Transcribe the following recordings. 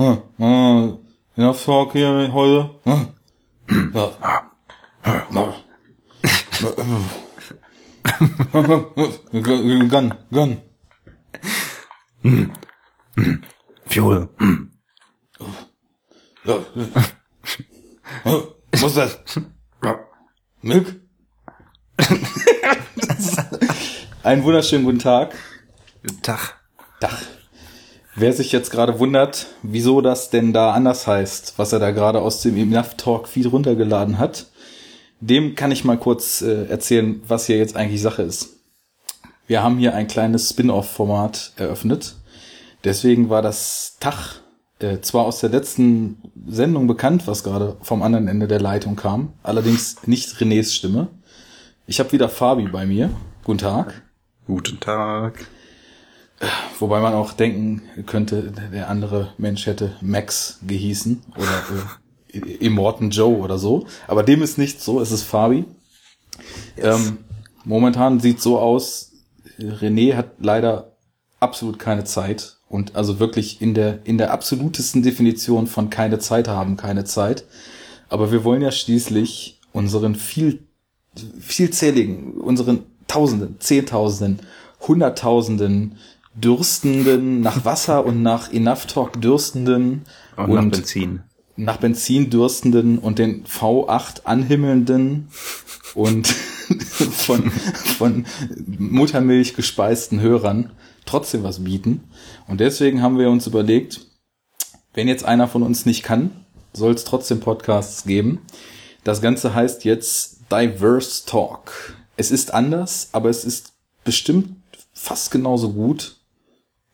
Hm, äh, ja, Talk hier heute. Hm. Ja. Gun, gun. Fuel. Ja. Was ist das? Milk? Einen wunderschönen guten Tag. Guten Tag. Dach. Wer sich jetzt gerade wundert, wieso das denn da anders heißt, was er da gerade aus dem Enough Talk Feed runtergeladen hat, dem kann ich mal kurz äh, erzählen, was hier jetzt eigentlich Sache ist. Wir haben hier ein kleines Spin-off-Format eröffnet. Deswegen war das Tach äh, zwar aus der letzten Sendung bekannt, was gerade vom anderen Ende der Leitung kam, allerdings nicht Renés Stimme. Ich habe wieder Fabi bei mir. Guten Tag. Guten Tag. Wobei man auch denken könnte, der andere Mensch hätte Max gehießen oder äh, Immortan Joe oder so. Aber dem ist nicht so, es ist Fabi. Ähm, momentan sieht so aus, René hat leider absolut keine Zeit und also wirklich in der, in der absolutesten Definition von keine Zeit haben, keine Zeit. Aber wir wollen ja schließlich unseren viel, vielzähligen, unseren Tausenden, Zehntausenden, Hunderttausenden Dürstenden nach Wasser und nach Enough Talk Dürstenden Und, nach Benzin. nach Benzin dürstenden und den V8 anhimmelnden und von, von Muttermilch gespeisten Hörern trotzdem was bieten. Und deswegen haben wir uns überlegt, wenn jetzt einer von uns nicht kann, soll es trotzdem Podcasts geben. Das Ganze heißt jetzt Diverse Talk. Es ist anders, aber es ist bestimmt fast genauso gut.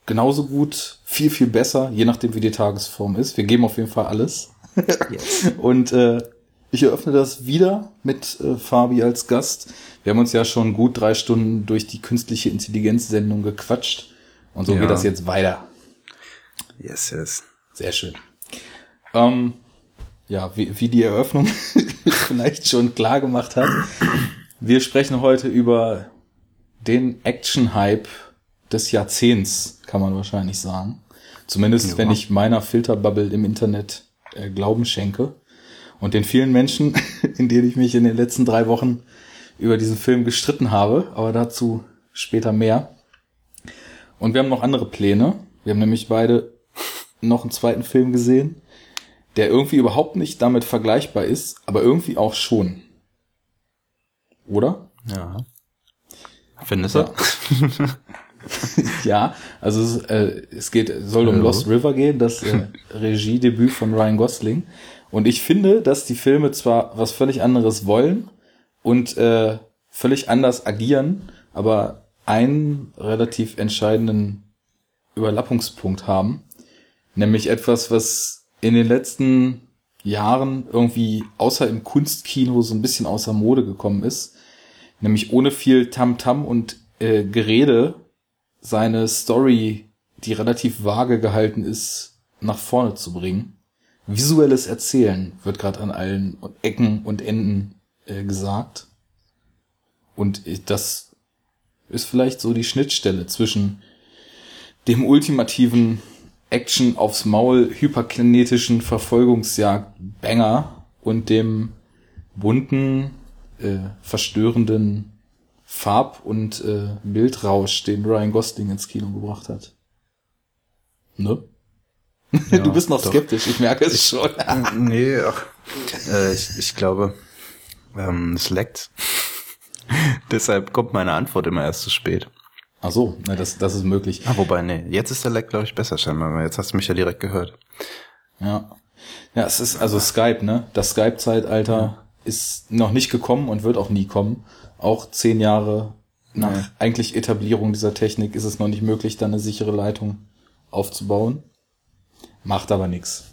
Genauso gut, viel, viel besser, je nachdem wie die Tagesform ist. Wir geben auf jeden Fall alles. Yes. Und äh, ich eröffne das wieder mit äh, Fabi als Gast. Wir haben uns ja schon gut drei Stunden durch die künstliche Intelligenz-Sendung gequatscht. Und so Ja. geht das jetzt weiter. Yes, yes. Sehr schön. Ähm, ja, wie, wie die Eröffnung vielleicht schon klar gemacht hat. Wir sprechen heute über den Action-Hype des Jahrzehnts, kann man wahrscheinlich sagen. Zumindest, Ja. wenn ich meiner Filterbubble im Internet äh, Glauben schenke. Und den vielen Menschen, in denen ich mich in den letzten drei Wochen über diesen Film gestritten habe, aber dazu später mehr. Und wir haben noch andere Pläne. Wir haben nämlich beide noch einen zweiten Film gesehen, der irgendwie überhaupt nicht damit vergleichbar ist, aber irgendwie auch schon. Oder? Ja. Findest du? Ja, also es, äh, es geht, soll um Ja. Lost River gehen, das äh, Regiedebüt von Ryan Gosling. Und ich finde, dass die Filme zwar was völlig anderes wollen und äh, völlig anders agieren, aber einen relativ entscheidenden Überlappungspunkt haben, nämlich etwas, was in den letzten Jahren irgendwie außer im Kunstkino so ein bisschen außer Mode gekommen ist, nämlich ohne viel Tamtam und äh, Gerede seine Story, die relativ vage gehalten ist, nach vorne zu bringen. Visuelles Erzählen wird gerade an allen Ecken und Enden äh, gesagt. Und das ist vielleicht so die Schnittstelle zwischen dem ultimativen Action aufs Maul hyperkinetischen Verfolgungsjagd-Banger und dem bunten, äh, verstörenden Farb- und äh, Bildrausch, den Ryan Gosling ins Kino gebracht hat. Ne? Ja, du bist noch doch. skeptisch, ich merke es schon. nee, ach. Äh, ich, ich glaube, ähm, es leckt. Deshalb kommt meine Antwort immer erst zu spät. Ach so, na, das, das ist möglich. Ah, wobei, nee, jetzt ist der Leck, glaube ich, besser scheinbar, weil jetzt hast du mich ja direkt gehört. Ja. Ja, es ist also Skype, ne? Das Skype-Zeitalter ist noch nicht gekommen und wird auch nie kommen. Auch zehn Jahre nach Nee. eigentlich Etablierung dieser Technik ist es noch nicht möglich, da eine sichere Leitung aufzubauen. Macht aber nichts.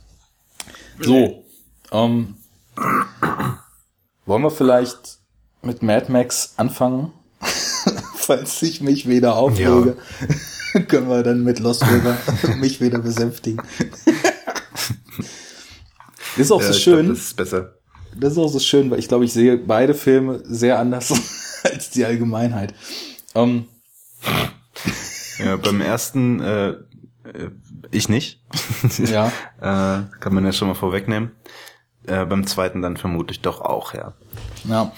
So, ähm, wollen wir vielleicht mit Mad Max anfangen? Falls ich mich wieder aufrege, können wir dann mit Lost River mich wieder besänftigen. Ist auch Ja, so ich glaub, schön. das ist besser. Das ist auch so schön, weil ich glaube, ich sehe beide Filme sehr anders als die Allgemeinheit. Ähm, Ja, beim ersten äh, Äh, ich nicht. Ja. äh, kann man ja schon mal vorwegnehmen. Äh, beim zweiten dann vermutlich doch auch, ja. Ja,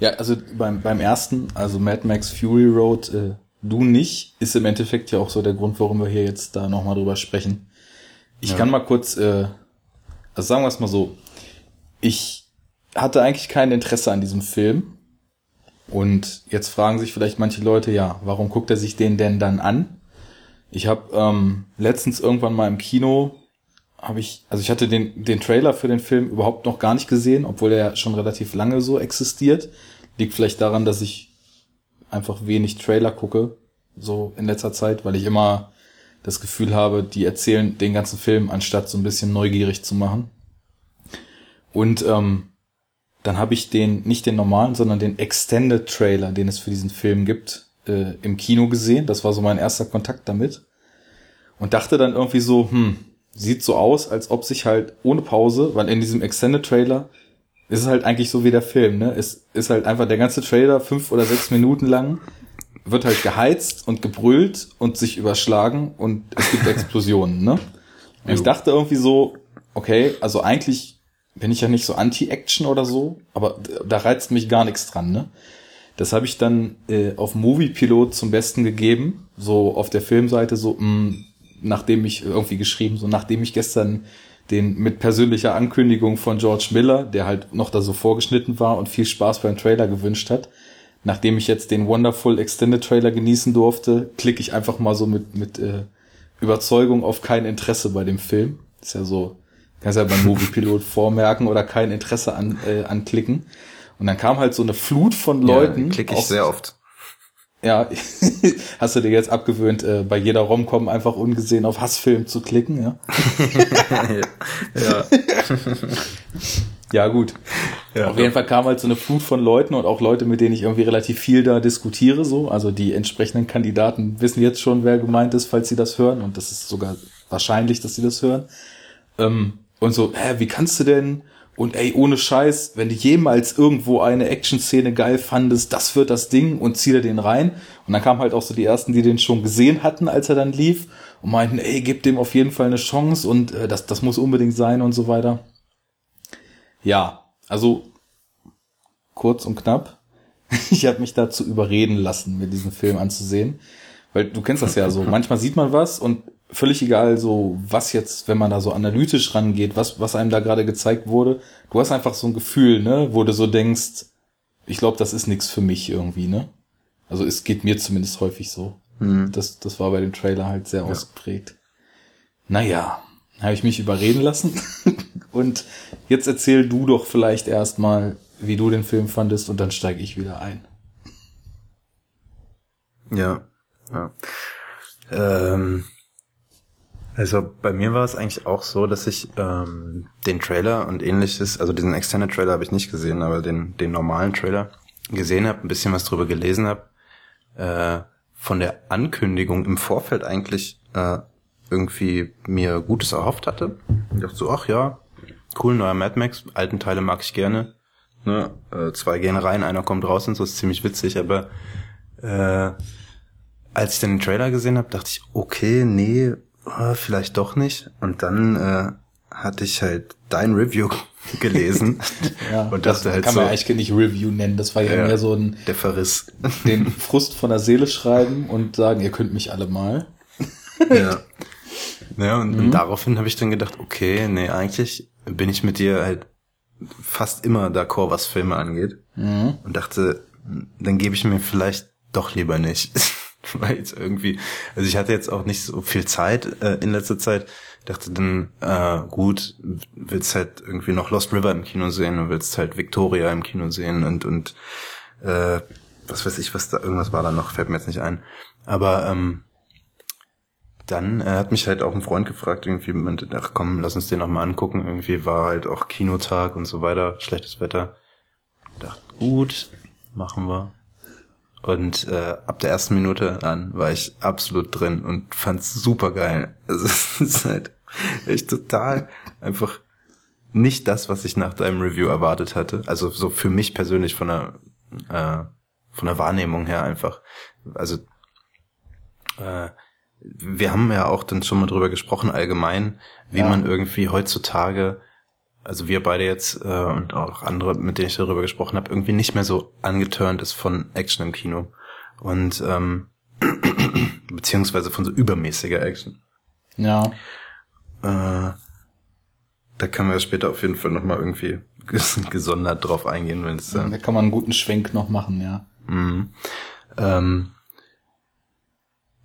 ja also beim, beim ersten, also Mad Max Fury Road, äh, du nicht, ist im Endeffekt ja auch so der Grund, warum wir hier jetzt da nochmal drüber sprechen. Ich Ja. kann mal kurz, äh, also sagen wir es mal so, ich hatte eigentlich kein Interesse an diesem Film. Und jetzt fragen sich vielleicht manche Leute, ja, warum guckt er sich den denn dann an? Ich habe ähm, letztens irgendwann mal im Kino habe ich, also ich hatte den, den Trailer für den Film überhaupt noch gar nicht gesehen, obwohl er schon relativ lange so existiert. Liegt vielleicht daran, dass ich einfach wenig Trailer gucke, so in letzter Zeit, weil ich immer das Gefühl habe, die erzählen den ganzen Film, anstatt so ein bisschen neugierig zu machen. Und ähm, dann habe ich den, nicht den normalen, sondern den Extended Trailer, den es für diesen Film gibt, äh, im Kino gesehen. Das war so mein erster Kontakt damit. Und dachte dann irgendwie so, hm, sieht so aus, als ob sich halt ohne Pause, weil in diesem Extended Trailer ist es halt eigentlich so wie der Film, ne? Es ist halt einfach der ganze Trailer fünf oder sechs Minuten lang, wird halt geheizt und gebrüllt und sich überschlagen und es gibt Explosionen, ne? Und ich dachte irgendwie so, okay, also eigentlich bin ich ja nicht so anti-Action oder so, aber da reizt mich gar nichts dran, ne? Das habe ich dann äh, auf Moviepilot zum Besten gegeben, so auf der Filmseite, so mh, nachdem ich irgendwie geschrieben, so nachdem ich gestern den mit persönlicher Ankündigung von George Miller, der halt noch da so vorgeschnitten war und viel Spaß beim Trailer gewünscht hat, nachdem ich jetzt den Wonderful Extended Trailer genießen durfte, klicke ich einfach mal so mit mit äh, Überzeugung auf kein Interesse bei dem Film. Ist ja so, kannst ja beim Moviepilot vormerken oder kein Interesse an, äh, anklicken. Und dann kam halt so eine Flut von Leuten. Ja, klicke ich auf- sehr oft. Ja, hast du dir jetzt abgewöhnt, äh, bei jeder Romcom einfach ungesehen auf Hassfilm zu klicken, ja? ja. Ja, gut. Ja. Auf jeden Fall kam halt so eine Flut von Leuten und auch Leute, mit denen ich irgendwie relativ viel da diskutiere, so. Also die entsprechenden Kandidaten wissen jetzt schon, wer gemeint ist, falls sie das hören. Und das ist sogar wahrscheinlich, dass sie das hören. Ähm, und so, hä, wie kannst du denn? Und ey, ohne Scheiß, wenn du jemals irgendwo eine Action-Szene geil fandest, das wird das Ding und zieh dir den rein. Und dann kamen halt auch so die ersten, die den schon gesehen hatten, als er dann lief und meinten, ey, gib dem auf jeden Fall eine Chance und äh, das, das muss unbedingt sein und so weiter. Ja, also kurz und knapp. Ich habe mich dazu überreden lassen, mir diesen Film anzusehen. Weil du kennst das ja so. Manchmal sieht man was und völlig egal, so was jetzt, wenn man da so analytisch rangeht, was, was einem da gerade gezeigt wurde. Du hast einfach so ein Gefühl, ne, wo du so denkst, ich glaube, das ist nichts für mich irgendwie, ne? Also es geht mir zumindest häufig so. Hm. Das, das war bei dem Trailer halt sehr ausgeprägt. Naja, habe ich mich überreden lassen. und jetzt erzähl du doch vielleicht erstmal, wie du den Film fandest und dann steige ich wieder ein. Ja. ja. Ähm, also bei mir war es eigentlich auch so, dass ich ähm, den Trailer und ähnliches, also diesen Extended Trailer habe ich nicht gesehen, aber den, den normalen Trailer gesehen habe, ein bisschen was drüber gelesen habe, äh, von der Ankündigung im Vorfeld eigentlich äh, irgendwie mir Gutes erhofft hatte. Ich dachte so, ach ja, cool, neuer Mad Max, alten Teile mag ich gerne. Ne? Äh, zwei gehen rein, einer kommt raus und so, ist ziemlich witzig, aber äh, als ich dann den Trailer gesehen habe, dachte ich, okay, nee, äh, vielleicht doch nicht. Und dann äh, hatte ich halt dein Review gelesen und das dachte halt kann so, man ja eigentlich nicht Review nennen. Das war ja, Ja. mehr so ein der Verriss. den Frust von der Seele schreiben und sagen, ihr könnt mich alle mal. ja. Ja, und, und daraufhin habe ich dann gedacht, okay, nee, eigentlich bin ich mit dir halt fast immer d'accord, was Filme angeht. Und dachte, dann gebe ich mir vielleicht doch lieber nicht. Weil jetzt irgendwie, also ich hatte jetzt auch nicht so viel Zeit äh, in letzter Zeit. Dachte dann, äh, gut, willst halt irgendwie noch Lost River im Kino sehen und willst halt Victoria im Kino sehen und, und äh, was weiß ich, was da, irgendwas war da noch, fällt mir jetzt nicht ein. Aber ähm, dann äh, hat mich halt auch ein Freund gefragt, irgendwie, meinte, ach komm, lass uns den noch mal angucken. Irgendwie war halt auch Kinotag und so weiter, schlechtes Wetter. Dachte, gut, machen wir. Und äh, ab der ersten Minute an war ich absolut drin und fand's super geil. Also es ist halt echt total einfach nicht das, was ich nach deinem Review erwartet hatte. Also so für mich persönlich von der äh, von der Wahrnehmung her einfach. Also äh, wir haben ja auch dann schon mal drüber gesprochen, allgemein, wie ja. man irgendwie heutzutage, also wir beide jetzt äh, und auch andere, mit denen ich darüber gesprochen habe, irgendwie nicht mehr so angeturnt ist von Action im Kino. Und ähm, beziehungsweise von so übermäßiger Action. Ja. Äh, da kann man später auf jeden Fall nochmal irgendwie gesondert drauf eingehen, wenn es. Äh, da kann man einen guten Schwenk noch machen, ja. Mhm. Ähm,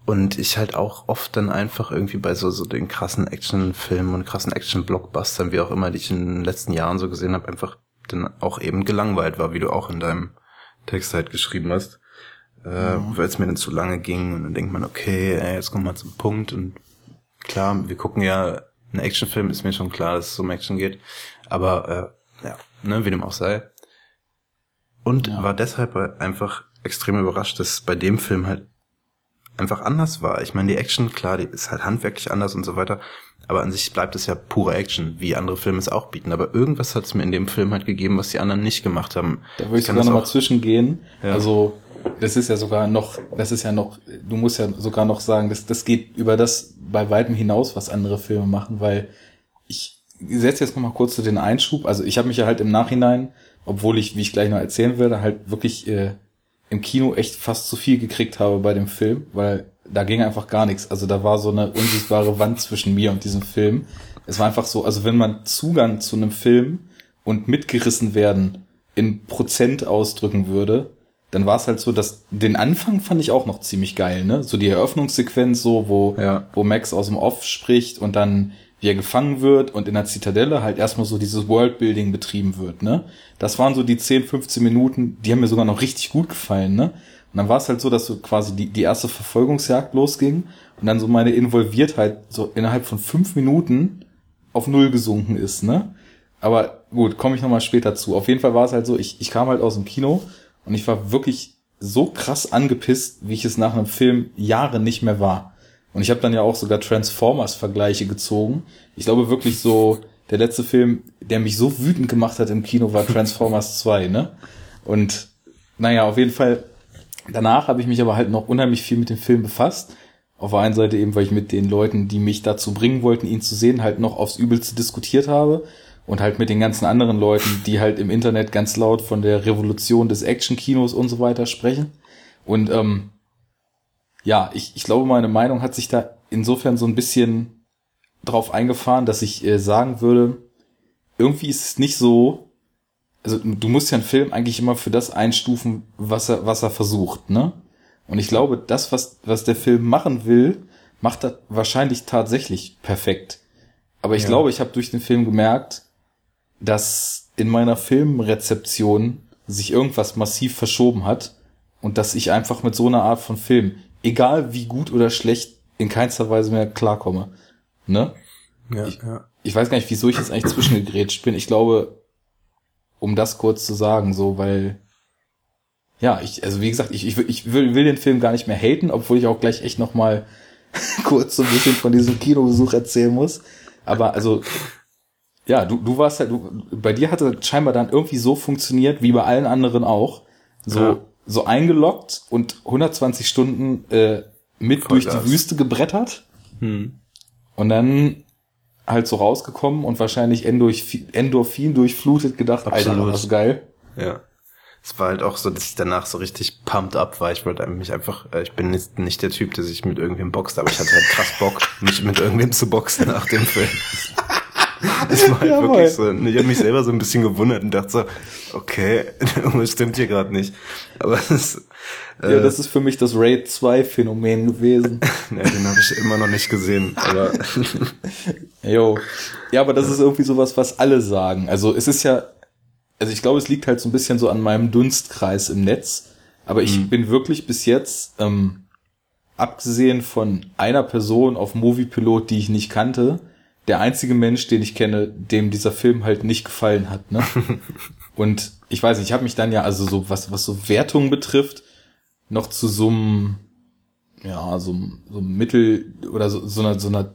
und ich halt auch oft dann einfach irgendwie bei so, so den krassen Actionfilmen und krassen Action-Blockbustern, wie auch immer, die ich in den letzten Jahren so gesehen habe, einfach dann auch eben gelangweilt war, wie du auch in deinem Text halt geschrieben hast. Äh, mhm. Weil es mir dann zu lange ging und dann denkt man, okay, ey, jetzt kommen wir zum Punkt und klar, wir gucken ja, ein Actionfilm ist mir schon klar, dass es um Action geht, aber äh, ja, ne, wie dem auch sei. Und ja. war deshalb einfach extrem überrascht, dass bei dem Film halt einfach anders war. Ich meine, die Action, klar, die ist halt handwerklich anders und so weiter, aber an sich bleibt es ja pure Action, wie andere Filme es auch bieten. Aber irgendwas hat es mir in dem Film halt gegeben, was die anderen nicht gemacht haben. Da würde ich, ich sogar nochmal zwischengehen. Ja. Also, das ist ja sogar noch, das ist ja noch, du musst ja sogar noch sagen, das, das geht über das bei weitem hinaus, was andere Filme machen, weil ich setze jetzt nochmal kurz zu den Einschub. Also ich habe mich ja halt im Nachhinein, obwohl ich, wie ich gleich noch erzählen werde, halt wirklich äh, im Kino echt fast zu viel gekriegt habe bei dem Film, weil da ging einfach gar nichts. Also da war so eine unsichtbare Wand zwischen mir und diesem Film. Es war einfach so, also wenn man Zugang zu einem Film und mitgerissen werden in Prozent ausdrücken würde, dann war es halt so, dass den Anfang fand ich auch noch ziemlich geil, ne? So die Eröffnungssequenz so, wo, ja. wo Max aus dem Off spricht und dann wie er gefangen wird und in der Zitadelle halt erstmal so dieses Worldbuilding betrieben wird, ne? Das waren so die 10, 15 Minuten, die haben mir sogar noch richtig gut gefallen, ne? Und dann war es halt so, dass so quasi die, die erste Verfolgungsjagd losging und dann so meine Involviertheit so innerhalb von fünf Minuten auf null gesunken ist, ne? Aber gut, komme ich nochmal später zu. Auf jeden Fall war es halt so, ich, ich kam halt aus dem Kino und ich war wirklich so krass angepisst, wie ich es nach einem Film Jahre nicht mehr war. Und ich habe dann ja auch sogar Transformers-Vergleiche gezogen. Ich glaube wirklich so, der letzte Film, der mich so wütend gemacht hat im Kino, war Transformers 2, ne? Und naja, auf jeden Fall, danach habe ich mich aber halt noch unheimlich viel mit dem Film befasst. Auf der einen Seite eben, weil ich mit den Leuten, die mich dazu bringen wollten, ihn zu sehen, halt noch aufs Übelste diskutiert habe. Und halt mit den ganzen anderen Leuten, die halt im Internet ganz laut von der Revolution des Action-Kinos und so weiter sprechen. Und ähm, ja, ich, ich glaube, meine Meinung hat sich da insofern so ein bisschen drauf eingefahren, dass ich äh, sagen würde, irgendwie ist es nicht so, also du musst ja einen Film eigentlich immer für das einstufen, was er, was er versucht, ne? Und ich glaube, das, was, was der Film machen will, macht er wahrscheinlich tatsächlich perfekt. Aber ich ja. glaube, ich habe durch den Film gemerkt, dass in meiner Filmrezeption sich irgendwas massiv verschoben hat und dass ich einfach mit so einer Art von Film egal wie gut oder schlecht, in keinster Weise mehr klarkomme. Ne? Ja, ich, ja. ich weiß gar nicht, wieso ich jetzt eigentlich zwischengegrätscht bin. Ich glaube, um das kurz zu sagen, so, weil, ja, ich, also wie gesagt, ich, ich, ich will, will den Film gar nicht mehr haten, obwohl ich auch gleich echt noch mal kurz so ein bisschen von diesem Kinobesuch erzählen muss. Aber also, ja, du, du warst halt, du, bei dir hatte scheinbar dann irgendwie so funktioniert, wie bei allen anderen auch. So, ja so eingeloggt und 120 Stunden äh, mit Voll durch das. die Wüste gebrettert. Hm. Und dann halt so rausgekommen und wahrscheinlich Endorphin, Endorphin durchflutet gedacht, Absolut. Alter, das geil. Ja. Es war halt auch so, dass ich danach so richtig pumped up war. Ich wollte mich einfach, äh, ich bin nicht, nicht der Typ, der sich mit irgendwem boxt, aber ich hatte halt krass Bock, mich mit irgendwem zu boxen nach dem Film. Das war halt ja, wirklich so. Ich habe mich selber so ein bisschen gewundert und dachte so, okay, irgendwas stimmt hier gerade nicht. Aber das, äh, ja, das ist für mich das Raid 2 Phänomen gewesen. ja, den habe ich immer noch nicht gesehen, aber Jo. Ja, aber das ist irgendwie sowas, was alle sagen. Also, es ist ja also ich glaube, es liegt halt so ein bisschen so an meinem Dunstkreis im Netz, aber ich mhm. bin wirklich bis jetzt ähm, abgesehen von einer Person auf Moviepilot, die ich nicht kannte, der einzige Mensch, den ich kenne, dem dieser Film halt nicht gefallen hat. Ne? Und ich weiß nicht, ich habe mich dann ja, also so was, was so Wertungen betrifft, noch zu so einem, ja, so, so einem Mittel oder so, so einer, so einer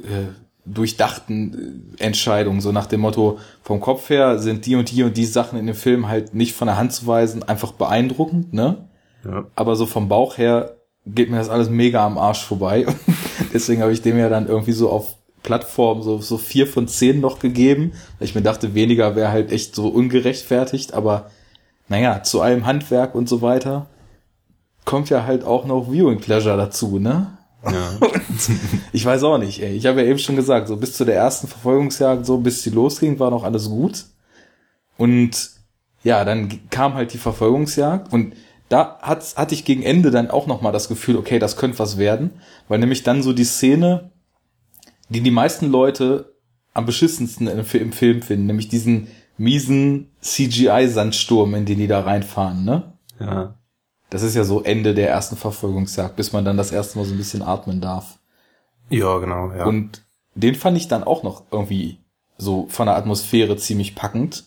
äh, durchdachten äh, Entscheidung, so nach dem Motto, vom Kopf her sind die und die und die Sachen in dem Film halt nicht von der Hand zu weisen, einfach beeindruckend, ne? Ja. Aber so vom Bauch her geht mir das alles mega am Arsch vorbei. Deswegen habe ich dem ja dann irgendwie so auf Plattform so, so vier von zehn noch gegeben. Weil ich mir dachte, weniger wäre halt echt so ungerechtfertigt, aber naja, zu allem Handwerk und so weiter kommt ja halt auch noch Viewing Pleasure dazu, ne? Ja. ich weiß auch nicht, ey. Ich habe ja eben schon gesagt, so bis zu der ersten Verfolgungsjagd, so bis sie losging, war noch alles gut. Und ja, dann kam halt die Verfolgungsjagd und da hat, hatte ich gegen Ende dann auch noch mal das Gefühl, okay, das könnte was werden, weil nämlich dann so die Szene, die die meisten Leute am beschissensten im Film finden, nämlich diesen miesen CGI-Sandsturm, in den die da reinfahren, ne? Ja. Das ist ja so Ende der ersten Verfolgungsjagd, bis man dann das erste Mal so ein bisschen atmen darf. Ja, genau, ja. Und den fand ich dann auch noch irgendwie so von der Atmosphäre ziemlich packend.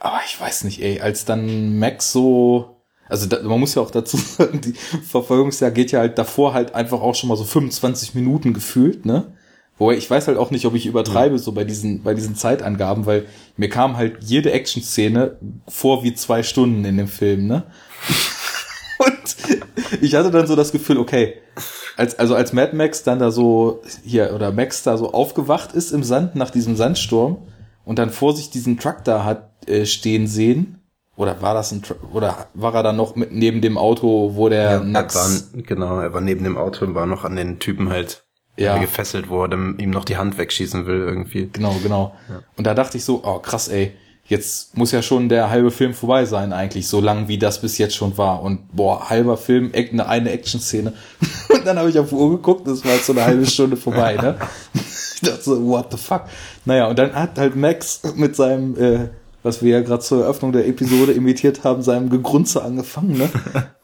Aber ich weiß nicht, ey, als dann Max so, also da, man muss ja auch dazu sagen, die Verfolgungsjagd geht ja halt davor halt einfach auch schon mal so 25 Minuten gefühlt, ne? Wobei ich weiß halt auch nicht, ob ich übertreibe mhm. so bei diesen, bei diesen Zeitangaben, weil mir kam halt jede Action-Szene vor wie zwei Stunden in dem Film, ne? Und ich hatte dann so das Gefühl, okay, als, also als Mad Max dann da so, hier, oder Max da so aufgewacht ist im Sand nach diesem Sandsturm und dann vor sich diesen Truck da hat äh, stehen sehen, oder war das ein oder war er dann noch mit neben dem Auto, wo der ja, Nax... Er war, genau, er war neben dem Auto und war noch an den Typen halt ja. gefesselt, er ihm noch die Hand wegschießen will irgendwie. Genau, genau. Ja. Und da dachte ich so, oh krass, ey, jetzt muss ja schon der halbe Film vorbei sein eigentlich, so lang wie das bis jetzt schon war. Und boah, halber Film, eine, eine Action-Szene. Und dann habe ich auf die Uhr geguckt, das war jetzt so eine halbe Stunde vorbei, ne? Ich dachte so, what the fuck? Naja, und dann hat halt Max mit seinem, äh, was wir ja gerade zur Eröffnung der Episode imitiert haben, seinem Gegrunze angefangen, ne?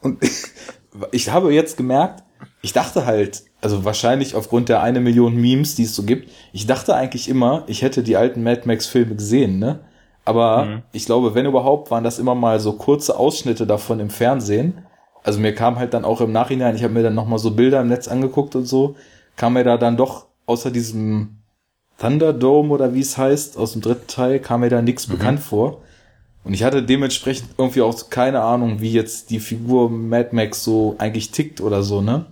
Und ich habe jetzt gemerkt, ich dachte halt, also wahrscheinlich aufgrund der eine Million Memes, die es so gibt, ich dachte eigentlich immer, ich hätte die alten Mad Max Filme gesehen, ne? Aber mhm. ich glaube, wenn überhaupt, waren das immer mal so kurze Ausschnitte davon im Fernsehen. Also mir kam halt dann auch im Nachhinein, ich habe mir dann nochmal so Bilder im Netz angeguckt und so, kam mir da dann doch außer diesem Thunderdome oder wie es heißt, aus dem dritten Teil, kam mir da nichts mhm. bekannt vor. Und ich hatte dementsprechend irgendwie auch keine Ahnung, wie jetzt die Figur Mad Max so eigentlich tickt oder so, ne?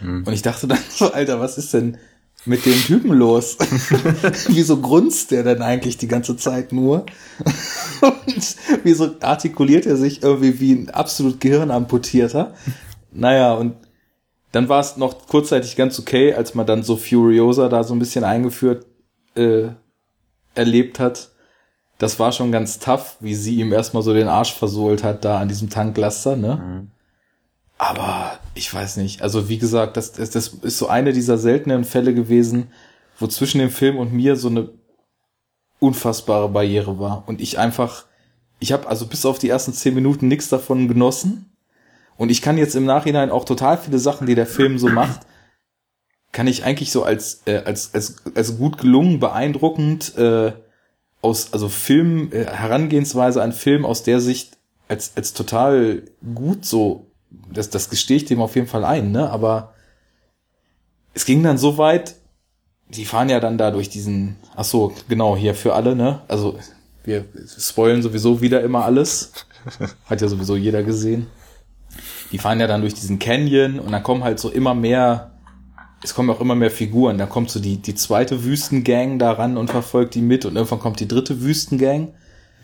Mhm. Und ich dachte dann so, Alter, was ist denn mit dem Typen los? wieso grunzt der denn eigentlich die ganze Zeit nur? Und wieso artikuliert er sich irgendwie wie ein absolut Gehirnamputierter? Naja, und dann war es noch kurzzeitig ganz okay, als man dann so Furiosa da so ein bisschen eingeführt äh, erlebt hat. Das war schon ganz tough, wie sie ihm erstmal so den Arsch versohlt hat da an diesem Tanklaster, ne? Mhm. Aber ich weiß nicht. Also wie gesagt, das, das, das ist so eine dieser seltenen Fälle gewesen, wo zwischen dem Film und mir so eine unfassbare Barriere war. Und ich einfach, ich habe also bis auf die ersten zehn Minuten nichts davon genossen. Und ich kann jetzt im Nachhinein auch total viele Sachen, die der Film so macht, kann ich eigentlich so als äh, als als als gut gelungen, beeindruckend äh, aus also Film äh, Herangehensweise an Film aus der Sicht als als total gut so das, das gestehe ich dem auf jeden Fall ein, ne? Aber es ging dann so weit, die fahren ja dann da durch diesen, ach so, genau, hier für alle, ne? Also, wir spoilen sowieso wieder immer alles. Hat ja sowieso jeder gesehen. Die fahren ja dann durch diesen Canyon und dann kommen halt so immer mehr, es kommen auch immer mehr Figuren. Dann kommt so die, die zweite Wüstengang da ran und verfolgt die mit und irgendwann kommt die dritte Wüstengang.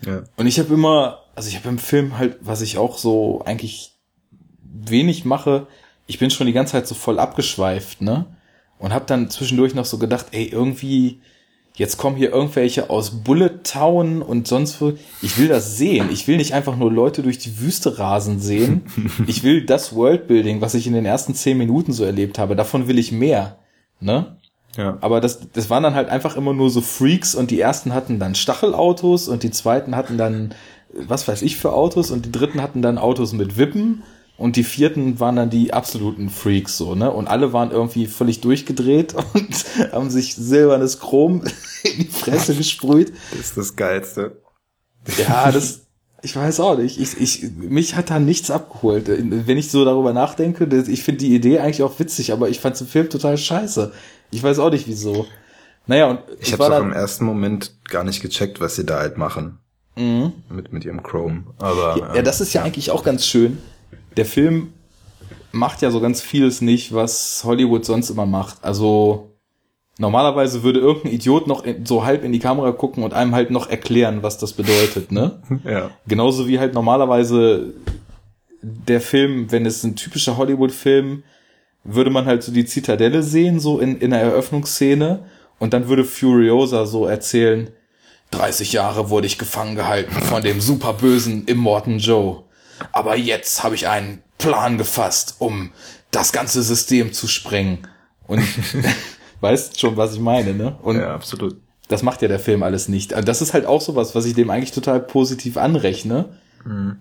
Ja. Und ich habe immer, also ich habe im Film halt, was ich auch so eigentlich wenig mache, ich bin schon die ganze Zeit so voll abgeschweift, ne? Und hab dann zwischendurch noch so gedacht, ey, irgendwie, jetzt kommen hier irgendwelche aus Bullet Town und sonst wo. Ich will das sehen. Ich will nicht einfach nur Leute durch die Wüste rasen sehen. Ich will das Worldbuilding, was ich in den ersten zehn Minuten so erlebt habe. Davon will ich mehr, ne? Ja. Aber das, das waren dann halt einfach immer nur so Freaks und die ersten hatten dann Stachelautos und die zweiten hatten dann, was weiß ich für Autos und die dritten hatten dann Autos mit Wippen und die vierten waren dann die absoluten Freaks so, ne? Und alle waren irgendwie völlig durchgedreht und haben sich silbernes Chrom in die Fresse gesprüht. Das ist das Geilste. Ja, das, ich weiß auch nicht. Ich, ich, mich hat da nichts abgeholt. Wenn ich so darüber nachdenke, ich finde die Idee eigentlich auch witzig, aber ich fand den Film total scheiße. Ich weiß auch nicht wieso. Naja, und ich, ich habe auch im ersten Moment gar nicht gecheckt, was sie da halt machen. Mhm. Mit, mit ihrem Chrome. Aber. Ja, ähm, das ist ja, ja eigentlich auch ganz schön der Film macht ja so ganz vieles nicht, was Hollywood sonst immer macht. Also normalerweise würde irgendein Idiot noch so halb in die Kamera gucken und einem halt noch erklären, was das bedeutet, ne? Ja. Genauso wie halt normalerweise der Film, wenn es ein typischer Hollywood-Film, würde man halt so die Zitadelle sehen, so in, in der Eröffnungsszene, und dann würde Furiosa so erzählen, 30 Jahre wurde ich gefangen gehalten von dem superbösen Immortan Joe. Aber jetzt habe ich einen Plan gefasst, um das ganze System zu sprengen. Und weißt schon, was ich meine, ne? Und ja, absolut. das macht ja der Film alles nicht. Das ist halt auch sowas, was ich dem eigentlich total positiv anrechne,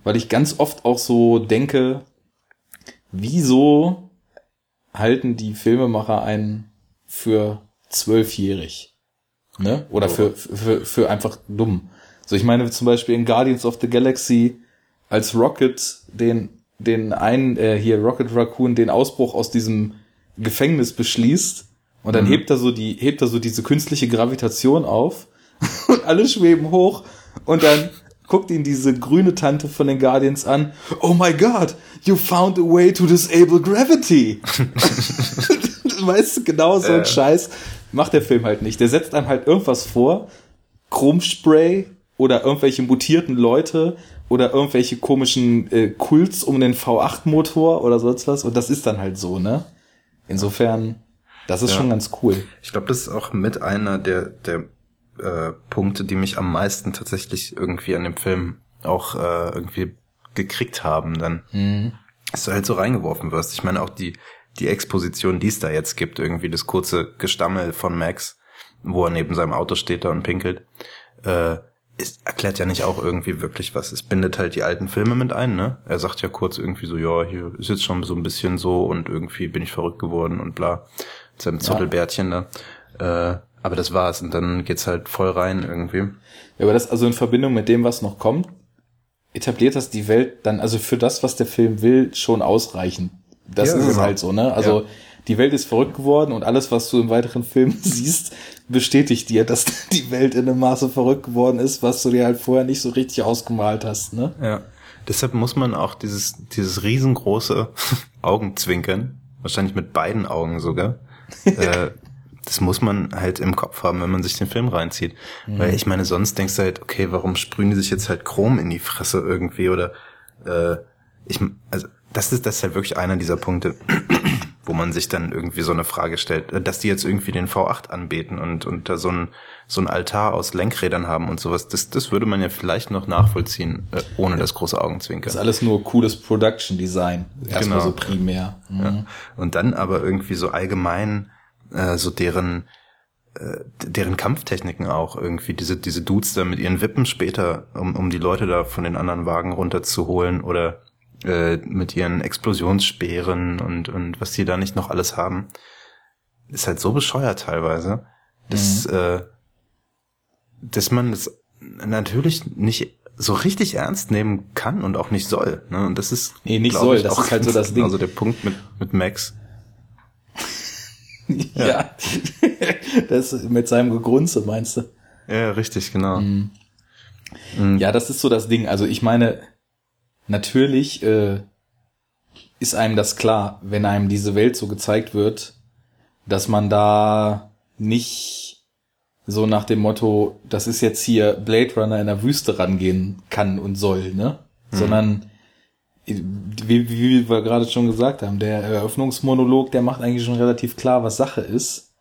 weil ich ganz oft auch so denke, wieso halten die Filmemacher einen für zwölfjährig? Ne? Oder für, für, für einfach dumm. So, ich meine zum Beispiel in Guardians of the Galaxy, als Rocket den, den einen, äh, hier Rocket Raccoon, den Ausbruch aus diesem Gefängnis beschließt und dann hebt er so die, hebt er so diese künstliche Gravitation auf und alle schweben hoch und dann guckt ihn diese grüne Tante von den Guardians an. Oh my God, you found a way to disable gravity. weißt du, genau so ein Ja. Scheiß macht der Film halt nicht. Der setzt einem halt irgendwas vor, Chromspray oder irgendwelche mutierten Leute oder irgendwelche komischen äh, Kults um den V8-Motor oder sonst was und das ist dann halt so, ne? Insofern, das ist Ja. schon ganz cool. Ich glaube, das ist auch mit einer der, der äh, Punkte, die mich am meisten tatsächlich irgendwie an dem Film auch äh, irgendwie gekriegt haben, dann, dass du halt so reingeworfen wirst. Ich meine auch die, die Exposition, die es da jetzt gibt, irgendwie das kurze Gestammel von Max, wo er neben seinem Auto steht da und pinkelt, äh, ist, erklärt ja nicht auch irgendwie wirklich was. Es bindet halt die alten Filme mit ein, ne? Er sagt ja kurz irgendwie so, ja, hier ist jetzt schon so ein bisschen so und irgendwie bin ich verrückt geworden und bla. Mit seinem Zottelbärtchen da. Äh, aber das war's. Und dann geht's halt voll rein irgendwie. Ja, aber das also in Verbindung mit dem, was noch kommt, etabliert das die Welt dann, also für das, was der Film will, schon ausreichend. Das Ja, ist es genau. halt so, ne? Also Ja. Die Welt ist verrückt geworden und alles, was du im weiteren Film siehst, bestätigt dir, dass die Welt in einem Maße verrückt geworden ist, was du dir halt vorher nicht so richtig ausgemalt hast, ne? Ja. Deshalb muss man auch dieses, dieses riesengroße Augenzwinkern, wahrscheinlich mit beiden Augen sogar, äh, das muss man halt im Kopf haben, wenn man sich den Film reinzieht. Weil ich meine, sonst denkst du halt, okay, warum sprühen die sich jetzt halt Chrom in die Fresse irgendwie oder äh, ich, also das ist das ist halt wirklich einer dieser Punkte, wo man sich dann irgendwie so eine Frage stellt, äh, dass die jetzt irgendwie den V8 anbeten und, und da so ein, so ein Altar aus Lenkrädern haben und sowas, das, das würde man ja vielleicht noch nachvollziehen, äh, ohne das große Augenzwinkern. Das ist alles nur cooles Production Design. Erstmal Genau. so primär. Mhm. Ja. Und dann aber irgendwie so allgemein äh, so deren äh, deren Kampftechniken auch irgendwie diese diese Dudes da mit ihren Wippen später um um die Leute da von den anderen Wagen runterzuholen oder äh, mit ihren Explosionsspeeren und und was die da nicht noch alles haben ist halt so bescheuert teilweise dass äh, dass man das natürlich nicht so richtig ernst nehmen kann und auch nicht soll ne? und das ist Nee, nicht soll, ich, das auch ist halt so das Ding. also der Punkt mit mit Max Ja. das mit seinem Gegrunze, meinst du? Ja, richtig, genau. Ja, das ist so das Ding. Also ich meine, natürlich äh, ist einem das klar, wenn einem diese Welt so gezeigt wird, dass man da nicht so nach dem Motto, das ist jetzt hier Blade Runner in der Wüste rangehen kann und soll, ne? Sondern wie, wie wir gerade schon gesagt haben, der Eröffnungsmonolog, der macht eigentlich schon relativ klar, was Sache ist.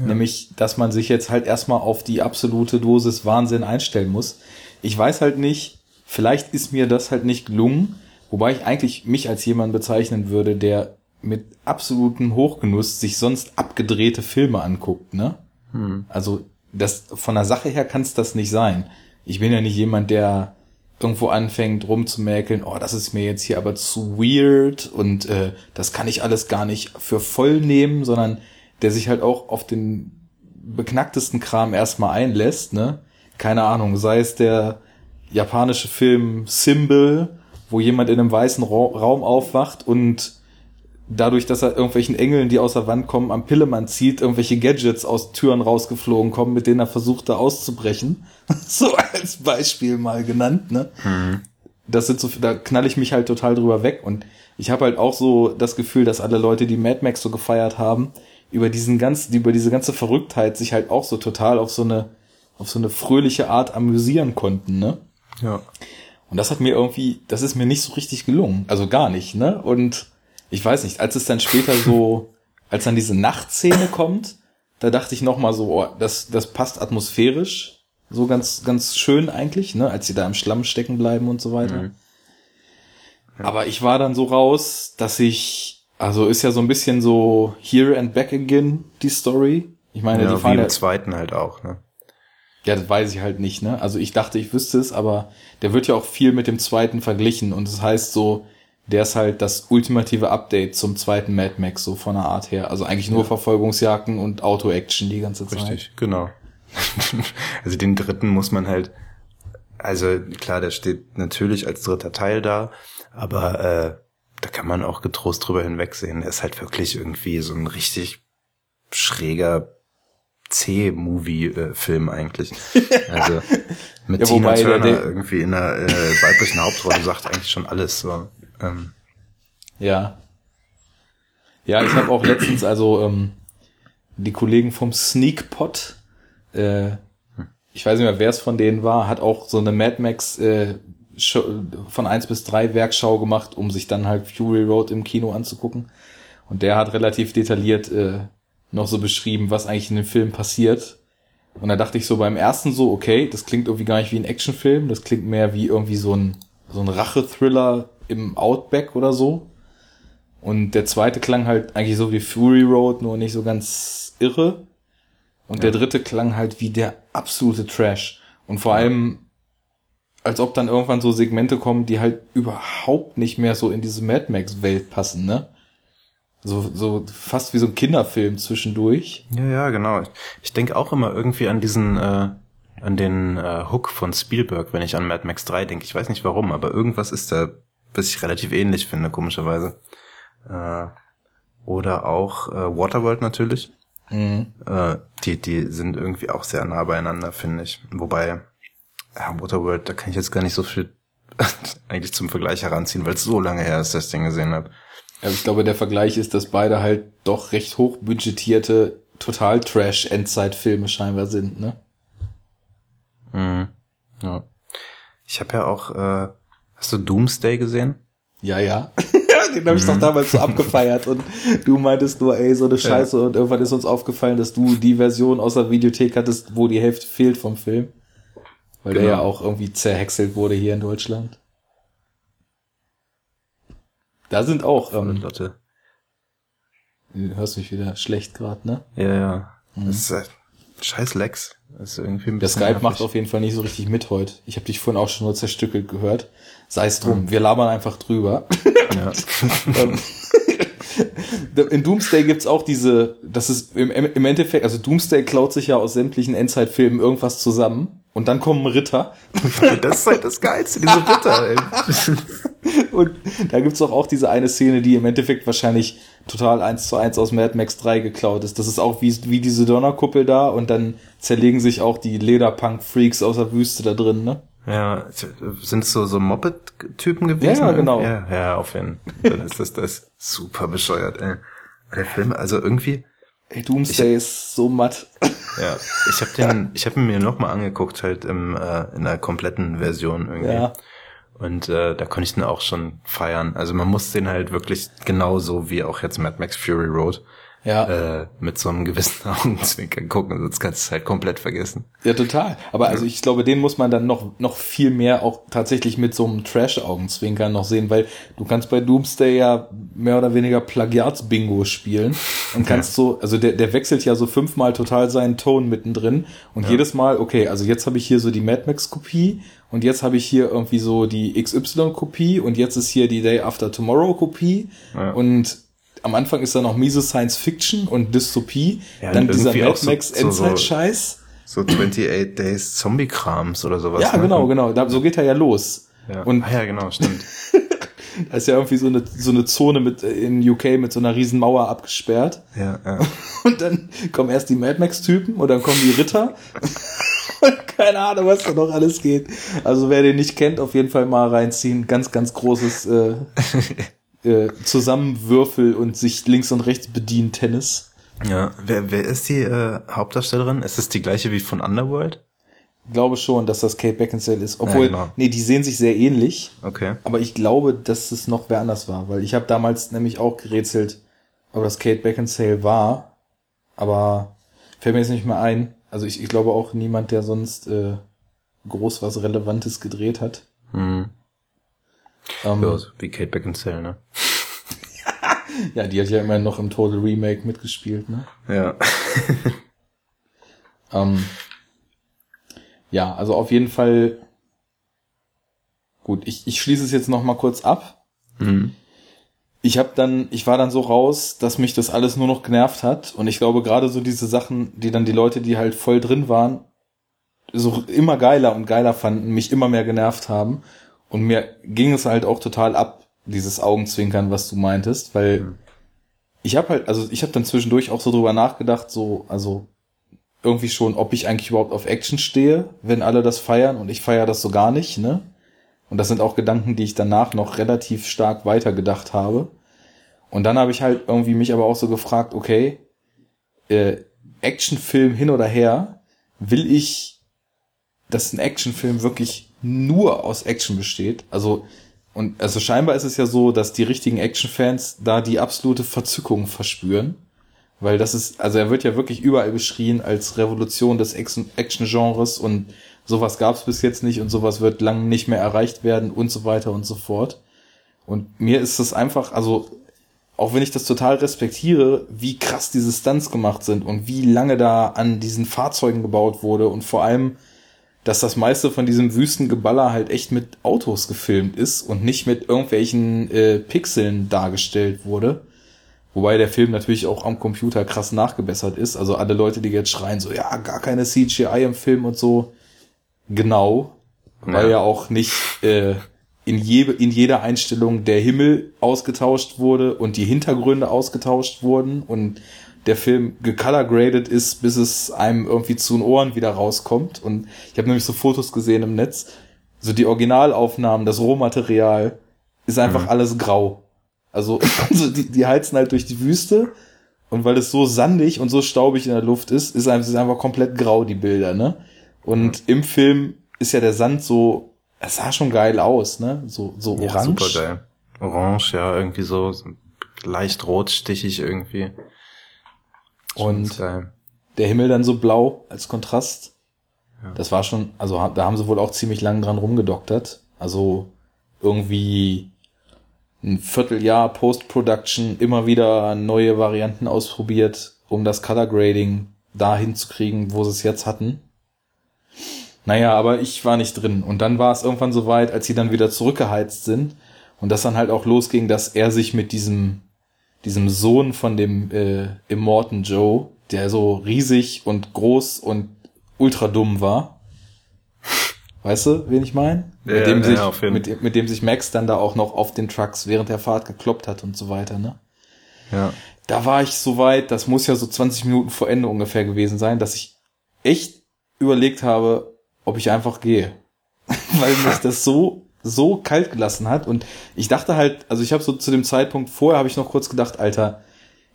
Nämlich, dass man sich jetzt halt erstmal auf die absolute Dosis Wahnsinn einstellen muss. Ich weiß halt nicht, vielleicht ist mir das halt nicht gelungen, wobei ich eigentlich mich als jemand bezeichnen würde, der mit absolutem Hochgenuss sich sonst abgedrehte Filme anguckt, ne? Also, das, von der Sache her kann es das nicht sein. Ich bin ja nicht jemand, der irgendwo anfängt rumzumäkeln, oh, das ist mir jetzt hier aber zu weird und äh, das kann ich alles gar nicht für voll nehmen, sondern der sich halt auch auf den beknacktesten Kram erstmal einlässt, ne? Keine Ahnung, sei es der japanische Film Symbol, wo jemand in einem weißen Ra Raum aufwacht und dadurch, dass er irgendwelchen Engeln, die aus der Wand kommen, am Pillemann zieht, irgendwelche Gadgets aus Türen rausgeflogen kommen, mit denen er versucht, da auszubrechen. so als Beispiel mal genannt, ne? das sind so, da knall ich mich halt total drüber weg und ich habe halt auch so das Gefühl, dass alle Leute, die Mad Max so gefeiert haben, über diesen ganzen, über diese ganze Verrücktheit sich halt auch so total auf so eine, auf so eine fröhliche Art amüsieren konnten, ne? Ja. Und das hat mir irgendwie, das ist mir nicht so richtig gelungen. Also gar nicht, ne? Und ich weiß nicht, als es dann später so, als dann diese Nachtszene kommt, da dachte ich noch mal so, oh, das, das passt atmosphärisch. So ganz, ganz schön eigentlich, ne? Als sie da im Schlamm stecken bleiben und so weiter. Mhm. Aber ich war dann so raus, dass ich, also ist ja so ein bisschen so Here and Back Again, die Story. Ich meine, ja, die wie fahren im ja, zweiten halt auch, ne? Ja, das weiß ich halt nicht, ne? Also ich dachte, ich wüsste es, aber der wird ja auch viel mit dem zweiten verglichen und das heißt so, der ist halt das ultimative Update zum zweiten Mad Max, so von der Art her. Also eigentlich nur Verfolgungsjagden und Auto-Action die ganze Zeit. Richtig, genau. also den dritten muss man halt, also klar, der steht natürlich als dritter Teil da, aber äh, da kann man auch getrost drüber hinwegsehen. Er ist halt wirklich irgendwie so ein richtig schräger C-Movie-Film eigentlich. Also mit Ja, Tina der- Turner der- irgendwie in einer äh, weiblichen Hauptrolle sagt eigentlich schon alles. So. Ähm, Ja. Ja, ich habe auch letztens, also ähm, die Kollegen vom Sneakpot, äh, ich weiß nicht mehr, wer es von denen war, hat auch so eine Mad Max äh, Show, von eins bis drei Werkschau gemacht, um sich dann halt Fury Road im Kino anzugucken. Und der hat relativ detailliert äh, noch so beschrieben, was eigentlich in dem Film passiert. Und da dachte ich so beim ersten so, okay, das klingt irgendwie gar nicht wie ein Actionfilm, das klingt mehr wie irgendwie so ein, so ein Rache-Thriller im Outback oder so. Und der zweite klang halt eigentlich so wie Fury Road, nur nicht so ganz irre. Und der dritte klang halt wie der absolute Trash. Und vor allem, als ob dann irgendwann so Segmente kommen, die halt überhaupt nicht mehr so in diese Mad Max-Welt passen, ne? So, so fast wie so ein Kinderfilm zwischendurch. Ja, ja, genau. Ich, ich denke auch immer irgendwie an diesen, äh, an den äh, Hook von Spielberg, wenn ich an Mad Max 3 denke. Ich weiß nicht warum, aber irgendwas ist da, was ich relativ ähnlich finde, komischerweise. Äh, oder auch äh, Waterworld natürlich. Mhm. Äh, die, die sind irgendwie auch sehr nah beieinander, finde ich. Wobei, ja, Waterworld, da kann ich jetzt gar nicht so viel eigentlich zum Vergleich heranziehen, weil es so lange her ist, dass ich den gesehen habe. Aber ich glaube, der Vergleich ist, dass beide halt doch recht hochbudgetierte, total Trash-Endzeit-Filme scheinbar sind, ne? Mhm. Ja. Ich habe ja auch, äh, hast du Doomsday gesehen? Ja, ja. Den habe ich doch damals so abgefeiert und du meintest nur, ey, so eine Scheiße und irgendwann ist uns aufgefallen, dass du die Version aus der Videothek hattest, wo die Hälfte fehlt vom Film. Weil der Genau. ja auch irgendwie zerhäckselt wurde hier in Deutschland. Da sind auch, ähm, Lotte. du hörst mich wieder schlecht gerade, ne? Ja, ja. Das ist, äh, scheiß Lex. Das ist irgendwie ein Der Skype nervig. macht auf jeden Fall nicht so richtig mit heute. Ich habe dich vorhin auch schon nur zerstückelt gehört. Sei es drum, wir labern einfach drüber. Ja. Ähm, In Doomsday gibt's auch diese, das ist im, im Endeffekt, also Doomsday klaut sich ja aus sämtlichen Endzeitfilmen irgendwas zusammen und dann kommen Ritter das ist halt das Geilste, diese Ritter, ey. und da gibt's auch, auch diese eine Szene, die im Endeffekt wahrscheinlich total eins zu eins aus Mad Max 3 geklaut ist. Das ist auch wie, wie diese Donnerkuppel da und dann zerlegen sich auch die Lederpunk-Freaks aus der Wüste da drin, ne? Ja, sind es so, so Moped-Typen gewesen? Ja, genau. Ja, ja, auf jeden Fall. Dann ist das, das super bescheuert, ey. Der Film, also irgendwie, Ey, Doomsday ist so matt. ja, ich habe den, ich habe ihn mir nochmal angeguckt, halt im, äh, in der kompletten Version irgendwie. Ja. Und äh, da konnte ich den auch schon feiern. Also man muss den halt wirklich genauso wie auch jetzt Mad Max Fury Road Ja. äh, mit so einem gewissen Augenzwinkern gucken, sonst kannst du es halt komplett vergessen. Ja, total. Aber also ich glaube, den muss man dann noch, noch viel mehr auch tatsächlich mit so einem Trash-Augenzwinkern noch sehen, weil du kannst bei Doomsday ja mehr oder weniger Plagiats-Bingo spielen und kannst so, also der, der wechselt ja so fünfmal total seinen Ton mittendrin und jedes Mal, okay, also jetzt habe ich hier so die Mad Max-Kopie und jetzt habe ich hier irgendwie so die XY-Kopie und jetzt ist hier die Day After Tomorrow-Kopie Ja. und am Anfang ist da noch miese Science Fiction und Dystopie, Ja, dann dieser Mad so- Max so- so- Endzeit-Scheiß. So 28 Days Zombie-Krams oder sowas. Ja, ne? genau, genau. Da, so geht er ja los. Ja. Und ah, ja, genau, stimmt. da ist ja irgendwie so eine, so eine Zone mit, in UK mit so einer riesen Mauer abgesperrt. ja, ja. Und dann kommen erst die Mad Max-Typen und dann kommen die Ritter. Keine Ahnung, was da noch alles geht. Also wer den nicht kennt, auf jeden Fall mal reinziehen. Ganz, ganz großes äh, äh, Zusammenwürfel und sich links und rechts bedienen Tennis. Ja, wer, wer ist die äh, Hauptdarstellerin? Ist es die gleiche wie von Underworld? Glaube schon, dass das Kate Beckinsale ist. Obwohl, ja, genau. nee, die sehen sich sehr ähnlich. Okay. Aber ich glaube, dass es noch wer anders war, weil ich habe damals nämlich auch gerätselt, ob das Kate Beckinsale war. Aber fällt mir jetzt nicht mehr ein. Also ich, ich glaube auch niemand, der sonst äh, groß was Relevantes gedreht hat. Mhm. Ähm, ja, wie Kate Beckinsale, ne? ja, die hat ja immer noch im Total Remake mitgespielt, ne? Ja. ähm, ja, also auf jeden Fall. Gut, ich, ich schließe es jetzt noch mal kurz ab. Mhm. Ich habe dann, ich war dann so raus, dass mich das alles nur noch genervt hat. Und ich glaube, gerade so diese Sachen, die dann die Leute, die halt voll drin waren, so immer geiler und geiler fanden, mich immer mehr genervt haben. Und mir ging es halt auch total ab, dieses Augenzwinkern, was du meintest, weil mhm. ich habe halt, also ich habe dann zwischendurch auch so drüber nachgedacht, so, also irgendwie schon, ob ich eigentlich überhaupt auf Action stehe, wenn alle das feiern und ich feiere das so gar nicht, ne? Und das sind auch Gedanken, die ich danach noch relativ stark weitergedacht habe. Und dann habe ich halt irgendwie mich aber auch so gefragt, okay, äh, Actionfilm hin oder her, will ich, dass ein Actionfilm wirklich nur aus Action besteht? Also, und also scheinbar ist es ja so, dass die richtigen Actionfans da die absolute Verzückung verspüren. Weil das ist, also er wird ja wirklich überall beschrien als Revolution des Action-Genres und sowas gab es bis jetzt nicht und sowas wird lang nicht mehr erreicht werden und so weiter und so fort. Und mir ist es einfach, also auch wenn ich das total respektiere, wie krass diese Stunts gemacht sind und wie lange da an diesen Fahrzeugen gebaut wurde und vor allem, dass das meiste von diesem Wüstengeballer halt echt mit Autos gefilmt ist und nicht mit irgendwelchen äh, Pixeln dargestellt wurde Wobei der Film natürlich auch am Computer krass nachgebessert ist. Also alle Leute, die jetzt schreien, so, ja, gar keine CGI im Film und so. Genau. Ja. Weil ja auch nicht äh, in, je, in jeder Einstellung der Himmel ausgetauscht wurde und die Hintergründe ausgetauscht wurden und der Film gecolorgraded ist, bis es einem irgendwie zu den Ohren wieder rauskommt. Und ich habe nämlich so Fotos gesehen im Netz. So die Originalaufnahmen, das Rohmaterial ist einfach mhm. alles grau. Also, also die, die heizen halt durch die Wüste und weil es so sandig und so staubig in der Luft ist, ist es einfach komplett grau, die Bilder, ne? Und mhm. im Film ist ja der Sand so, es sah schon geil aus, ne? So, so orange. Ja, super geil. Orange, ja, irgendwie so, so leicht rotstichig irgendwie. Und der Himmel dann so blau als Kontrast. Ja. Das war schon, also da haben sie wohl auch ziemlich lang dran rumgedoktert. Also irgendwie ein Vierteljahr Post-Production immer wieder neue Varianten ausprobiert, um das Color Grading dahin zu kriegen, wo sie es jetzt hatten. Naja, aber ich war nicht drin. Und dann war es irgendwann so weit, als sie dann wieder zurückgeheizt sind und das dann halt auch losging, dass er sich mit diesem, diesem Sohn von dem äh, Immortan Joe, der so riesig und groß und ultra dumm war, Weißt du, wen ich meine? Ja, mit, dem ja, sich, mit, mit, dem sich Max dann da auch noch auf den Trucks während der Fahrt gekloppt hat und so weiter, ne? Ja. Da war ich so weit, das muss ja so 20 Minuten vor Ende ungefähr gewesen sein, dass ich echt überlegt habe, ob ich einfach gehe. Weil mich das so, so kalt gelassen hat. Und ich dachte halt, also ich habe so zu dem Zeitpunkt vorher habe ich noch kurz gedacht, Alter,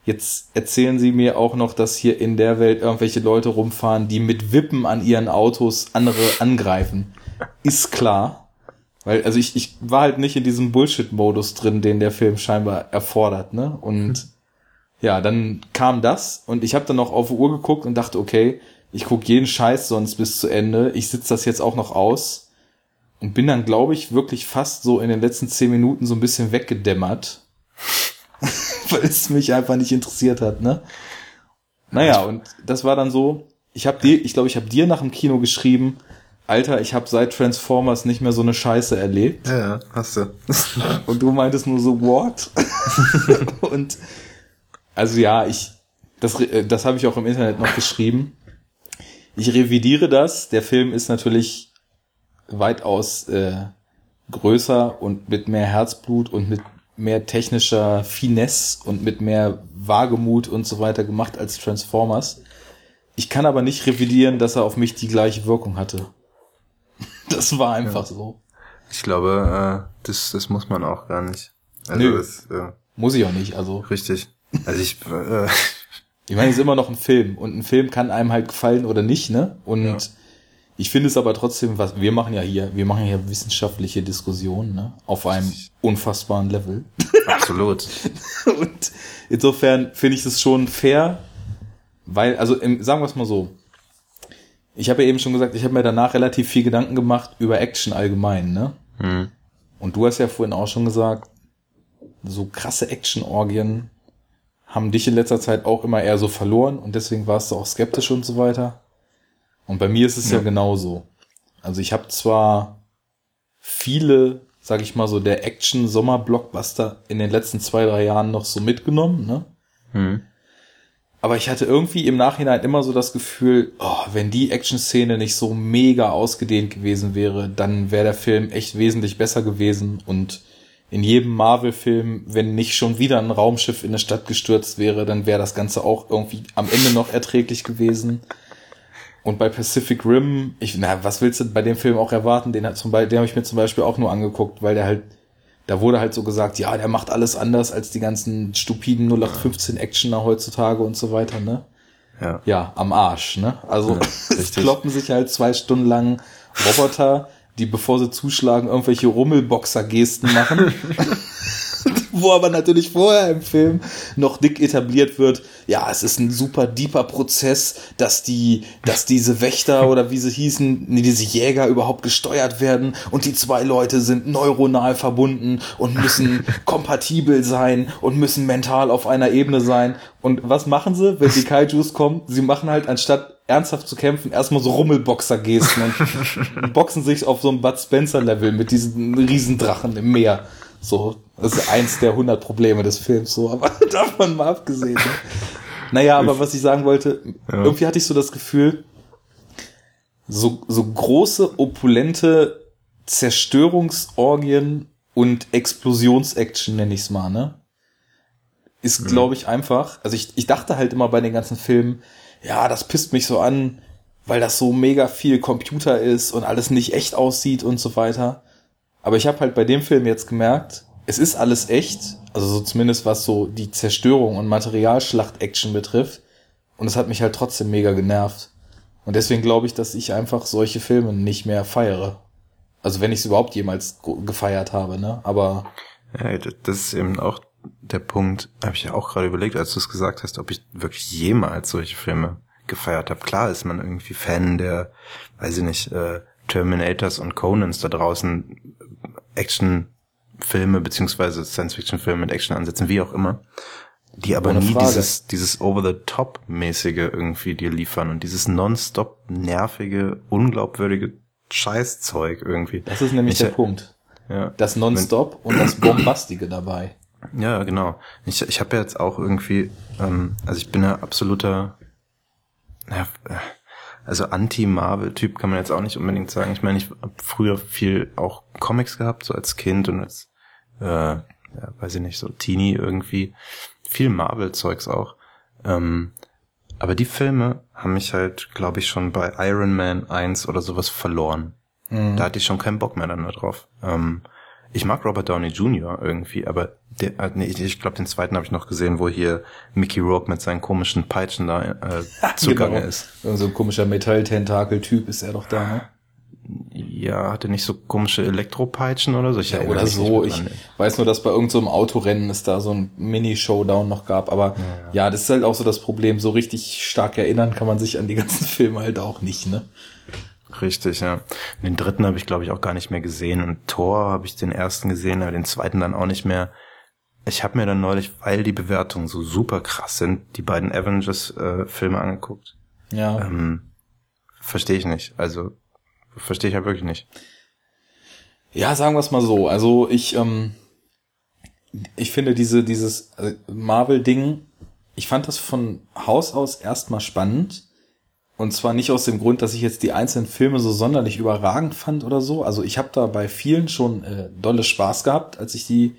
Jetzt erzählen sie mir auch noch, dass hier in der Welt irgendwelche Leute rumfahren, die mit Wippen an ihren Autos andere angreifen ist klar. Weil, also ich, ich war halt nicht in diesem Bullshit-Modus drin, den der Film scheinbar erfordert, ne? Und ja, dann kam das und ich habe dann noch auf die Uhr geguckt und dachte, okay, ich guck jeden Scheiß sonst bis zu Ende. Ich sitze das jetzt auch noch aus und bin dann, glaube ich, wirklich fast so in den letzten zehn Minuten so ein bisschen weggedämmert, weil es mich einfach nicht interessiert hat, ne? Naja, und das war dann so, ich habe dir, ich glaube, ich habe dir nach dem Kino geschrieben, Alter, ich habe seit Transformers nicht mehr so eine Scheiße erlebt. Ja, ja hast du. Und du meintest nur so, what? und also ja, ich, das, das habe ich auch im Internet noch geschrieben. Ich revidiere das. Der Film ist natürlich weitaus äh, größer und mit mehr Herzblut und mit mehr technischer Finesse und mit mehr Wagemut und so weiter gemacht als Transformers. Ich kann aber nicht revidieren, dass er auf mich die gleiche Wirkung hatte. Das war einfach ja. so. Ich glaube, äh, das, das muss man auch gar nicht. Also Nö, das, äh, muss ich auch nicht. Also richtig. Also ich. Äh, ich meine, es ist immer noch ein Film und ein Film kann einem halt gefallen oder nicht, ne? Und ja. Ich finde es aber trotzdem, was wir machen ja hier, wir machen ja wissenschaftliche Diskussionen, ne? Auf einem unfassbaren Level. Absolut. und insofern finde ich es schon fair, weil, also im, sagen wir es mal so, ich habe ja eben schon gesagt, ich habe mir danach relativ viel Gedanken gemacht über Action allgemein, ne? Mhm. Und du hast ja vorhin auch schon gesagt, so krasse Action-Orgien haben dich in letzter Zeit auch immer eher so verloren und deswegen warst du auch skeptisch und so weiter. Und bei mir ist es ja, ja genauso. Also ich habe zwar viele, sag ich mal so, der Action-Sommer-Blockbuster in den letzten zwei, drei Jahren noch so mitgenommen, ne? Mhm. Aber ich hatte irgendwie im Nachhinein immer so das Gefühl, oh, wenn die Action-Szene nicht so mega ausgedehnt gewesen wäre, dann wäre der Film echt wesentlich besser gewesen. Und in jedem Marvel-Film, wenn nicht schon wieder ein Raumschiff in der Stadt gestürzt wäre, dann wäre das Ganze auch irgendwie am Ende noch erträglich gewesen. Und bei Pacific Rim, ich, na, was willst du bei dem Film auch erwarten? Den hat zum Beispiel, den habe ich mir zum Beispiel auch nur angeguckt, weil der halt da wurde halt so gesagt, ja, der macht alles anders als die ganzen stupiden 0815 Actioner heutzutage und so weiter, ne? Ja. Ja, am Arsch, ne? Also, ja, es kloppen sich halt zwei Stunden lang Roboter, die bevor sie zuschlagen irgendwelche Rummelboxer-Gesten machen. wo aber natürlich vorher im Film noch dick etabliert wird, ja, es ist ein super deeper Prozess, dass die, dass diese Wächter oder wie sie hießen, nee, diese Jäger überhaupt gesteuert werden und die zwei Leute sind neuronal verbunden und müssen kompatibel sein und müssen mental auf einer Ebene sein. Und was machen sie, wenn die Kaijus kommen? Sie machen halt anstatt ernsthaft zu kämpfen, erstmal so Rummelboxer-Gesten und boxen sich auf so einem Bud Spencer-Level mit diesen Riesendrachen im Meer. So, das ist eins der 100 Probleme des Films, so, aber davon mal abgesehen. Ne? Naja, aber was ich sagen wollte, ja. irgendwie hatte ich so das Gefühl, so, so große, opulente Zerstörungsorgien und Explosionsaction, nenne ich es mal, ne? Ist, mhm. glaube ich, einfach. Also ich, ich dachte halt immer bei den ganzen Filmen, ja, das pisst mich so an, weil das so mega viel Computer ist und alles nicht echt aussieht und so weiter. Aber ich habe halt bei dem Film jetzt gemerkt, es ist alles echt, also so zumindest was so die Zerstörung und Materialschlacht-Action betrifft. Und es hat mich halt trotzdem mega genervt. Und deswegen glaube ich, dass ich einfach solche Filme nicht mehr feiere. Also wenn ich es überhaupt jemals gefeiert habe, ne? Aber. Ja, das ist eben auch der Punkt, habe ich ja auch gerade überlegt, als du es gesagt hast, ob ich wirklich jemals solche Filme gefeiert habe. Klar ist man irgendwie Fan der, weiß ich nicht, äh, Terminators und Conans da draußen Action-Filme beziehungsweise Science-Fiction-Filme mit Action-Ansätzen, wie auch immer, die aber Ohne nie Frage. dieses, dieses Over-the-Top-mäßige irgendwie dir liefern und dieses nonstop nervige, unglaubwürdige Scheißzeug irgendwie. Das ist nämlich ich, der Punkt. Ja. Das Nonstop und das Bombastige dabei. Ja, genau. Ich, ich habe ja jetzt auch irgendwie, ähm, also ich bin ja absoluter, ja, also Anti-Marvel-Typ kann man jetzt auch nicht unbedingt sagen. Ich meine, ich habe früher viel auch Comics gehabt, so als Kind und als, äh, ja, weiß ich nicht, so Teenie irgendwie. Viel Marvel-Zeugs auch. Ähm, aber die Filme haben mich halt, glaube ich, schon bei Iron Man 1 oder sowas verloren. Mhm. Da hatte ich schon keinen Bock mehr dann drauf. Ähm, ich mag Robert Downey Jr. irgendwie, aber der, äh, nee, ich glaube, den zweiten habe ich noch gesehen, wo hier Mickey Rourke mit seinen komischen Peitschen da äh, zugange genau. ist. So ein komischer Metall-Tentakel-Typ ist er doch da, ne? Ja, hatte nicht so komische Elektropeitschen oder so? Ich ja, oder so. Ich weiß nur, dass bei irgendeinem so Autorennen es da so ein Mini-Showdown noch gab. Aber ja, ja. ja, das ist halt auch so das Problem. So richtig stark erinnern kann man sich an die ganzen Filme halt auch nicht, ne? Richtig, ja. Den dritten habe ich, glaube ich, auch gar nicht mehr gesehen. Und Thor habe ich den ersten gesehen, aber den zweiten dann auch nicht mehr. Ich habe mir dann neulich, weil die Bewertungen so super krass sind, die beiden Avengers-Filme äh, angeguckt. Ja. Ähm, verstehe ich nicht. Also verstehe ich ja wirklich nicht. Ja, sagen wir es mal so. Also ich, ähm, ich finde diese, dieses äh, Marvel-Ding, ich fand das von Haus aus erstmal spannend und zwar nicht aus dem Grund, dass ich jetzt die einzelnen Filme so sonderlich überragend fand oder so. Also ich habe da bei vielen schon äh, dolle Spaß gehabt, als ich die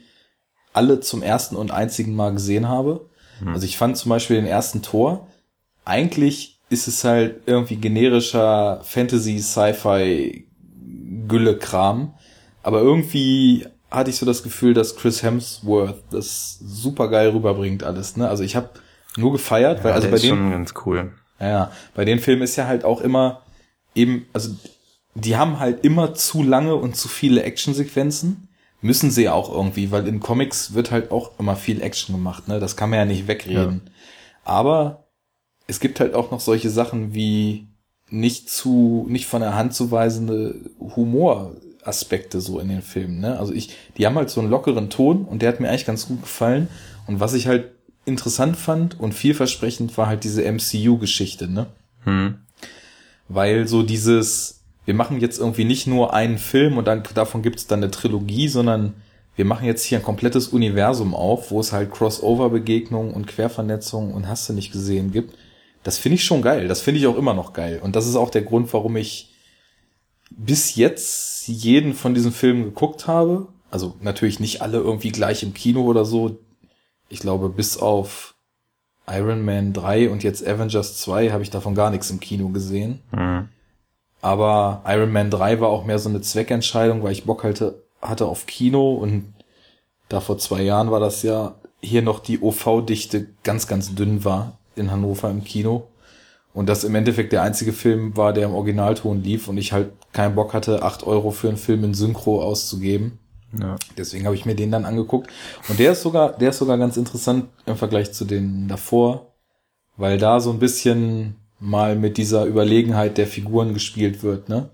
alle zum ersten und einzigen Mal gesehen habe. Mhm. Also ich fand zum Beispiel den ersten Tor, eigentlich ist es halt irgendwie generischer Fantasy, Sci-Fi, Gülle-Kram. Aber irgendwie hatte ich so das Gefühl, dass Chris Hemsworth das super geil rüberbringt alles. Ne? Also ich habe nur gefeiert, Ja, weil also bei ist dem schon ganz cool. Ja, ja, bei den Filmen ist ja halt auch immer eben, also die haben halt immer zu lange und zu viele Actionsequenzen. Müssen sie ja auch irgendwie, weil in Comics wird halt auch immer viel Action gemacht, ne? Das kann man ja nicht wegreden. Aber es gibt halt auch noch solche Sachen wie nicht zu, nicht von der Hand zu weisende Humoraspekte so in den Filmen, ne? Also ich, die haben halt so einen lockeren Ton und der hat mir eigentlich ganz gut gefallen. Und was ich halt interessant fand und vielversprechend war halt diese MCU-Geschichte, ne? Hm. weil so dieses, wir machen jetzt irgendwie nicht nur einen Film und dann davon gibt es dann eine Trilogie, sondern wir machen jetzt hier ein komplettes Universum auf, wo es halt Crossover-Begegnungen und Quervernetzungen und hast du nicht gesehen gibt. Das finde ich schon geil. Das finde ich auch immer noch geil. Und das ist auch der Grund, warum ich bis jetzt jeden von diesen Filmen geguckt habe. Also natürlich nicht alle irgendwie gleich im Kino oder so. Ich glaube, bis auf Iron Man 3 und jetzt Avengers 2 habe ich davon gar nichts im Kino gesehen. Hm. Aber Iron Man 3 war auch mehr so eine Zweckentscheidung, weil ich Bock hatte, hatte auf Kino und da vor zwei Jahren war das ja hier noch die OV-Dichte ganz, ganz dünn war in Hannover im Kino. Und das im Endeffekt der einzige Film war, der im Originalton lief und ich halt keinen Bock hatte, acht Euro für einen Film in Synchro auszugeben. Ja. Deswegen habe ich mir den dann angeguckt. Und der ist sogar, der ist sogar ganz interessant im Vergleich zu den davor, weil da so ein bisschen mal mit dieser Überlegenheit der Figuren gespielt wird, ne?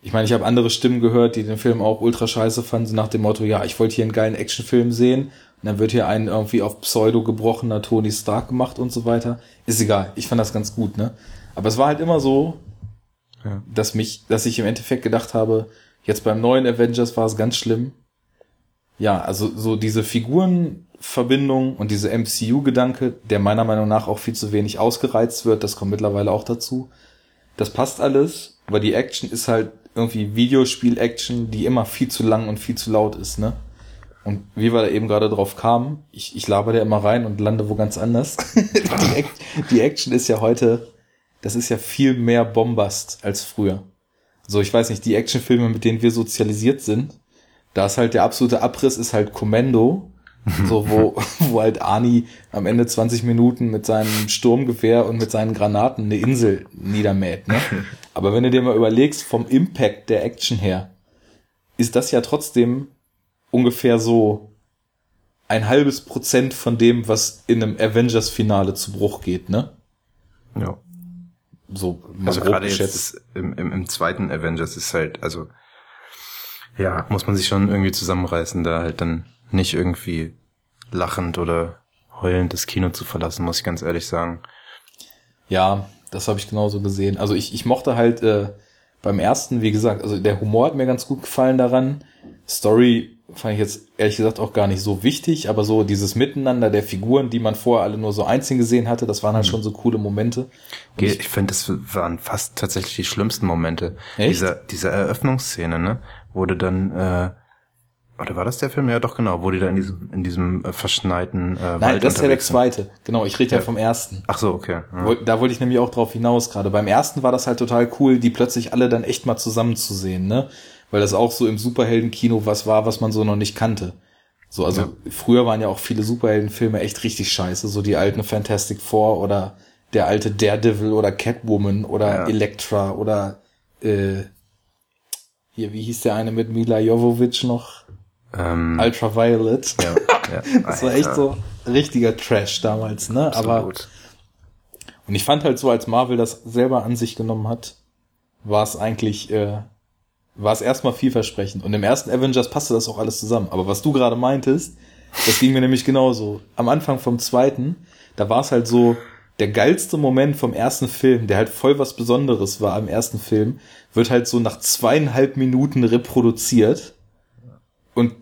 Ich meine, ich habe andere Stimmen gehört, die den Film auch ultra scheiße fanden, so nach dem Motto, ja, ich wollte hier einen geilen Actionfilm sehen und dann wird hier ein irgendwie auf Pseudo gebrochener Tony Stark gemacht und so weiter. Ist egal, ich fand das ganz gut, ne? Aber es war halt immer so, Ja. dass mich, dass ich im Endeffekt gedacht habe, jetzt beim neuen Avengers war es ganz schlimm. Ja, also so diese Figurenverbindung und diese MCU-Gedanke, der meiner Meinung nach auch viel zu wenig ausgereizt wird, das kommt mittlerweile auch dazu. Das passt alles, aber die Action ist halt irgendwie Videospiel-Action, die immer viel zu lang und viel zu laut ist, ne? Und wie wir da eben gerade drauf kamen, ich, ich laber da immer rein und lande wo ganz anders. die, Ac die Action ist ja heute, das ist ja viel mehr Bombast als früher. So, ich weiß nicht, die Actionfilme, mit denen wir sozialisiert sind, da ist halt der absolute Abriss, ist halt Kommando, so wo, wo halt Arnie am Ende 20 Minuten mit seinem Sturmgewehr und mit seinen Granaten eine Insel niedermäht, ne? Aber wenn du dir mal überlegst, vom Impact der Action her, ist das ja trotzdem ungefähr so ein halbes Prozent von dem, was in einem Avengers-Finale zu Bruch geht, ne? ja. So, Also gerade jetzt im, im, im zweiten Avengers ist halt, also ja, muss man sich schon irgendwie zusammenreißen, da halt dann nicht irgendwie lachend oder heulend das Kino zu verlassen, muss ich ganz ehrlich sagen. Ja, das habe ich genauso gesehen. Also ich, ich mochte halt äh, beim ersten, wie gesagt, also der Humor hat mir ganz gut gefallen daran. Story fand ich jetzt ehrlich gesagt auch gar nicht so wichtig, aber so dieses Miteinander der Figuren, die man vorher alle nur so einzeln gesehen hatte, das waren halt schon so coole Momente. Und Ge- Ich finde, das waren fast tatsächlich die schlimmsten Momente. Echt? Dieser, diese Eröffnungsszene, ne? Wurde dann, äh, oder war das der Film? Ja, doch, genau, wo die da in diesem, in diesem äh, verschneiten äh, Nein, Wald das ist ja der sind. zweite. Genau, ich rede ja. Ja. vom ersten. Ach so, okay. Ja. Da wollte ich nämlich auch drauf hinaus gerade. Beim ersten war das halt total cool, die plötzlich alle dann echt mal zusammenzusehen, ne? Weil das auch so im Superheldenkino was war, was man so noch nicht kannte. So, also Ja. früher waren ja auch viele Superheldenfilme echt richtig scheiße, so die alten Fantastic Four oder der alte Daredevil oder Catwoman oder Ja. Elektra oder äh, hier, wie hieß der eine mit Mila Jovovich noch? Ähm, Ultraviolet. ja, ja. Das war echt so richtiger Trash damals, ne? Aber Absolut. und ich fand halt so, als Marvel das selber an sich genommen hat, war es eigentlich, äh, war es erstmal vielversprechend. Und im ersten Avengers passte das auch alles zusammen. Aber was du gerade meintest, das ging mir nämlich genauso. Am Anfang vom zweiten, da war es halt so, der geilste Moment vom ersten Film, der halt voll was Besonderes war am ersten Film, wird halt so nach zweieinhalb Minuten reproduziert. Und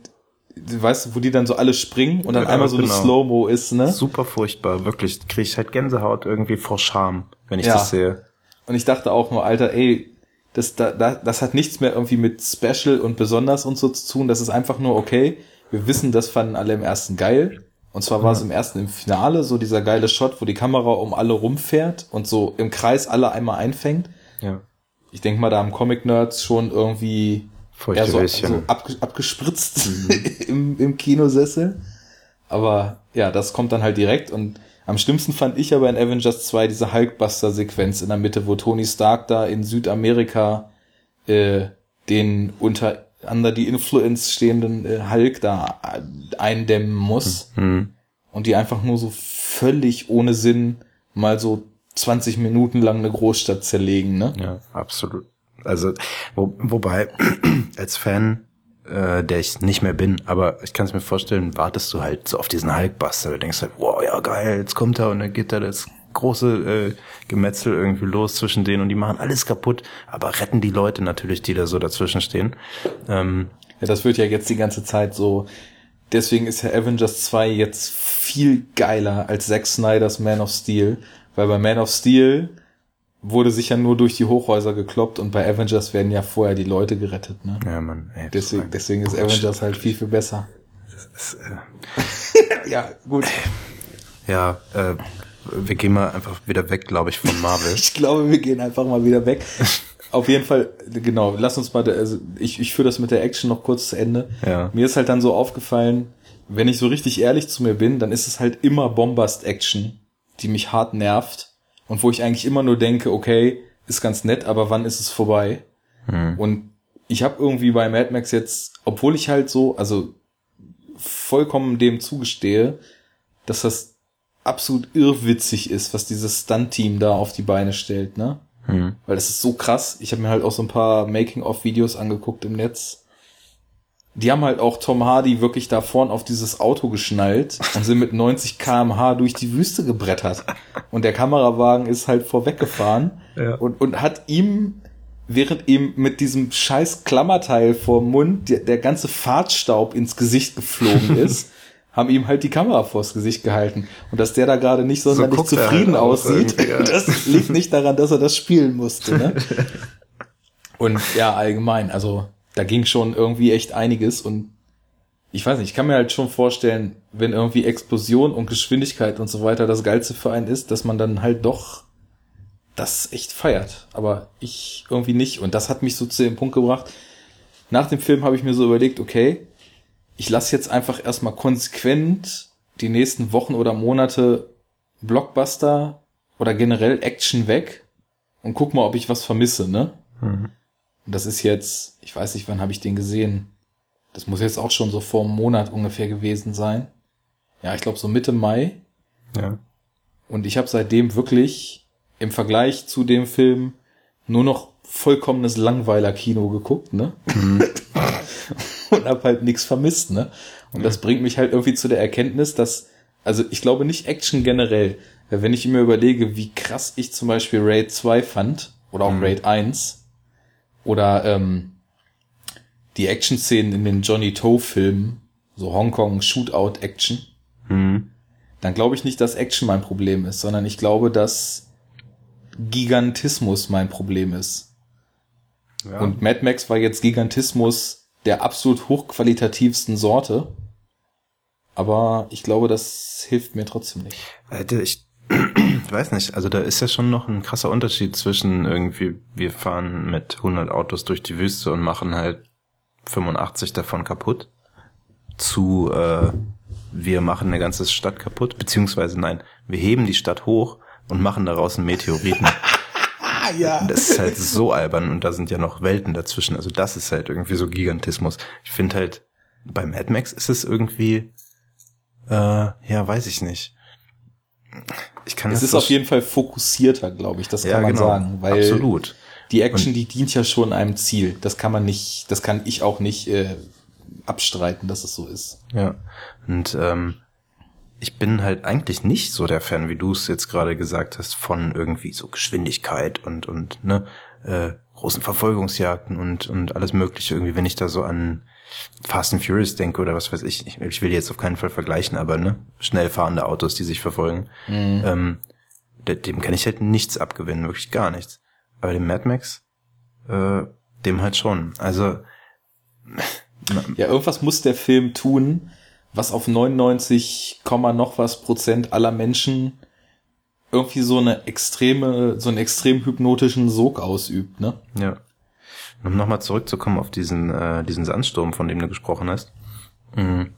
du weißt, wo die dann so alle springen und dann Ja, einmal so eine genau. Slow-Mo ist, ne? Super furchtbar, wirklich. Kriege ich halt Gänsehaut irgendwie vor Scham, wenn ich Ja. das sehe. Und ich dachte auch nur, Alter, ey, das, da, da, das hat nichts mehr irgendwie mit Special und besonders und so zu tun. Das ist einfach nur okay. Wir wissen, das fanden alle im ersten geil. Und zwar war es im ersten im Finale so dieser geile Shot, wo die Kamera um alle rumfährt und so im Kreis alle einmal einfängt. Ja. Ich denke mal, da haben Comic-Nerds schon irgendwie Feuchte eher so, so abge abgespritzt im, im Kinosessel. Aber ja, das kommt dann halt direkt und am schlimmsten fand ich aber in Avengers 2 diese Hulkbuster-Sequenz in der Mitte, wo Tony Stark da in Südamerika äh, den unter under die Influence stehenden äh, Hulk da äh, eindämmen muss Hm. und die einfach nur so völlig ohne Sinn mal so 20 Minuten lang eine Großstadt zerlegen, ne? Ja, absolut. Also, wo, wobei, als Fan, äh, der ich nicht mehr bin, aber ich kann es mir vorstellen, wartest du halt so auf diesen Hulkbuster. Du denkst halt, wow, ja geil, jetzt kommt er und dann geht da das große äh, Gemetzel irgendwie los zwischen denen und die machen alles kaputt, aber retten die Leute natürlich, die da so dazwischen stehen. Ähm, Ja, das wird ja jetzt die ganze Zeit so. Deswegen ist ja Avengers 2 jetzt viel geiler als Zack Snyders Man of Steel, weil bei Man of Steel wurde sich ja nur durch die Hochhäuser gekloppt und bei Avengers werden ja vorher die Leute gerettet, ne? ja, man, ey, Deswegen, deswegen ist Avengers halt viel, viel besser. das, äh, Ja, gut. ja, äh, wir gehen mal einfach wieder weg, glaube ich, von Marvel. Ich glaube, wir gehen einfach mal wieder weg. Auf jeden Fall, genau, lass uns mal, also ich, ich führe das mit der Action noch kurz zu Ende. Ja. Mir ist halt dann so aufgefallen, wenn ich so richtig ehrlich zu mir bin, dann ist es halt immer Bombast-Action, die mich hart nervt und wo ich eigentlich immer nur denke, okay, ist ganz nett, aber wann ist es vorbei? Und ich habe irgendwie bei Mad Max jetzt, obwohl ich halt so, also vollkommen dem zugestehe, dass das absolut irrwitzig ist, was dieses Stunt-Team da auf die Beine stellt, ne? Hm. Weil das ist so krass. Ich habe mir halt auch so ein paar Making-of-Videos angeguckt im Netz. Die haben halt auch Tom Hardy wirklich da vorn auf dieses Auto geschnallt und sind mit 90 kmh durch die Wüste gebrettert. Und der Kamerawagen ist halt vorweggefahren Ja. und, und hat ihm, während ihm mit diesem scheiß Klammerteil vorm Mund der, der ganze Fahrtstaub ins Gesicht geflogen ist, haben ihm halt die Kamera vors Gesicht gehalten. Und dass der da gerade nicht sonderlich guckt er zufrieden halt aus aussieht, ja. das liegt nicht daran, dass er das spielen musste. Ne? Und ja, allgemein, also da ging schon irgendwie echt einiges und ich weiß nicht, ich kann mir halt schon vorstellen, wenn irgendwie Explosion und Geschwindigkeit und so weiter das Geilste für einen ist, dass man dann halt doch das echt feiert. Aber ich irgendwie nicht. Und das hat mich so zu dem Punkt gebracht. Nach dem Film habe ich mir so überlegt, okay, ich lasse jetzt einfach erstmal konsequent die nächsten Wochen oder Monate Blockbuster oder generell Action weg und guck mal, ob ich was vermisse, ne? Mhm. Und das ist jetzt, ich weiß nicht, wann habe ich den gesehen? Das muss jetzt auch schon so vor einem Monat ungefähr gewesen sein. Ja, ich glaube so Mitte Mai. Ja. Und ich habe seitdem wirklich im Vergleich zu dem Film nur noch vollkommenes Langweiler-Kino geguckt, ne? und hab halt nichts vermisst, ne? Und das bringt mich halt irgendwie zu der Erkenntnis, dass, also ich glaube nicht Action generell, wenn ich mir überlege, wie krass ich zum Beispiel Raid 2 fand, oder auch Raid 1, oder ähm, die Action-Szenen in den Johnny Toe-Filmen, so Hongkong Shootout-Action, Hm. dann glaube ich nicht, dass Action mein Problem ist, sondern ich glaube, dass Gigantismus mein Problem ist. Ja. Und Mad Max war jetzt Gigantismus der absolut hochqualitativsten Sorte. Aber ich glaube, das hilft mir trotzdem nicht. Alter, ich weiß nicht, also da ist ja schon noch ein krasser Unterschied zwischen irgendwie, wir fahren mit 100 Autos durch die Wüste und machen halt 85 davon kaputt, zu äh, wir machen eine ganze Stadt kaputt, beziehungsweise nein, wir heben die Stadt hoch und machen daraus einen Meteoriten. Ja. Das ist halt so albern und da sind ja noch Welten dazwischen. Also das ist halt irgendwie so Gigantismus. Ich finde halt, bei Mad Max ist es irgendwie, äh, ja, weiß ich nicht. Ich kann Es ist auf jeden Fall fokussierter, glaube ich, das kann man sagen. Weil absolut. die Action, die dient ja schon einem Ziel. Das kann man nicht, das kann ich auch nicht äh, abstreiten, dass es so ist. Ja. Und ähm, ich bin halt eigentlich nicht so der Fan, wie du es jetzt gerade gesagt hast, von irgendwie so Geschwindigkeit und und ne äh, großen Verfolgungsjagden und und alles Mögliche. Irgendwie, wenn ich da so an Fast and Furious denke oder was weiß ich, ich, ich will die jetzt auf keinen Fall vergleichen, aber ne schnell fahrende Autos, die sich verfolgen, ähm, de- dem kann ich halt nichts abgewinnen, wirklich gar nichts. Aber dem Mad Max, äh, dem halt schon. Also Ja, irgendwas muss der Film tun, was auf 99, noch was Prozent aller Menschen irgendwie so eine extreme, so einen extrem hypnotischen Sog ausübt, ne? Ja. Um nochmal zurückzukommen auf diesen, äh, diesen Sandsturm, von dem du gesprochen hast. Mhm.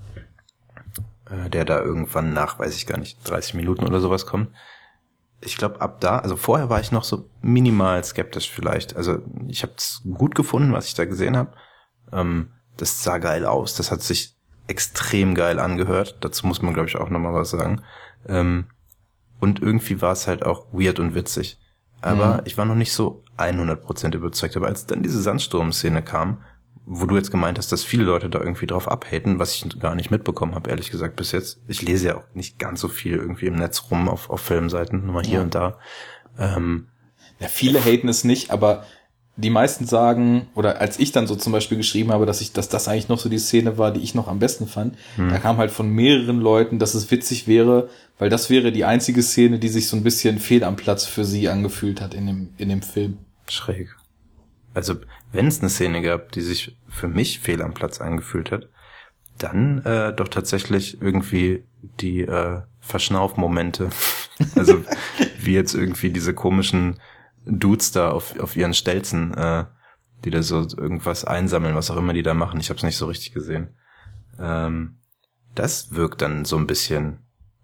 Äh, der da irgendwann nach, weiß ich gar nicht, 30 Minuten oder sowas kommt. Ich glaube, ab da, also vorher war ich noch so minimal skeptisch vielleicht. Also ich habe es gut gefunden, was ich da gesehen habe. Ähm, das sah geil aus. Das hat sich extrem geil angehört. Dazu muss man, glaube ich, auch nochmal was sagen. Ähm, und irgendwie war es halt auch weird und witzig. Aber mhm. ich war noch nicht so 100% überzeugt. Aber als dann diese Sandsturm-Szene kam, wo du jetzt gemeint hast, dass viele Leute da irgendwie drauf abhaten, was ich gar nicht mitbekommen habe, ehrlich gesagt, bis jetzt. Ich lese ja auch nicht ganz so viel irgendwie im Netz rum auf, auf Filmseiten, nur mal hier ja. und da. Ähm, ja, viele haten es nicht, aber die meisten sagen, oder als ich dann so zum Beispiel geschrieben habe, dass ich, dass das eigentlich noch so die Szene war, die ich noch am besten fand, hm. da kam halt von mehreren Leuten, dass es witzig wäre, weil das wäre die einzige Szene, die sich so ein bisschen fehl am Platz für sie angefühlt hat in dem, in dem Film. Schräg. Also, wenn es eine Szene gab, die sich für mich fehl am Platz angefühlt hat, dann äh, doch tatsächlich irgendwie die äh, Verschnaufmomente. also wie jetzt irgendwie diese komischen Dudes da auf, auf ihren Stelzen, äh, die da so irgendwas einsammeln, was auch immer die da machen. Ich habe es nicht so richtig gesehen. Ähm, das wirkt dann so ein bisschen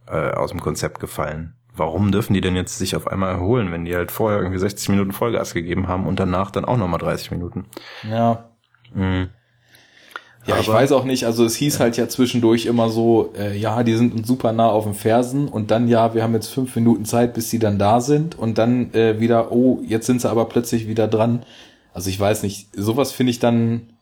äh, aus dem Konzept gefallen. Warum dürfen die denn jetzt sich auf einmal erholen, wenn die halt vorher irgendwie 60 Minuten Vollgas gegeben haben und danach dann auch nochmal 30 Minuten? Ja. Mhm. Ja, Aber, ich weiß auch nicht, also es hieß ja. halt ja zwischendurch immer so, äh, ja, die sind uns super nah auf den Fersen und dann, ja, wir haben jetzt fünf Minuten Zeit, bis sie dann da sind und dann äh, wieder, oh, jetzt sind sie aber plötzlich wieder dran. Also ich weiß nicht, sowas finde ich dann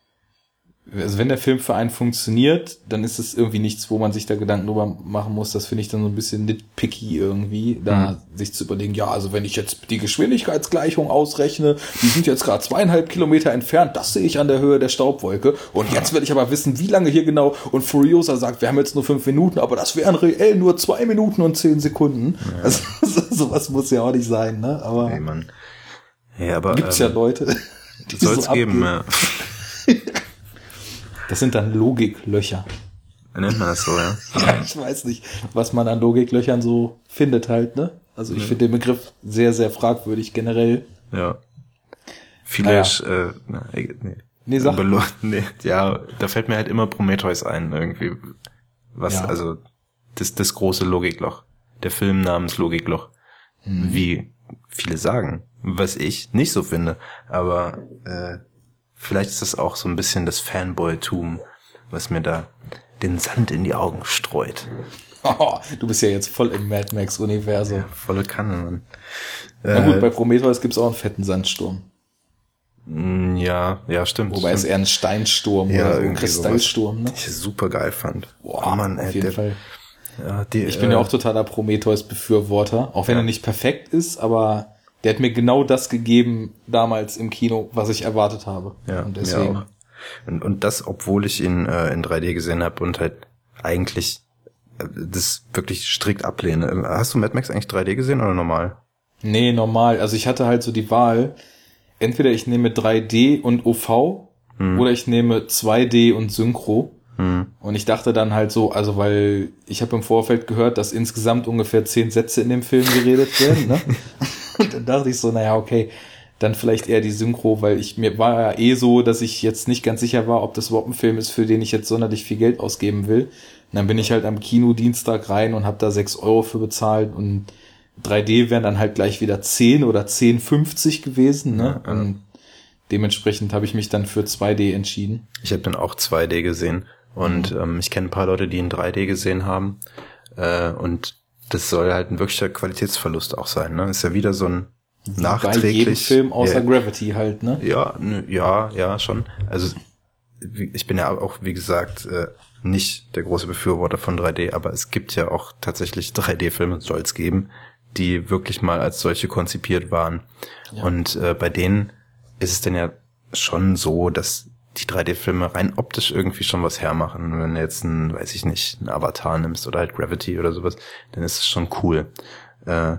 also wenn der Film für einen funktioniert, dann ist es irgendwie nichts, wo man sich da Gedanken drüber machen muss. Das finde ich dann so ein bisschen nitpicky irgendwie, da mhm. sich zu überlegen, ja, also wenn ich jetzt die Geschwindigkeitsgleichung ausrechne, die sind jetzt gerade zweieinhalb Kilometer entfernt, das sehe ich an der Höhe der Staubwolke. Und jetzt will ich aber wissen, wie lange hier genau. Und Furiosa sagt, wir haben jetzt nur fünf Minuten, aber das wären reell nur zwei Minuten und zehn Sekunden. Ja. Also sowas muss ja auch nicht sein, ne? Aber hey, Mann. Ja, aber gibt's ähm, ja Leute, die soll es so geben. Ja. Das sind dann Logiklöcher. Nennt man das so, ja? ja, ich weiß nicht, was man an Logiklöchern so findet halt, ne? Also ich ja. finde den Begriff sehr, sehr fragwürdig generell. Ja. Viele, ah, ja. äh, na, nee. Nee, sag. nee, ja, da fällt mir halt immer Prometheus ein, irgendwie. Was, ja. also, das, das große Logikloch. Der Film namens Logikloch. Mhm. Wie viele sagen. Was ich nicht so finde. Aber, äh, Vielleicht ist das auch so ein bisschen das Fanboy-Tum, was mir da den Sand in die Augen streut. Oh, du bist ja jetzt voll im Mad Max-Universum. Ja, volle Kanne, Mann. Na gut, äh, bei Prometheus gibt's auch einen fetten Sandsturm. Mm, ja, ja, stimmt. Wobei stimmt. es eher ein Steinsturm ja, oder ein Kristallsturm, ne? Ich super geil fand. Boah, oh Mann, ey, auf jeden der, Fall. Ja, die, ich bin äh, ja auch totaler Prometheus-Befürworter, auch wenn ja. er nicht perfekt ist, aber der hat mir genau das gegeben damals im Kino, was ich erwartet habe. Ja, und deswegen. Ja und, und das, obwohl ich ihn äh, in 3D gesehen habe und halt eigentlich äh, das wirklich strikt ablehne. Hast du Mad Max eigentlich 3D gesehen oder normal? Nee, normal. Also ich hatte halt so die Wahl, entweder ich nehme 3D und OV hm. oder ich nehme 2D und Synchro. Hm. Und ich dachte dann halt so, also weil ich habe im Vorfeld gehört, dass insgesamt ungefähr zehn Sätze in dem Film geredet werden. Ne? Und dann dachte ich so, naja, okay, dann vielleicht eher die Synchro, weil ich mir war ja eh so, dass ich jetzt nicht ganz sicher war, ob das überhaupt ein Film ist, für den ich jetzt sonderlich viel Geld ausgeben will. Und dann bin ich halt am Kino Dienstag rein und habe da sechs Euro für bezahlt und 3D wären dann halt gleich wieder 10 oder 10,50 gewesen, ne? Ja, ja. Und dementsprechend habe ich mich dann für 2D entschieden. Ich habe dann auch 2D gesehen und mhm. ähm, ich kenne ein paar Leute, die in 3D gesehen haben. Äh, und das soll halt ein wirklicher Qualitätsverlust auch sein. Ne? Ist ja wieder so ein nachträglich. Bei jedem Film außer ja, Gravity halt, ne? Ja, ja, ja, schon. Also ich bin ja auch, wie gesagt, äh, nicht der große Befürworter von 3D, aber es gibt ja auch tatsächlich 3D-Filme, soll es geben, die wirklich mal als solche konzipiert waren. Ja. Und äh, bei denen ist es denn ja schon so, dass die 3D-Filme rein optisch irgendwie schon was hermachen. Wenn du jetzt ein, weiß ich nicht, ein Avatar nimmst oder halt Gravity oder sowas, dann ist es schon cool. Äh,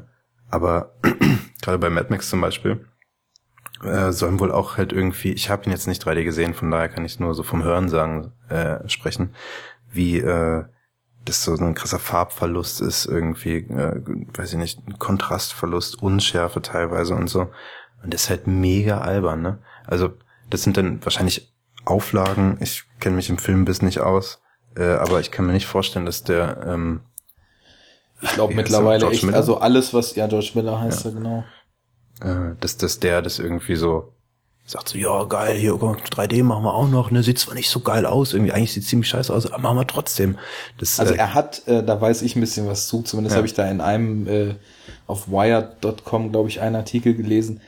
aber gerade bei Mad Max zum Beispiel äh, sollen wohl auch halt irgendwie, ich habe ihn jetzt nicht 3D gesehen, von daher kann ich nur so vom Hören sagen äh, sprechen, wie äh, dass so ein krasser Farbverlust ist, irgendwie, äh, weiß ich nicht, Kontrastverlust, Unschärfe teilweise und so. Und das ist halt mega albern, ne? Also, das sind dann wahrscheinlich Auflagen. Ich kenne mich im Filmbiss nicht aus, äh, aber ich kann mir nicht vorstellen, dass der ähm, ich glaube mittlerweile echt, Miller? also alles, was, ja, George Miller heißt ja, ja genau. Äh, dass, dass der das irgendwie so sagt so, ja, geil, hier, 3D machen wir auch noch, ne, sieht zwar nicht so geil aus, irgendwie, eigentlich sieht ziemlich scheiße aus, aber machen wir trotzdem. Das, also äh, er hat, äh, da weiß ich ein bisschen was zu, zumindest ja. habe ich da in einem, äh, auf wired.com, glaube ich, einen Artikel gelesen.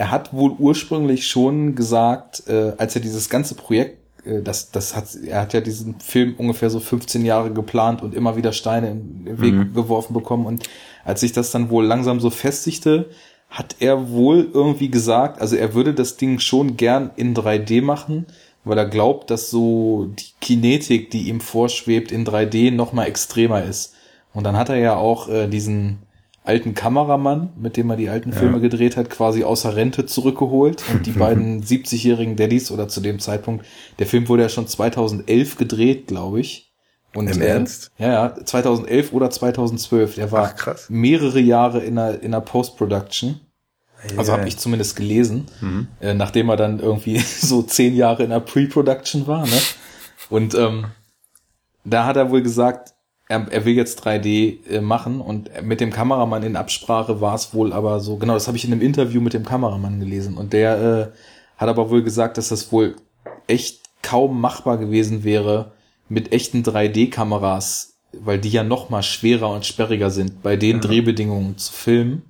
Er hat wohl ursprünglich schon gesagt, äh, als er dieses ganze Projekt äh, das, das hat, er hat ja diesen Film ungefähr so 15 Jahre geplant und immer wieder Steine in den Weg mhm. geworfen bekommen. Und als sich das dann wohl langsam so festigte, hat er wohl irgendwie gesagt, also er würde das Ding schon gern in 3D machen, weil er glaubt, dass so die Kinetik, die ihm vorschwebt, in 3D noch mal extremer ist. Und dann hat er ja auch äh, diesen alten Kameramann, mit dem er die alten Filme ja. gedreht hat, quasi außer Rente zurückgeholt. Und die beiden 70-jährigen Daddys oder zu dem Zeitpunkt, der Film wurde ja schon 2011 gedreht, glaube ich. Und, Im äh, Ernst? Ja, ja, 2011 oder 2012. Der war Ach, mehrere Jahre in der, in der Post-Production. Yeah. Also habe ich zumindest gelesen, mhm. äh, nachdem er dann irgendwie so zehn Jahre in der Pre-Production war. Ne? Und ähm, da hat er wohl gesagt, er, er will jetzt 3D äh, machen und mit dem Kameramann in Absprache war es wohl aber so, genau, das habe ich in einem Interview mit dem Kameramann gelesen und der äh, hat aber wohl gesagt, dass das wohl echt kaum machbar gewesen wäre mit echten 3D-Kameras, weil die ja noch mal schwerer und sperriger sind, bei den ja. Drehbedingungen zu filmen.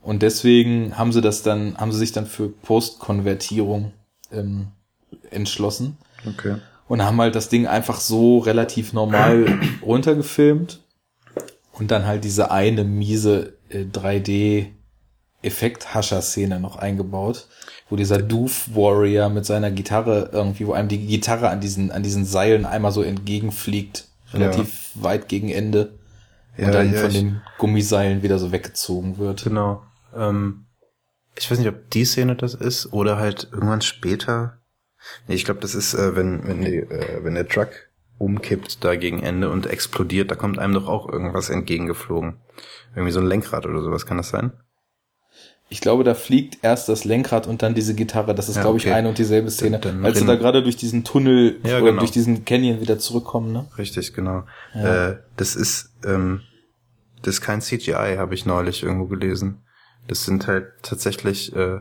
Und deswegen haben sie das dann, haben sie sich dann für Postkonvertierung ähm, entschlossen. Okay und haben halt das Ding einfach so relativ normal runtergefilmt und dann halt diese eine miese äh, 3D Effekt-Hascher-Szene noch eingebaut, wo dieser Doof Warrior mit seiner Gitarre irgendwie, wo einem die Gitarre an diesen, an diesen Seilen einmal so entgegenfliegt, relativ ja. weit gegen Ende und ja, dann ja, von den Gummiseilen wieder so weggezogen wird. Genau. Ähm, ich weiß nicht, ob die Szene das ist oder halt irgendwann später ich glaube, das ist, äh, wenn, wenn, die, äh, wenn der Truck umkippt da gegen Ende und explodiert, da kommt einem doch auch irgendwas entgegengeflogen. Irgendwie so ein Lenkrad oder sowas, kann das sein? Ich glaube, da fliegt erst das Lenkrad und dann diese Gitarre. Das ist, ja, glaube ich, eine und dieselbe Szene. Dann, dann Als sie da gerade durch diesen Tunnel ja, oder genau. durch diesen Canyon wieder zurückkommen, ne? Richtig, genau. Ja. Äh, das ist, ähm, das ist kein CGI, habe ich neulich irgendwo gelesen. Das sind halt tatsächlich äh,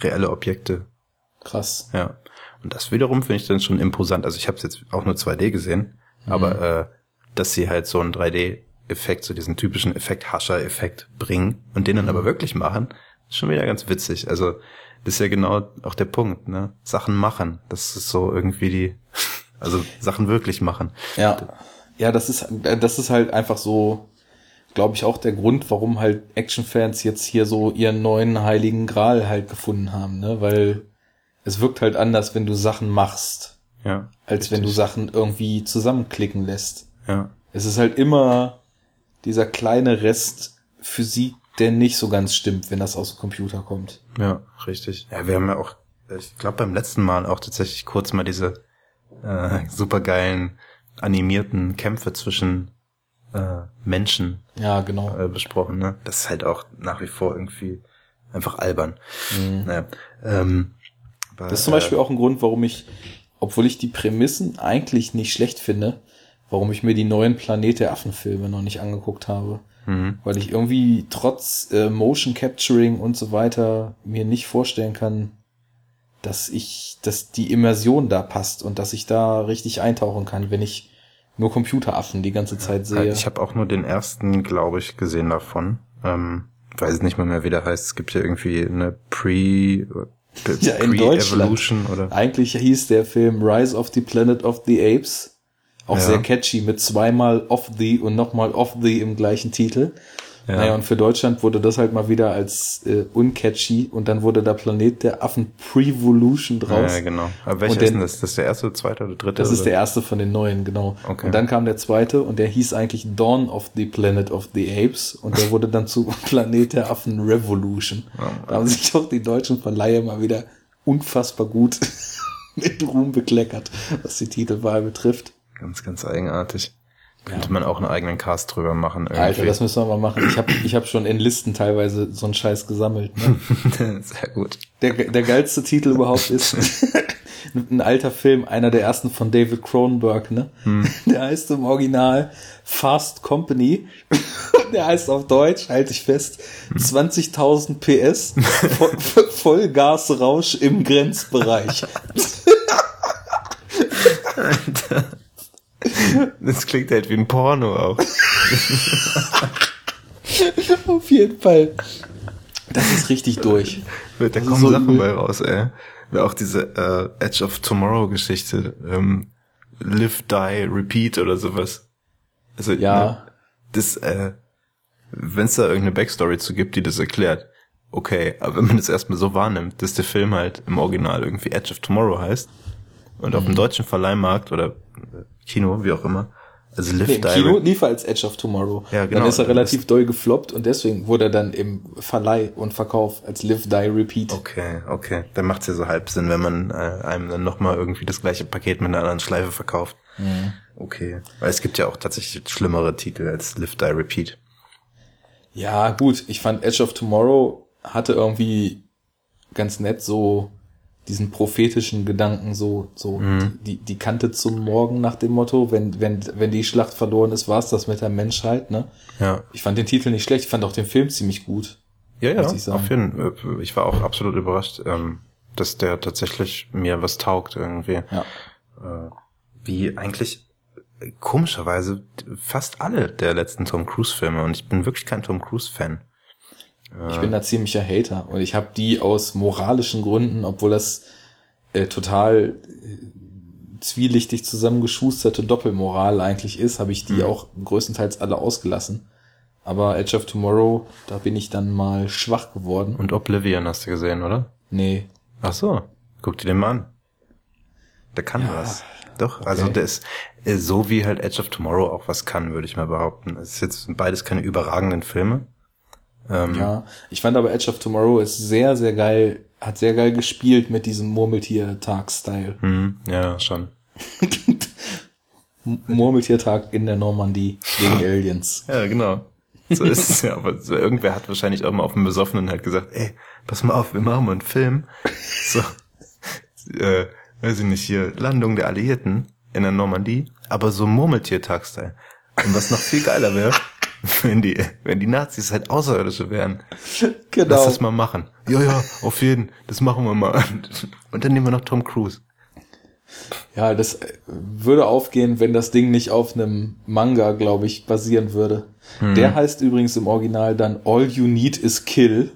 reelle Objekte. Krass. Ja. Und das wiederum finde ich dann schon imposant. Also ich habe es jetzt auch nur 2D gesehen, mhm. aber äh, dass sie halt so einen 3D-Effekt, so diesen typischen Effekt-Hascher-Effekt bringen und den dann mhm. aber wirklich machen, ist schon wieder ganz witzig. Also das ist ja genau auch der Punkt, ne? Sachen machen. Das ist so irgendwie die, also Sachen wirklich machen. Ja. Ja, das ist, das ist halt einfach so, glaube ich, auch der Grund, warum halt Actionfans jetzt hier so ihren neuen heiligen Gral halt gefunden haben, ne? Weil es wirkt halt anders, wenn du Sachen machst. Ja. Als richtig. wenn du Sachen irgendwie zusammenklicken lässt. Ja. Es ist halt immer dieser kleine Rest Physik, der nicht so ganz stimmt, wenn das aus dem Computer kommt. Ja, richtig. Ja, wir haben ja auch, ich glaube beim letzten Mal auch tatsächlich kurz mal diese äh, supergeilen animierten Kämpfe zwischen äh, Menschen ja, genau. äh, besprochen. Ne? Das ist halt auch nach wie vor irgendwie einfach albern. Mhm. Naja, ähm, das ist zum Beispiel äh, auch ein Grund, warum ich, obwohl ich die Prämissen eigentlich nicht schlecht finde, warum ich mir die neuen Planet der Affen-Filme noch nicht angeguckt habe. Mhm. Weil ich irgendwie trotz äh, Motion Capturing und so weiter mir nicht vorstellen kann, dass ich, dass die Immersion da passt und dass ich da richtig eintauchen kann, wenn ich nur Computeraffen die ganze Zeit sehe. Ich habe auch nur den ersten, glaube ich, gesehen davon. Ähm, weiß nicht mal mehr, wie der heißt. Es gibt ja irgendwie eine Pre ja, in Deutschland. Oder? Eigentlich hieß der Film Rise of the Planet of the Apes. Auch ja. sehr catchy mit zweimal of the und nochmal of the im gleichen Titel. Ja. Naja, und für Deutschland wurde das halt mal wieder als äh, uncatchy und dann wurde da Planet der Affen Prevolution draus. Ja, genau. Aber welcher ist denn das? Das ist der erste, zweite oder dritte? Das oder? ist der erste von den neuen, genau. Okay. Und dann kam der zweite und der hieß eigentlich Dawn of the Planet of the Apes und der wurde dann zu Planet der Affen Revolution. Oh, da haben sich auch die deutschen Verleiher mal wieder unfassbar gut mit Ruhm bekleckert, was die Titelwahl betrifft. Ganz, ganz eigenartig. Könnte man auch einen eigenen Cast drüber machen. Irgendwie. Alter, das müssen wir mal machen. Ich habe ich hab schon in Listen teilweise so einen Scheiß gesammelt. Ne? Sehr gut. Der, der geilste Titel überhaupt ist ein alter Film, einer der ersten von David Cronenberg, ne? Hm. Der heißt im Original Fast Company. Der heißt auf Deutsch, halte ich fest, 20.000 PS, Vo Vollgasrausch im Grenzbereich. Das klingt halt wie ein Porno auch. Auf jeden Fall. Das ist richtig durch. Da Das kommen so Sachen bei raus, ey. Auch diese äh, Edge of Tomorrow Geschichte. Ähm, live, die, repeat oder sowas. Also, Ja. ne, das, äh, wenn es da irgendeine Backstory zu gibt, die das erklärt, okay, aber wenn man das erstmal so wahrnimmt, dass der Film halt im Original irgendwie Edge of Tomorrow heißt und Mhm. auf dem deutschen Verleihmarkt oder Kino, wie auch immer, also Live, Nee, Im Kino lief er als Edge of Tomorrow. Ja, genau. Dann ist er relativ doll gefloppt und deswegen wurde er dann im Verleih und Verkauf als Live, Die, Repeat. Okay, okay. Dann macht's ja so halb Sinn, wenn man äh, einem dann nochmal irgendwie das gleiche Paket mit einer anderen Schleife verkauft. Mhm. Okay. Weil es gibt ja auch tatsächlich schlimmere Titel als Live, Die, Repeat. Ja, gut. Ich fand Edge of Tomorrow hatte irgendwie ganz nett so diesen prophetischen Gedanken, so, so Mhm. die, die Kante zum Morgen nach dem Motto, wenn, wenn, wenn die Schlacht verloren ist, war's das mit der Menschheit, ne? Ja. Ich fand den Titel nicht schlecht, ich fand auch den Film ziemlich gut. Ja, ja, ich auf jeden Fall. Ich war auch absolut überrascht, ähm, dass der tatsächlich mir was taugt irgendwie. Ja. Äh, wie eigentlich äh, komischerweise fast alle der letzten Tom Cruise Filme und ich bin wirklich kein Tom Cruise Fan. Ich bin da ziemlicher Hater und ich habe die aus moralischen Gründen, obwohl das äh, total äh, zwielichtig zusammengeschusterte Doppelmoral eigentlich ist, habe ich die auch größtenteils alle ausgelassen. Aber Edge of Tomorrow, da bin ich dann mal schwach geworden. Und Oblivion hast du gesehen, oder? Nee, Ach so, guck dir den mal an. Der kann Ja, was. Doch, also der ist äh, so wie halt Edge of Tomorrow auch was kann, würde ich mal behaupten. Es ist jetzt beides keine überragenden Filme. Ähm, ja. Ich fand aber Edge of Tomorrow ist sehr, sehr geil, hat sehr geil gespielt mit diesem Murmeltier-Tag-Style. hm, ja, schon. Murmeltiertag in der Normandie gegen Aliens. Ja, genau. So ist es ja, aber so, irgendwer hat wahrscheinlich auch mal auf dem Besoffenen halt gesagt, ey, pass mal auf, wir machen mal einen Film. So, äh, weiß ich nicht, hier, Landung der Alliierten in der Normandie, aber so Murmeltier-Tag-Style. Und was noch viel geiler wäre, wenn die, wenn die Nazis halt Außerirdische wären. Genau. Lass das mal machen. Ja, ja, auf jeden, das machen wir mal. Und dann nehmen wir noch Tom Cruise. Ja, das äh, würde aufgehen, wenn das Ding nicht auf einem Manga, glaube ich, basieren würde. Der heißt übrigens im Original dann All You Need Is Kill,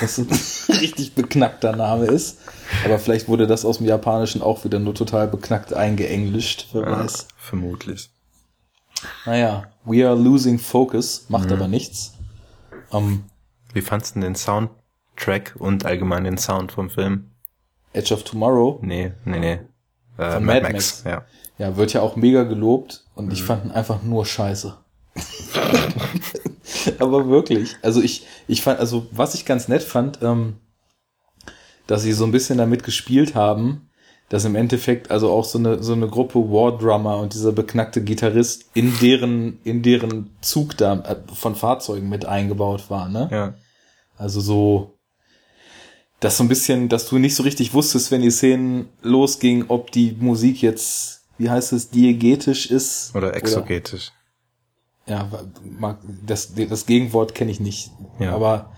was ein richtig beknackter Name ist. Aber vielleicht wurde das aus dem Japanischen auch wieder nur total beknackt eingeenglischt, wer weiß. Vermutlich. Naja, We Are Losing Focus, macht aber nichts. Ähm, Wie fandst du den Soundtrack und allgemein den Sound vom Film? Edge of Tomorrow, Nee, nee, nee. Äh, Von Mad Max. Ja. ja, wird ja auch mega gelobt und ich fand ihn einfach nur scheiße. Aber wirklich, also ich, ich fand, also was ich ganz nett fand, ähm, dass sie so ein bisschen damit gespielt haben, dass im Endeffekt also auch so eine so eine Gruppe War Drummer und dieser beknackte Gitarrist in deren in deren Zug da äh, von Fahrzeugen mit eingebaut war, ne? Ja. Also so, dass so ein bisschen, dass du nicht so richtig wusstest, wenn die Szenen losgingen, ob die Musik jetzt, wie heißt es, diegetisch ist. Oder exogetisch. ja, mag- das, das Gegenwort kenne ich nicht. Ja. Aber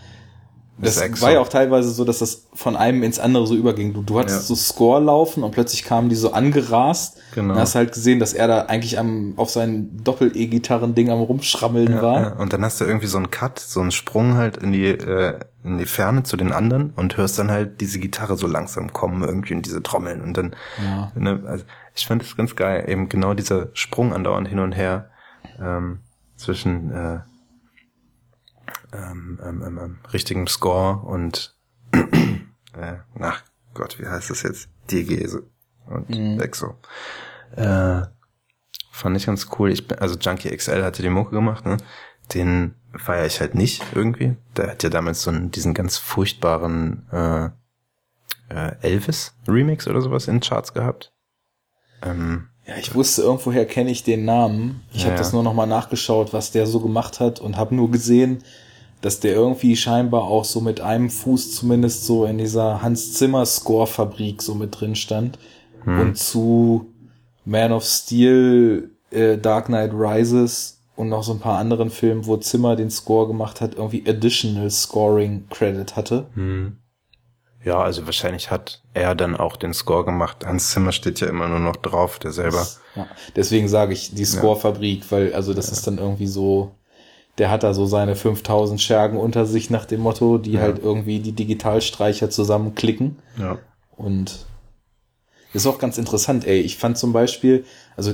Das exo. war ja auch teilweise so, dass das von einem ins andere so überging. Du, du hattest Ja. so Score laufen und plötzlich kamen die so angerast. Genau. Und hast halt gesehen, dass er da eigentlich am, auf sein Doppel-E-Gitarren-Ding am Rumschrammeln Ja, war. ja. Und dann hast du irgendwie so einen Cut, so einen Sprung halt in die, äh, in die Ferne zu den anderen und hörst dann halt diese Gitarre so langsam kommen, irgendwie in diese Trommeln und dann, Ja. ne, also ich fand das ganz geil, eben genau dieser Sprung andauernd hin und her, ähm, zwischen, äh, ähm, ähm, ähm, ähm, richtigem Score und, äh, ach Gott, wie heißt das jetzt? Diegese und Mhm. Exo. Äh, fand ich ganz cool. Ich bin, also Junkie XL hatte die Mucke gemacht, ne? Den feiere ich halt nicht irgendwie. Der hat ja damals so einen, diesen ganz furchtbaren äh, äh, Elvis Remix oder sowas in Charts gehabt. Ähm, Ja, ich wusste, irgendwoher kenne ich den Namen. Ich Ja, habe das nur noch mal nachgeschaut, was der so gemacht hat und habe nur gesehen, dass der irgendwie scheinbar auch so mit einem Fuß zumindest so in dieser Hans Zimmer Score Fabrik so mit drin stand Hm. und zu Man of Steel, äh, Dark Knight Rises und noch so ein paar anderen Filmen, wo Zimmer den Score gemacht hat, irgendwie Additional Scoring Credit hatte. Ja, also wahrscheinlich hat er dann auch den Score gemacht. Hans Zimmer steht ja immer nur noch drauf, der selber. Ja, deswegen sage ich die Score-Fabrik, weil also das ist dann irgendwie so, der hat da so seine 5000 Schergen unter sich nach dem Motto, die halt irgendwie die Digitalstreicher zusammenklicken Ja. und ist auch ganz interessant, ey. Ich fand zum Beispiel, also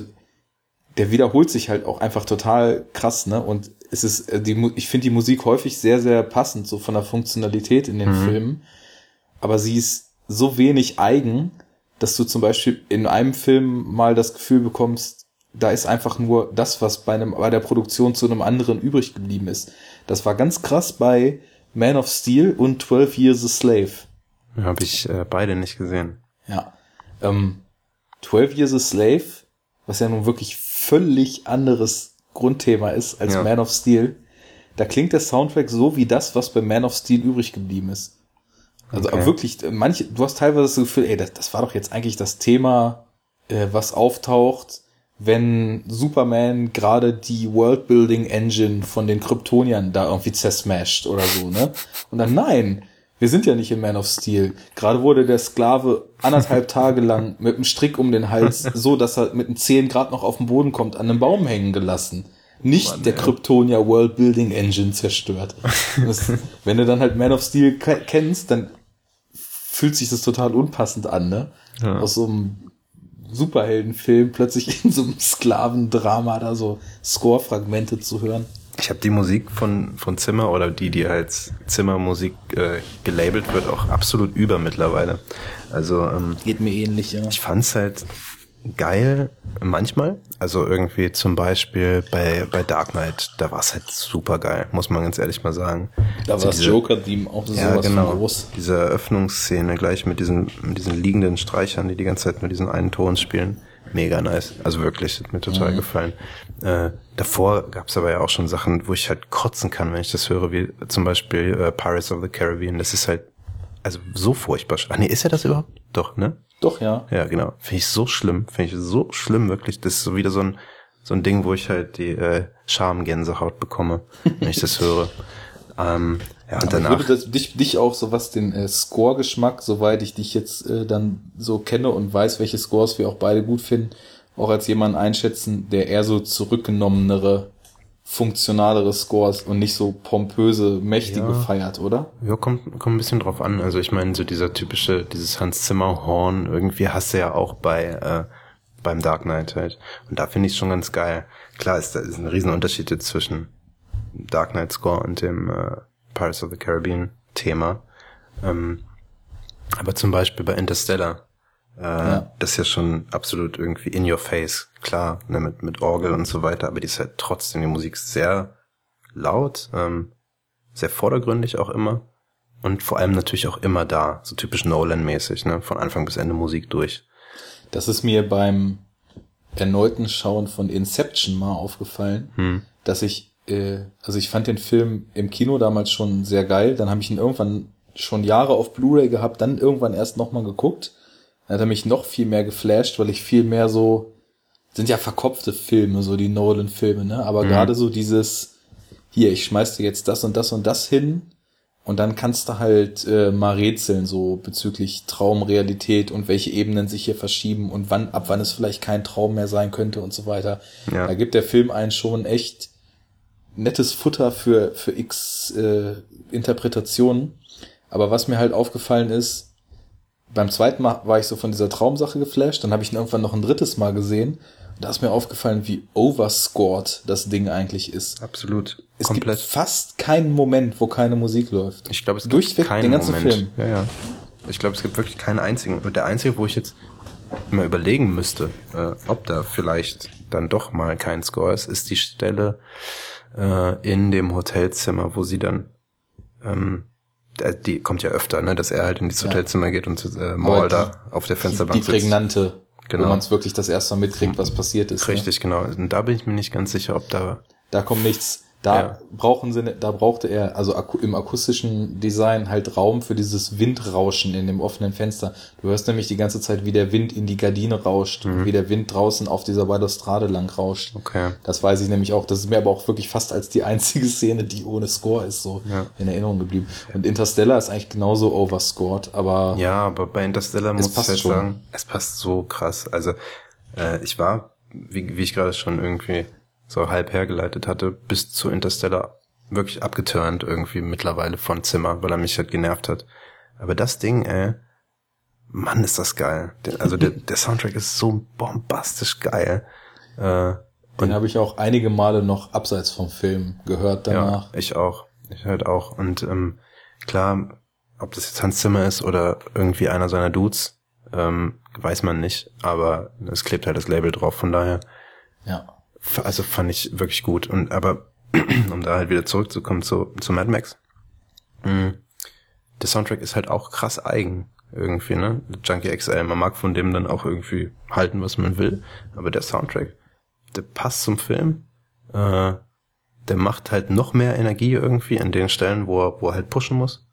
der wiederholt sich halt auch einfach total krass, ne? Und es ist, äh, die, ich finde die Musik häufig sehr, sehr passend, so von der Funktionalität in den Filmen. Aber sie ist so wenig eigen, dass du zum Beispiel in einem Film mal das Gefühl bekommst, da ist einfach nur das, was bei einem, bei der Produktion zu einem anderen übrig geblieben ist. Das war ganz krass bei Man of Steel und 12 Years a Slave. Habe ich äh, beide nicht gesehen. Ja. Ähm, 12 Years a Slave, was ja nun wirklich völlig anderes Grundthema ist als Ja. Man of Steel, da klingt der Soundtrack so wie das, was bei Man of Steel übrig geblieben ist. Also Okay. wirklich, äh, manche, du hast teilweise das Gefühl, ey, das, das war doch jetzt eigentlich das Thema, äh, was auftaucht, wenn Superman gerade die Worldbuilding Engine von den Kryptoniern da irgendwie zersmasht oder so, ne? Und dann nein, wir sind ja nicht in Man of Steel. Gerade wurde der Sklave anderthalb Tage lang mit einem Strick um den Hals, so dass er mit einem 10 Grad noch auf den Boden kommt, an einem Baum hängen gelassen. Nicht der Kryptonier Worldbuilding Engine zerstört. Das, wenn du dann halt Man of Steel ke- kennst, dann fühlt sich das total unpassend an, ne? Ja. Aus so einem Superheldenfilm plötzlich in so einem Sklavendrama da so Score-Fragmente zu hören. Ich habe die Musik von, von Zimmer oder die, die als Zimmermusik äh, gelabelt wird, auch absolut über mittlerweile. Also ähm, Geht mir ähnlich, ja. ich fand's halt geil manchmal. Also irgendwie zum Beispiel bei, bei Dark Knight, da war's halt super geil, muss man ganz ehrlich mal sagen. Da Also war das Joker-Theme auch sowas ja, genau. groß. Diese Eröffnungsszene gleich mit diesen, mit diesen liegenden Streichern, die die ganze Zeit nur diesen einen Ton spielen. Mega nice. Also wirklich, hat mir total Mhm. gefallen. Äh, davor gab's aber ja auch schon Sachen, wo ich halt kotzen kann, wenn ich das höre, wie zum Beispiel äh, Pirates of the Caribbean. Das ist halt, also so furchtbar. Ah, nee, ist er das überhaupt? Doch, ne? Doch, ja. Ja, genau. Finde ich so schlimm. Finde ich so schlimm, wirklich. Das ist so wieder so ein, so ein Ding, wo ich halt die äh, Schamgänsehaut bekomme, wenn ich das höre. Ähm, ja, und Aber danach. würde das dich, dich auch so was den äh, Score-Geschmack, soweit ich dich jetzt äh, dann so kenne und weiß, welche Scores wir auch beide gut finden, auch als jemand einschätzen, der eher so zurückgenommenere, funktionalere Scores und nicht so pompöse, mächtige Ja. feiert, oder? Ja, kommt, kommt ein bisschen drauf an. Also ich meine, so dieser typische, dieses Hans Zimmer Horn, irgendwie hast du ja auch bei äh, beim Dark Knight halt. Und da finde ich schon ganz geil. Klar ist da ist ein Riesenunterschied jetzt zwischen Dark Knight Score und dem äh, Pirates of the Caribbean Thema. Ähm, aber zum Beispiel bei Interstellar, äh, Ja. das ist ja schon absolut irgendwie in your face, klar, ne, mit, mit Orgel und so weiter, aber die ist halt trotzdem, die Musik sehr laut, ähm, sehr vordergründig auch immer und vor allem natürlich auch immer da, so typisch Nolan-mäßig, ne, von Anfang bis Ende Musik durch. Das ist mir beim erneuten Schauen von Inception mal aufgefallen, Hm. dass ich, äh, also ich fand den Film im Kino damals schon sehr geil, dann habe ich ihn irgendwann schon Jahre auf Blu-ray gehabt, dann irgendwann erst nochmal geguckt. Dann hat er mich noch viel mehr geflasht, weil ich viel mehr so, sind ja verkopfte Filme, so die Nolan-Filme, ne? Aber gerade so dieses, hier, ich schmeiß dir jetzt das und das und das hin und dann kannst du halt äh, mal rätseln, so bezüglich Traumrealität und welche Ebenen sich hier verschieben und wann, ab wann es vielleicht kein Traum mehr sein könnte und so weiter. Ja. Da gibt der Film einen schon echt nettes Futter für, für x äh, Interpretationen. Aber was mir halt aufgefallen ist, beim zweiten Mal war ich so von dieser Traumsache geflasht, dann habe ich ihn irgendwann noch ein drittes Mal gesehen. Da ist mir aufgefallen, wie overscored das Ding eigentlich ist. Absolut. Es Komplett. gibt fast keinen Moment, wo keine Musik läuft. Ich glaube, es gibt Durchweg keinen den ganzen Moment. Film. Ja, ja. Ich glaube, es gibt wirklich keinen einzigen. Und der einzige, wo ich jetzt mal überlegen müsste, äh, ob da vielleicht dann doch mal kein Score ist, ist die Stelle äh, in dem Hotelzimmer, wo sie dann ähm, die kommt ja öfter, ne, dass er halt in dieses Ja. Hotelzimmer geht und äh, Maul da auf der Die, Fensterbank die sitzt. prägnante genau. wo man es wirklich das erste Mal mitkriegt, was passiert ist. Ne? Richtig, ne? genau. Und da bin ich mir nicht ganz sicher, ob da. Da kommt nichts. Da ja. brauchen sie, da brauchte er, also im akustischen Design halt Raum für dieses Windrauschen in dem offenen Fenster. Du hörst nämlich die ganze Zeit, wie der Wind in die Gardine rauscht, mhm. wie der Wind draußen auf dieser Balustrade lang rauscht. Okay. Das weiß ich nämlich auch. Das ist mir aber auch wirklich fast als die einzige Szene, die ohne Score ist, so ja. in Erinnerung geblieben. Und Interstellar ist eigentlich genauso overscored, aber. Ja, aber bei Interstellar muss ich halt schon. sagen, es passt so krass. Also, äh, ich war, wie, wie ich gerade schon irgendwie so halb hergeleitet hatte, bis zu Interstellar wirklich abgeturnt irgendwie mittlerweile von Zimmer, weil er mich halt genervt hat. Aber das Ding, ey, Mann, ist das geil. Also der, der Soundtrack ist so bombastisch geil. Äh, Den habe ich auch einige Male noch abseits vom Film gehört danach. Ja, ich auch. Ich halt auch. Und ähm, klar, ob das jetzt Hans Zimmer ist oder irgendwie einer seiner Dudes, ähm, weiß man nicht. Aber es klebt halt das Label drauf. Von daher ja also fand ich wirklich gut. Und aber um da halt wieder zurückzukommen zu, zu Mad Max, mh, mm, der Soundtrack ist halt auch krass eigen irgendwie, ne? Junkie XL, man mag von dem dann auch irgendwie halten, was man will, aber der Soundtrack, der passt zum Film, äh, der macht halt noch mehr Energie irgendwie an den Stellen, wo er, wo er halt pushen muss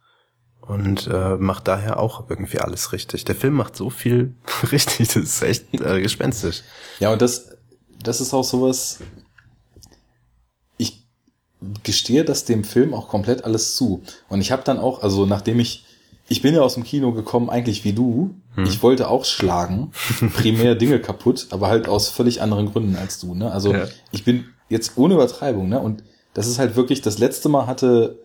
und äh, macht daher auch irgendwie alles richtig. Der Film macht so viel richtig, das ist echt äh, gespenstisch. Ja, und das das ist auch sowas, ich gestehe das dem Film auch komplett alles zu. Und ich habe dann auch, also nachdem ich, ich bin ja aus dem Kino gekommen, eigentlich wie du, hm. ich wollte auch schlagen, primär Dinge kaputt, aber halt aus völlig anderen Gründen als du. Ne? Also ja. ich bin jetzt ohne Übertreibung, ne? Und das ist halt wirklich, das letzte Mal hatte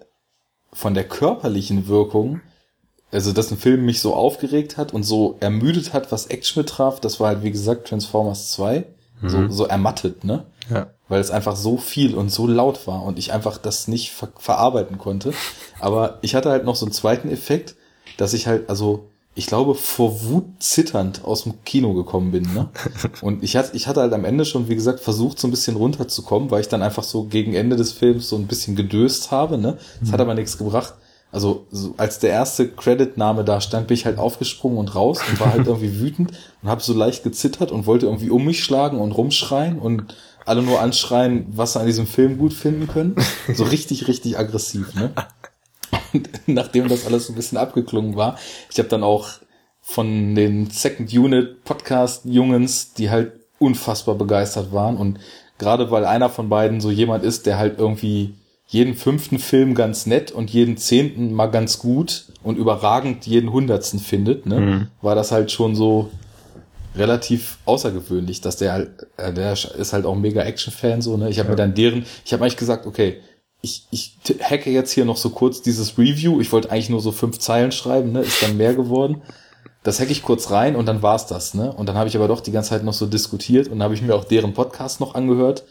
von der körperlichen Wirkung, also dass ein Film mich so aufgeregt hat und so ermüdet hat, was Action betraf, das war halt wie gesagt Transformers 2 mhm. so, so ermattet, ne? Ja. Weil es einfach so viel und so laut war und ich einfach das nicht ver verarbeiten konnte. Aber ich hatte halt noch so einen zweiten Effekt, dass ich halt, also ich glaube, vor Wut zitternd aus dem Kino gekommen bin. Ne? Und ich hatte, ich hatte halt am Ende schon, wie gesagt, versucht, so ein bisschen runterzukommen, weil ich dann einfach so gegen Ende des Films so ein bisschen gedöst habe. Ne? Das mhm. hat aber nichts gebracht also so, als der erste Credit-Name da stand, bin ich halt aufgesprungen und raus und war halt irgendwie wütend und habe so leicht gezittert und wollte irgendwie um mich schlagen und rumschreien und alle nur anschreien, was sie an diesem Film gut finden können. So richtig, richtig aggressiv, ne? Und nachdem das alles so ein bisschen abgeklungen war, ich habe dann auch von den Second Unit Podcast Jungens, die halt unfassbar begeistert waren und gerade weil einer von beiden so jemand ist, der halt irgendwie jeden fünften Film ganz nett und jeden zehnten mal ganz gut und überragend jeden hundertsten findet, ne, mhm. war das halt schon so relativ außergewöhnlich, dass der halt, äh, der ist halt auch mega Action-Fan so, ne? Ich habe ja. mir dann deren, ich habe eigentlich gesagt, okay, ich, ich hacke jetzt hier noch so kurz dieses Review. Ich wollte eigentlich nur so fünf Zeilen schreiben, ne? Ist dann mehr geworden. Das hacke ich kurz rein und dann war's das, ne? Und dann habe ich aber doch die ganze Zeit noch so diskutiert und habe ich mir auch deren Podcast noch angehört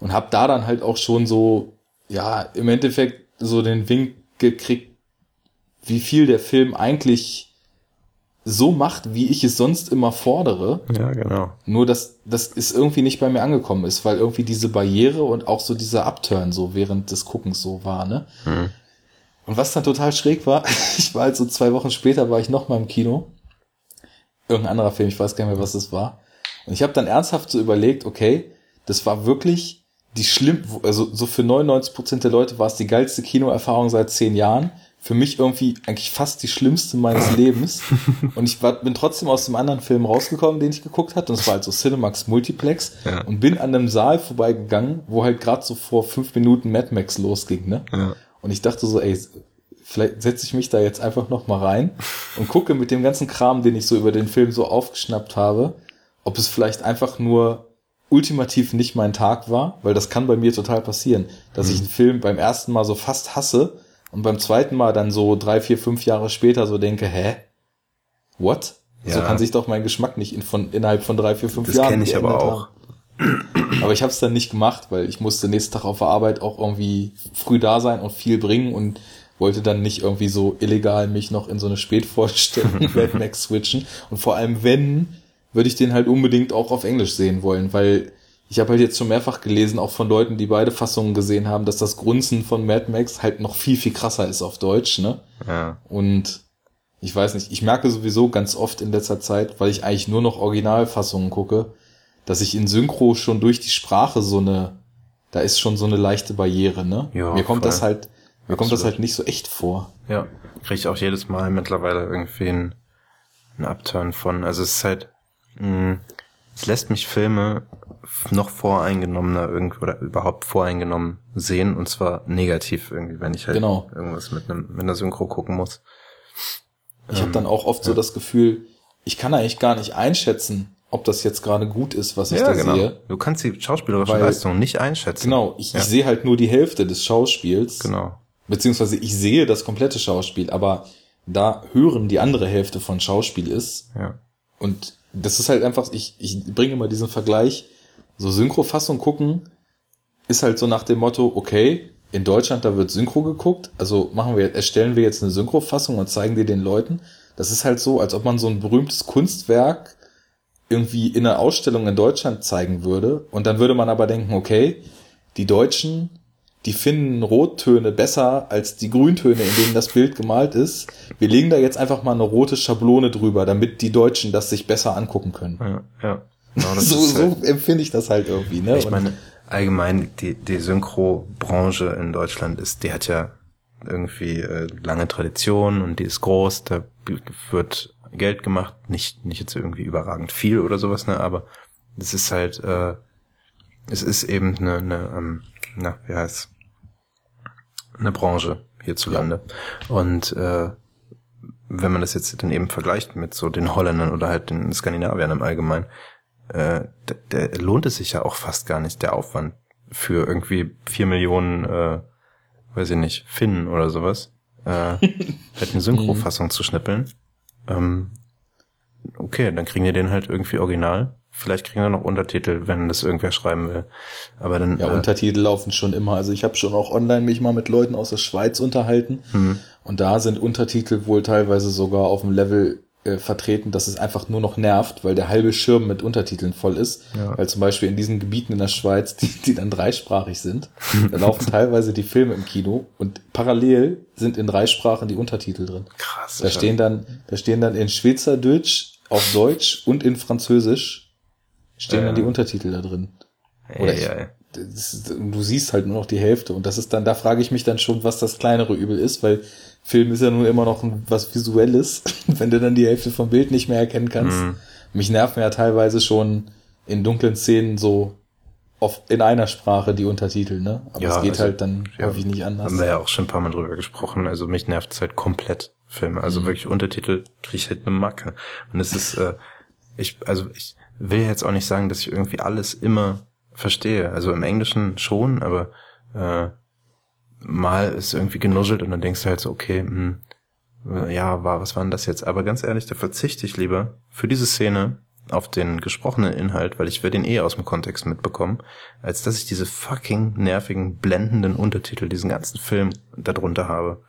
und habe da dann halt auch schon so ja, im Endeffekt so den Wink gekriegt, wie viel der Film eigentlich so macht, wie ich es sonst immer fordere. Ja, genau. Nur, dass das ist irgendwie nicht bei mir angekommen ist, weil irgendwie diese Barriere und auch so dieser Upturn so während des Guckens so war, ne? Mhm. Und was dann total schräg war, ich war halt so zwei Wochen später, war ich noch mal im Kino. Irgendein anderer Film, ich weiß gar nicht mehr, was das war. Und ich habe dann ernsthaft so überlegt, okay, das war wirklich die schlimm, also so für 99 Prozent der Leute war es die geilste Kinoerfahrung seit zehn Jahren. Für mich irgendwie eigentlich fast die schlimmste meines Lebens. Und ich war, bin trotzdem aus dem anderen Film rausgekommen, den ich geguckt hatte. Und es war halt so Cinemax Multiplex. Ja. Und bin an einem Saal vorbeigegangen, wo halt gerade so vor fünf Minuten Mad Max losging, ne? Ja. Und ich dachte so, ey, vielleicht setze ich mich da jetzt einfach noch mal rein und gucke mit dem ganzen Kram, den ich so über den Film so aufgeschnappt habe, ob es vielleicht einfach nur ultimativ nicht mein Tag war, weil das kann bei mir total passieren, dass mhm. ich einen Film beim ersten Mal so fast hasse und beim zweiten Mal dann so drei, vier, fünf Jahre später so denke, hä? What? Ja. So kann sich doch mein Geschmack nicht in, von, innerhalb von drei, vier, fünf das Jahren. Das kenne ich aber auch. Haben. Aber ich habe es dann nicht gemacht, weil ich musste nächsten Tag auf der Arbeit auch irgendwie früh da sein und viel bringen und wollte dann nicht irgendwie so illegal mich noch in so eine Spätvorstellung Mad Max switchen. Und vor allem, wenn würde ich den halt unbedingt auch auf Englisch sehen wollen, weil ich habe halt jetzt schon mehrfach gelesen, auch von Leuten, die beide Fassungen gesehen haben, dass das Grunzen von Mad Max halt noch viel, viel krasser ist auf Deutsch, ne? Ja. Und ich weiß nicht, ich merke sowieso ganz oft in letzter Zeit, weil ich eigentlich nur noch Originalfassungen gucke, dass ich in Synchro schon durch die Sprache so eine, da ist schon so eine leichte Barriere, ne? Ja, mir kommt voll. das halt, mir kommt das Absolut. halt nicht so echt vor. Ja, kriege ich auch jedes Mal mittlerweile irgendwie einen, einen Upturn von. Also es ist halt, es lässt mich Filme noch voreingenommener irgendwie oder überhaupt voreingenommen sehen und zwar negativ irgendwie, wenn ich halt Genau. irgendwas mit einem mit einer Synchro gucken muss. Ich habe dann auch oft so das Gefühl, ich kann eigentlich gar nicht einschätzen, ob das jetzt gerade gut ist, was ich da sehe. Du kannst die schauspielerische Weil- Leistung nicht einschätzen. Genau, ich, Ja. ich sehe halt nur die Hälfte des Schauspiels. Genau. Beziehungsweise ich sehe das komplette Schauspiel, aber da hören die andere Hälfte von Schauspiel ist. Ja. Und das ist halt einfach, ich, ich bringe immer diesen Vergleich, so Synchrofassung gucken, ist halt so nach dem Motto, okay, in Deutschland, da wird Synchro geguckt, also machen wir, erstellen wir jetzt eine Synchrofassung und zeigen die den Leuten. Das ist halt so, als ob man so ein berühmtes Kunstwerk irgendwie in einer Ausstellung in Deutschland zeigen würde. Und dann würde man aber denken, okay, die Deutschen, die finden Rottöne besser als die Grüntöne, in denen das Bild gemalt ist. Wir legen da jetzt einfach mal eine rote Schablone drüber, damit die Deutschen das sich besser angucken können. Ja, ja. Genau, So, halt, so empfinde ich das halt irgendwie, ne? Ich meine, allgemein die, die Synchro-Branche in Deutschland ist, die hat ja irgendwie äh, lange Tradition und die ist groß, da wird Geld gemacht, nicht, nicht jetzt irgendwie überragend viel oder sowas, ne, aber es ist halt, äh, es ist eben eine, eine ähm, na, wie heißt eine Branche hierzulande. Und äh, wenn man das jetzt dann eben vergleicht mit so den Holländern oder halt den Skandinaviern im Allgemeinen, äh, der, der lohnt es sich ja auch fast gar nicht, der Aufwand für irgendwie vier Millionen, äh, weiß ich nicht, Finnen oder sowas, äh, halt eine Synchrofassung zu schnippeln. Ähm, okay, dann kriegen die den halt irgendwie original. Vielleicht kriegen wir noch Untertitel, wenn das irgendwer schreiben will. Aber dann, Ja, äh, Untertitel laufen schon immer. Also ich habe schon auch online mich mal mit Leuten aus der Schweiz unterhalten. Mhm. Und da sind Untertitel wohl teilweise sogar auf dem Level äh, vertreten, dass es einfach nur noch nervt, weil der halbe Schirm mit Untertiteln voll ist. Ja. Weil zum Beispiel in diesen Gebieten in der Schweiz, die, die dann dreisprachig sind, da laufen teilweise die Filme im Kino und parallel sind in drei Sprachen die Untertitel drin. krass. Da stehen dann, da stehen dann in Schweizerdeutsch, auf Deutsch und in Französisch stehen dann Ja. die Untertitel da drin. oder ich- ist, du siehst halt nur noch die Hälfte und das ist dann, da frage ich mich dann schon, was das kleinere Übel ist, weil Film ist ja nun immer noch ein, was Visuelles, wenn du dann die Hälfte vom Bild nicht mehr erkennen kannst. Mhm. Mich nerven ja teilweise schon in dunklen Szenen so auf, in einer Sprache die Untertitel, ne? Aber Ja, es geht also, halt dann ja, häufig nicht anders. Haben wir ja auch schon ein paar Mal drüber gesprochen. Also mich nervt es halt komplett Filme. Also Mhm. wirklich Untertitel kriege ich halt eine Macke. Und es ist, äh, ich, also ich will jetzt auch nicht sagen, dass ich irgendwie alles immer verstehe. Also im Englischen schon, aber äh, mal ist irgendwie genuschelt und dann denkst du halt so, okay, hm, äh, ja, war, was war denn das jetzt? Aber ganz ehrlich, da verzichte ich lieber für diese Szene auf den gesprochenen Inhalt, weil ich werde den eh aus dem Kontext mitbekommen, als dass ich diese fucking nervigen, blendenden Untertitel, diesen ganzen Film darunter habe.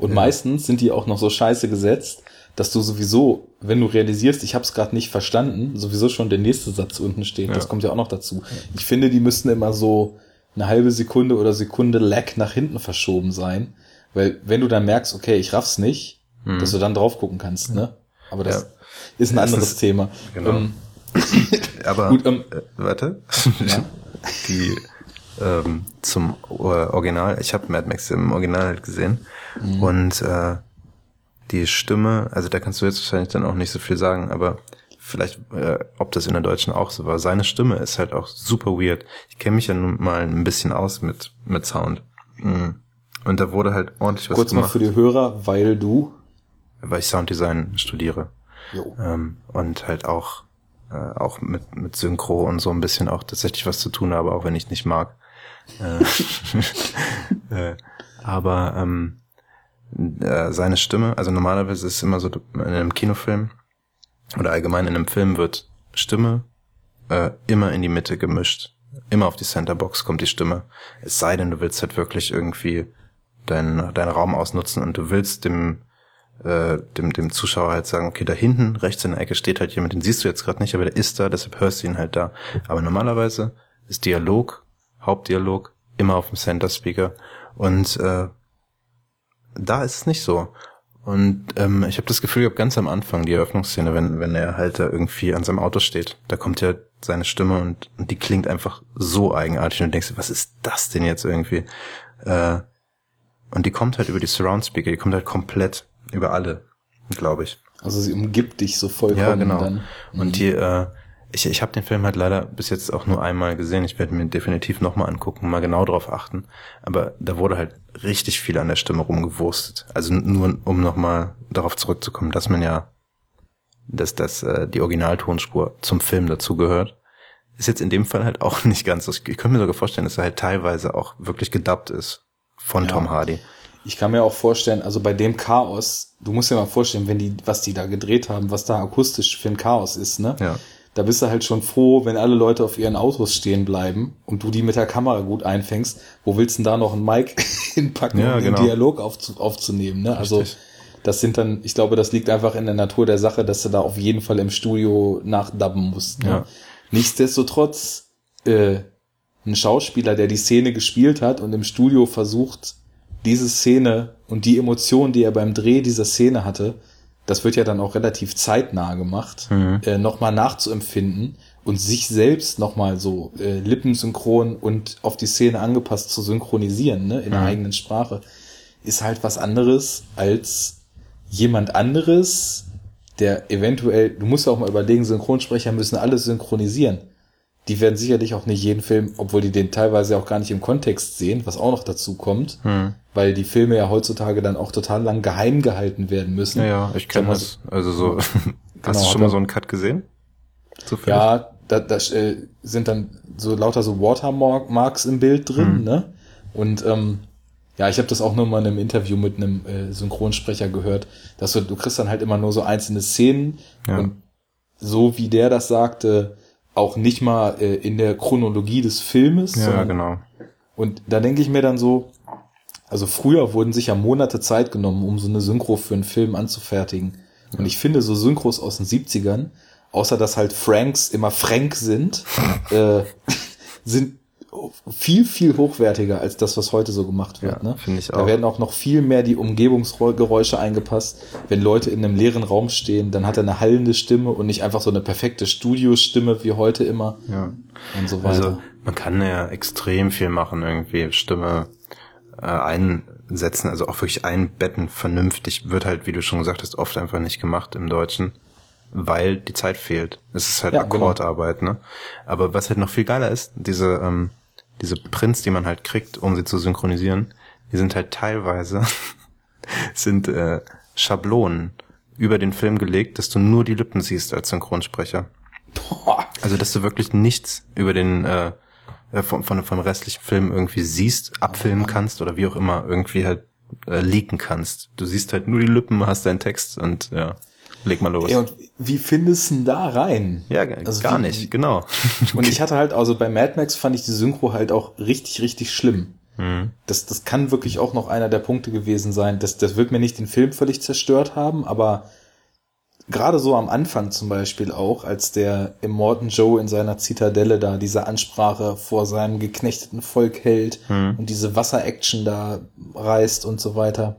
Und meistens sind die auch noch so scheiße gesetzt, dass du sowieso, wenn du realisierst, ich habe es gerade nicht verstanden, sowieso schon der nächste Satz unten steht. Das Ja. kommt ja auch noch dazu. Ich finde, die müssten immer so eine halbe Sekunde oder Sekunde Lag nach hinten verschoben sein, weil wenn du dann merkst, okay, ich raff's nicht, dass du dann drauf gucken kannst, ne? Aber das Ja. ist ein Das anderes ist- Thema. genau. Ähm, Aber Gut, ähm, äh, warte. Ja. Die ähm, zum äh, Original, ich habe Mad Max im Original halt gesehen Mhm. und äh, die Stimme, also da kannst du jetzt wahrscheinlich dann auch nicht so viel sagen, aber vielleicht, äh, ob das in der Deutschen auch so war. Seine Stimme ist halt auch super weird. Ich kenne mich ja nun mal ein bisschen aus mit mit Sound. Mhm. Und da wurde halt ordentlich was kurz mal gemacht, für die Hörer, weil du weil ich Sounddesign studiere. jo, ähm, und halt auch äh, auch mit mit Synchro und so ein bisschen auch tatsächlich was zu tun habe, auch wenn ich nicht mag. Äh, äh, aber ähm, äh, seine Stimme, also normalerweise ist es immer so in einem Kinofilm oder allgemein in einem Film wird Stimme äh, immer in die Mitte gemischt. Immer auf die Centerbox kommt die Stimme. Es sei denn, du willst halt wirklich irgendwie deinen deinen Raum ausnutzen und du willst dem äh, dem, dem Zuschauer halt sagen, okay, da hinten, rechts in der Ecke steht halt jemand, den siehst du jetzt gerade nicht, aber der ist da, deshalb hörst du ihn halt da. Aber normalerweise ist Dialog, Hauptdialog, immer auf dem Center Speaker. Und äh, da ist es nicht so. Und ähm, ich habe das Gefühl, ich habe ganz am Anfang die Eröffnungsszene, wenn, wenn er halt da irgendwie an seinem Auto steht, da kommt ja seine Stimme und, und die klingt einfach so eigenartig und du denkst, was ist das denn jetzt irgendwie? Äh, und die kommt halt über die Surround Speaker, die kommt halt komplett über alle, glaube ich. Also sie umgibt dich so vollkommen Ja, genau. dann. Und Mhm. die, äh, ich, ich habe den Film halt leider bis jetzt auch nur einmal gesehen. Ich werde mir definitiv nochmal angucken, mal genau drauf achten. Aber da wurde halt richtig viel an der Stimme rumgewurstet. Also nur um nochmal darauf zurückzukommen, dass man ja, dass das äh, die Originaltonspur zum Film dazu gehört. Ist jetzt in dem Fall halt auch nicht ganz so. Ich, ich könnte mir sogar vorstellen, dass er halt teilweise auch wirklich gedubbt ist von Ja. Tom Hardy. Ich kann mir auch vorstellen, also bei dem Chaos, du musst dir mal vorstellen, wenn die, was die da gedreht haben, was da akustisch für ein Chaos ist, ne? Ja. Da bist du halt schon froh, wenn alle Leute auf ihren Autos stehen bleiben und du die mit der Kamera gut einfängst. Wo willst du denn da noch einen Mic hinpacken, Ja, um genau. den Dialog aufzu aufzunehmen, ne? Also, das sind dann, ich glaube, das liegt einfach in der Natur der Sache, dass du da auf jeden Fall im Studio nachdubben musst. Ne? Ja. Nichtsdestotrotz, äh, ein Schauspieler, der die Szene gespielt hat und im Studio versucht, diese Szene und die Emotionen, die er beim Dreh dieser Szene hatte, das wird ja dann auch relativ zeitnah gemacht, Mhm. äh, nochmal nachzuempfinden und sich selbst nochmal so äh, lippensynchron und auf die Szene angepasst zu synchronisieren, ne, in der eigenen Sprache, ist halt was anderes als jemand anderes, der eventuell, du musst ja auch mal überlegen, Synchronsprecher müssen alles synchronisieren. Die werden sicherlich auch nicht jeden Film, obwohl die den teilweise auch gar nicht im Kontext sehen, was auch noch dazu kommt, Hm. weil die Filme ja heutzutage dann auch total lang geheim gehalten werden müssen. Ja, ja, ich kenne das. Also so, hast Genau, du schon hat mal so einen Cut gesehen? Zufällig? Ja, da, da äh, sind dann so lauter so Watermarks im Bild drin, Hm. ne? Und ähm, ja, ich habe das auch nur mal in einem Interview mit einem äh, Synchronsprecher gehört, dass du, du kriegst dann halt immer nur so einzelne Szenen Ja. und so wie der das sagte, auch nicht mal äh, in der Chronologie des Filmes, Ja, genau. Und da denke ich mir dann so, also früher wurden sich ja Monate Zeit genommen, um so eine Synchro für einen Film anzufertigen. Und ich finde so Synchros aus den 70ern, außer dass halt Franks immer Frank sind, äh, sind viel, viel hochwertiger als das, was heute so gemacht wird. Ja, ne? finde ich Da auch. werden auch noch viel mehr die Umgebungsgeräusche eingepasst. Wenn Leute in einem leeren Raum stehen, dann hat er eine hallende Stimme und nicht einfach so eine perfekte Studiostimme wie heute immer Ja. und so weiter. Also man kann ja extrem viel machen, irgendwie Stimme äh, einsetzen, also auch wirklich einbetten vernünftig, wird halt, wie du schon gesagt hast, oft einfach nicht gemacht im Deutschen, weil die Zeit fehlt. Es ist halt Ja, genau. Akkordarbeit, ne? Aber was halt noch viel geiler ist, diese, ähm, diese Prints, die man halt kriegt, um sie zu synchronisieren, die sind halt teilweise sind äh, Schablonen über den Film gelegt, dass du nur die Lippen siehst als Synchronsprecher. Boah. Also, dass du wirklich nichts über den äh, äh, vom, von, vom restlichen Film irgendwie siehst, abfilmen kannst oder wie auch immer irgendwie halt äh, leaken kannst. Du siehst halt nur die Lippen, hast deinen Text und ja, leg mal los. Ey, und wie findest du denn da rein? ja, Also gar wie- nicht, genau. Und ich hatte halt, also bei Mad Max fand ich die Synchro halt auch richtig, richtig schlimm. Mhm. Das, das kann wirklich auch noch einer der Punkte gewesen sein. Das, das wird mir nicht den Film völlig zerstört haben, aber gerade so am Anfang zum Beispiel auch, als der Immortan Joe in seiner Zitadelle da diese Ansprache vor seinem geknechteten Volk hält und diese Wasser-Action da reißt und so weiter.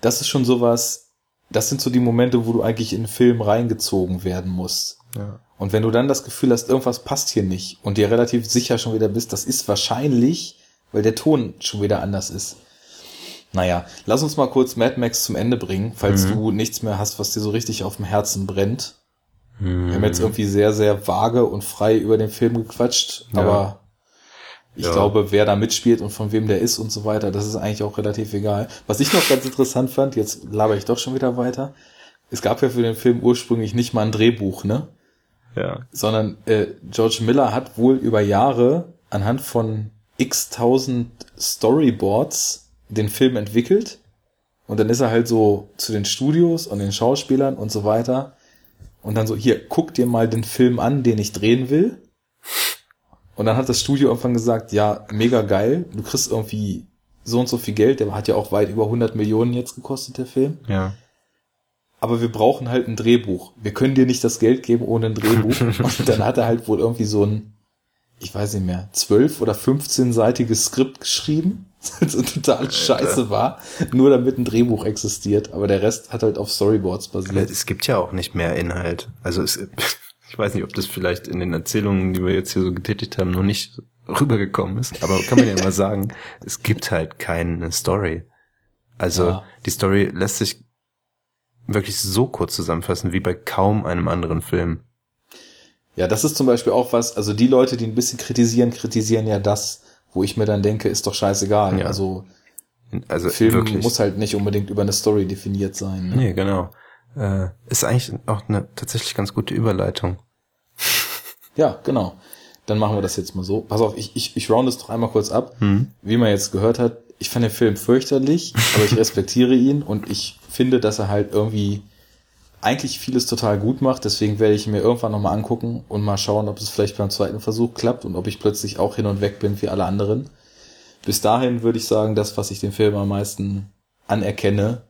Das ist schon sowas, das sind so die Momente, wo du eigentlich in den Film reingezogen werden musst. Ja. Und wenn du dann das Gefühl hast, irgendwas passt hier nicht und dir relativ sicher schon wieder bist, das ist wahrscheinlich, weil der Ton schon wieder anders ist. Naja, lass uns mal kurz Mad Max zum Ende bringen, falls du nichts mehr hast, was dir so richtig auf dem Herzen brennt. Wir haben jetzt irgendwie sehr, sehr vage und frei über den Film gequatscht, Ja. aber ich Ja. glaube, wer da mitspielt und von wem der ist und so weiter, das ist eigentlich auch relativ egal. Was ich noch ganz interessant fand, jetzt laber ich doch schon wieder weiter. Es gab ja für den Film ursprünglich nicht mal ein Drehbuch, ne? Ja. sondern äh, George Miller hat wohl über Jahre anhand von x tausend Storyboards den Film entwickelt und dann ist er halt so zu den Studios und den Schauspielern und so weiter und dann so, hier, guck dir mal den Film an, den ich drehen will. Und dann hat das Studio irgendwann gesagt, ja, mega geil, du kriegst irgendwie so und so viel Geld, der hat ja auch weit über 100 Millionen jetzt gekostet, der Film Ja. aber wir brauchen halt ein Drehbuch. Wir können dir nicht das Geld geben ohne ein Drehbuch. und dann hat er halt wohl irgendwie so ein, ich weiß nicht mehr, zwölf oder 15-seitiges Skript geschrieben, das total scheiße war, nur damit ein Drehbuch existiert, aber der Rest hat halt auf Storyboards basiert. Es gibt ja auch nicht mehr Inhalt. Also es, ich weiß nicht, ob das vielleicht in den Erzählungen, die wir jetzt hier so getätigt haben, noch nicht rübergekommen ist, aber kann man ja mal sagen, es gibt halt keine Story. Also ja. die Story lässt sich wirklich so kurz zusammenfassen wie bei kaum einem anderen Film. Ja, das ist zum Beispiel auch was, also die Leute, die ein bisschen kritisieren, kritisieren ja das, wo ich mir dann denke, ist doch scheißegal. Ja. Also, also Film wirklich. muss halt nicht unbedingt über eine Story definiert sein. Ne? Nee, genau. Äh, ist eigentlich auch eine tatsächlich ganz gute Überleitung. Ja, genau. Dann machen wir das jetzt mal so. Pass auf, ich, ich, ich round es doch einmal kurz ab. Hm. Wie man jetzt gehört hat, ich fand den Film fürchterlich, aber ich respektiere ihn und ich finde, dass er halt irgendwie eigentlich vieles total gut macht. Deswegen werde ich mir irgendwann nochmal angucken und mal schauen, ob es vielleicht beim zweiten Versuch klappt und ob ich plötzlich auch hin und weg bin wie alle anderen. Bis dahin würde ich sagen, das, was ich dem Film am meisten anerkenne,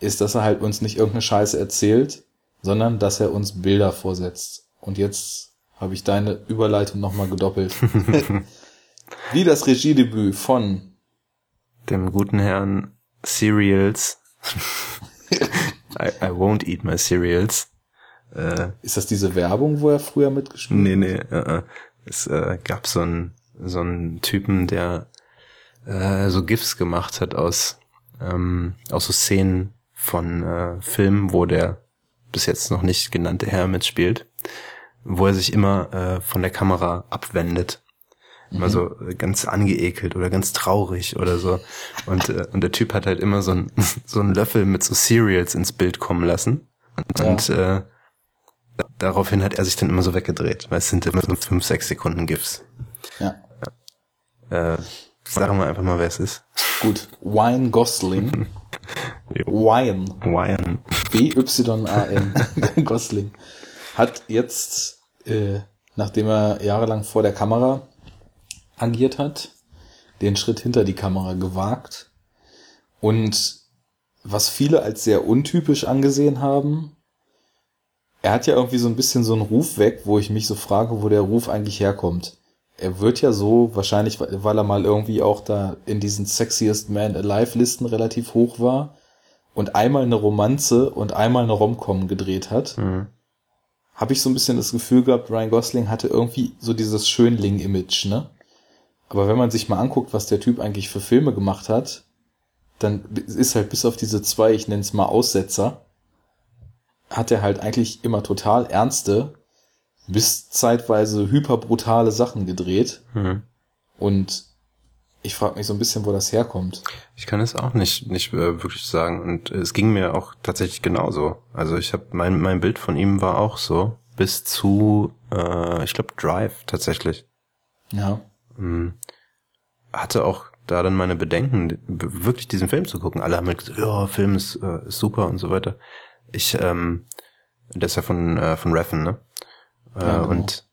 ist, dass er halt uns nicht irgendeine Scheiße erzählt, sondern dass er uns Bilder vorsetzt. Und jetzt habe ich deine Überleitung nochmal gedoppelt. wie das Regiedebüt von dem guten Herrn Serials I, I won't eat my cereals. Äh, ist das diese Werbung, wo er früher mitgespielt hat? Nee, nee. Uh, es äh, gab so einen so einen Typen, der äh, so GIFs gemacht hat aus, ähm, aus so Szenen von äh, Filmen, wo der bis jetzt noch nicht genannte Herr mitspielt, wo er sich immer äh, von der Kamera abwendet immer mhm. so ganz angeekelt oder ganz traurig oder so. Und, äh, und der Typ hat halt immer so, ein, so einen Löffel mit so Cereals ins Bild kommen lassen. Und, ja. und äh, daraufhin hat er sich dann immer so weggedreht, weil es sind immer so fünf, sechs Sekunden GIFs. Ja. ja. Äh, sagen wir einfach mal, wer es ist. Gut. Wine Gosling. Wine. Wine. B-Y-A-N. Gosling. Hat jetzt, äh, nachdem er jahrelang vor der Kamera agiert hat, den Schritt hinter die Kamera gewagt und was viele als sehr untypisch angesehen haben, er hat ja irgendwie so ein bisschen so einen Ruf weg, wo ich mich so frage, wo der Ruf eigentlich herkommt. Er wird ja so, wahrscheinlich, weil er mal irgendwie auch da in diesen Sexiest Man Alive Listen relativ hoch war und einmal eine Romanze und einmal eine Romcom gedreht hat, mhm. habe ich so ein bisschen das Gefühl gehabt, Ryan Gosling hatte irgendwie so dieses Schönling-Image, ne? Aber wenn man sich mal anguckt, was der Typ eigentlich für Filme gemacht hat, dann ist halt bis auf diese zwei, ich nenne es mal Aussetzer, hat er halt eigentlich immer total ernste, bis zeitweise hyperbrutale Sachen gedreht. Mhm. Und ich frage mich so ein bisschen, wo das herkommt. Ich kann es auch nicht nicht äh, wirklich sagen und es ging mir auch tatsächlich genauso. Also ich habe mein mein Bild von ihm war auch so bis zu äh, ich glaube Drive tatsächlich. Ja. Ähm, hatte auch da dann meine Bedenken, wirklich diesen Film zu gucken. Alle haben halt gesagt, ja, Film ist, äh, ist super und so weiter. Ich, ähm, der ist ja von, äh, von Reffen, ne? Äh, ja, genau. Und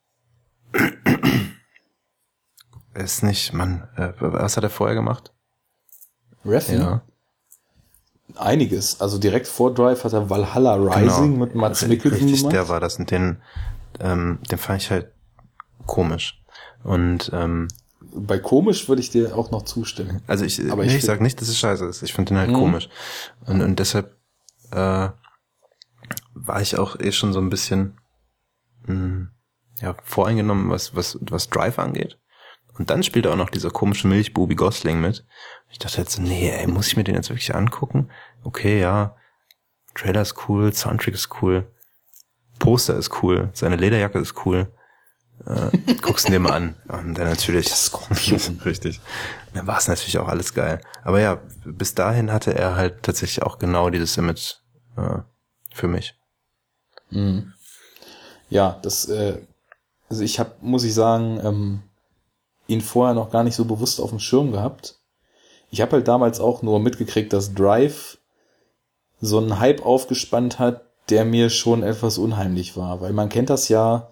ist nicht, man, äh, was hat er vorher gemacht? Reffen? Ja. Einiges. Also direkt vor Drive hat er Valhalla Rising genau. mit Mats Mikkelsen gemacht. der war das und den, ähm, den fand ich halt komisch. Und ähm, bei komisch würde ich dir auch noch zustimmen. Also ich, Aber ich, nee, ich sag nicht, dass es scheiße ist. Ich finde den halt mh. komisch. Und, und deshalb äh, war ich auch eh schon so ein bisschen mh, hm, ja, voreingenommen, was, was, was Drive angeht. Und dann spielt auch noch dieser komische Milchbubi Gosling mit. Ich dachte jetzt, nee, ey, muss ich mir den jetzt wirklich angucken? Okay, ja. Trailer ist cool, Soundtrack ist cool, Poster ist cool, seine Lederjacke ist cool. Äh, guckst dir mal an. Und dann natürlich. Das Skorpion. Richtig. Dann war es natürlich auch alles geil. Aber ja, bis dahin hatte er halt tatsächlich auch genau dieses Image äh, für mich. Mhm. Ja, das, äh, also ich habe, muss ich sagen, ähm, ihn vorher noch gar nicht so bewusst auf dem Schirm gehabt. Ich habe halt damals auch nur mitgekriegt, dass Drive so einen Hype aufgespannt hat, der mir schon etwas unheimlich war, weil man kennt das ja,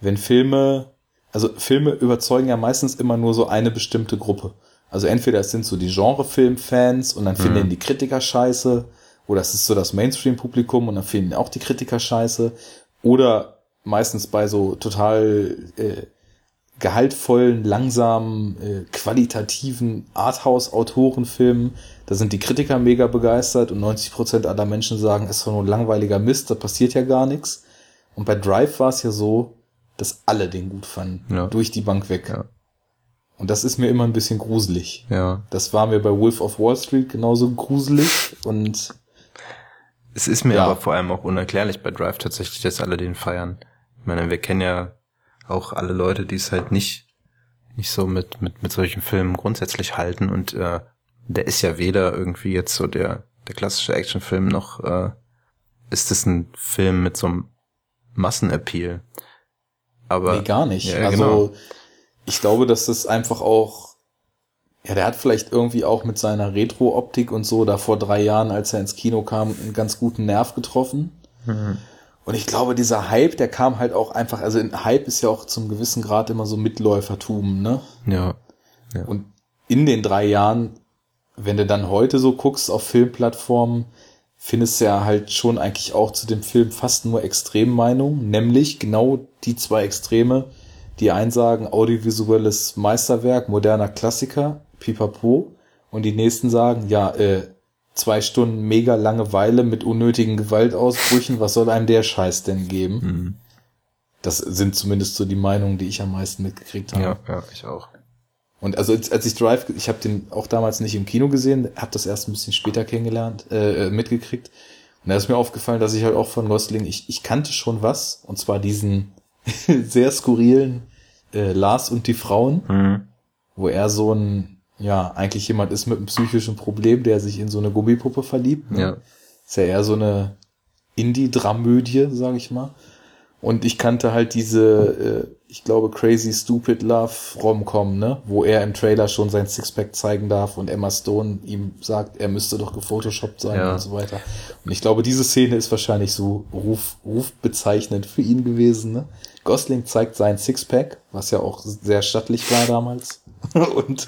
wenn Filme, also Filme überzeugen ja meistens immer nur so eine bestimmte Gruppe. Also entweder es sind so die Genrefilm-Fans und dann finden mhm. die Kritiker scheiße, oder es ist so das Mainstream-Publikum und dann finden auch die Kritiker scheiße, oder meistens bei so total äh, gehaltvollen, langsamen, äh, qualitativen Arthouse-Autorenfilmen. Da sind die Kritiker mega begeistert und 90% aller Menschen sagen, es ist nur ein langweiliger Mist, da passiert ja gar nichts. Und bei Drive war es ja so, dass alle den gut fanden. Ja. Durch die Bank weg. Ja. Und das ist mir immer ein bisschen gruselig. Ja. Das war mir bei Wolf of Wall Street genauso gruselig und Es ist mir Ja. aber vor allem auch unerklärlich bei Drive tatsächlich, dass alle den feiern. Ich meine, wir kennen ja auch alle Leute, die es halt nicht, nicht so mit, mit, mit solchen Filmen grundsätzlich halten und äh, der ist ja weder irgendwie jetzt so der, der klassische Actionfilm noch äh, ist es ein Film mit so einem Massenappeal. Aber nee, gar nicht. Ja, also genau. ich glaube, dass das einfach auch, ja, der hat vielleicht irgendwie auch mit seiner Retro-Optik und so da vor drei Jahren, als er ins Kino kam, einen ganz guten Nerv getroffen. Mhm. Und ich glaube, dieser Hype, der kam halt auch einfach, also ein Hype ist ja auch zum gewissen Grad immer so Mitläufertum, ne? ja, Und in den drei Jahren, wenn du dann heute so guckst auf Filmplattformen, findest du ja halt schon eigentlich auch zu dem Film fast nur Extremmeinungen, nämlich genau die zwei Extreme, die einen sagen, audiovisuelles Meisterwerk, moderner Klassiker, pipapo, und die nächsten sagen, ja, äh, zwei Stunden mega Langeweile mit unnötigen Gewaltausbrüchen, was soll einem der Scheiß denn geben? Mhm. Das sind zumindest so die Meinungen, die ich am meisten mitgekriegt habe. ja, ja, ich auch. Und also als, als ich Drive, ich habe den auch damals nicht im Kino gesehen, habe das erst ein bisschen später kennengelernt, äh, äh, mitgekriegt. Und da ist mir aufgefallen, dass ich halt auch von Gosling, ich, ich kannte schon was, und zwar diesen sehr skurrilen äh, Lars und die Frauen, Mhm. wo er so ein, ja, eigentlich jemand ist mit einem psychischen Problem, der sich in so eine Gummipuppe verliebt. Ne? Ja. Ist ja eher so eine Indie-Dramödie, sag ich mal. Und ich kannte halt diese, äh, ich glaube, Crazy Stupid Love Rom-Com, ne? Wo er im Trailer schon sein Sixpack zeigen darf und Emma Stone ihm sagt, er müsste doch gefotoshoppt sein Ja. und so weiter. Und ich glaube, diese Szene ist wahrscheinlich so ruf, rufbezeichnend für ihn gewesen, ne? Gosling zeigt sein Sixpack, was ja auch sehr stattlich war damals. und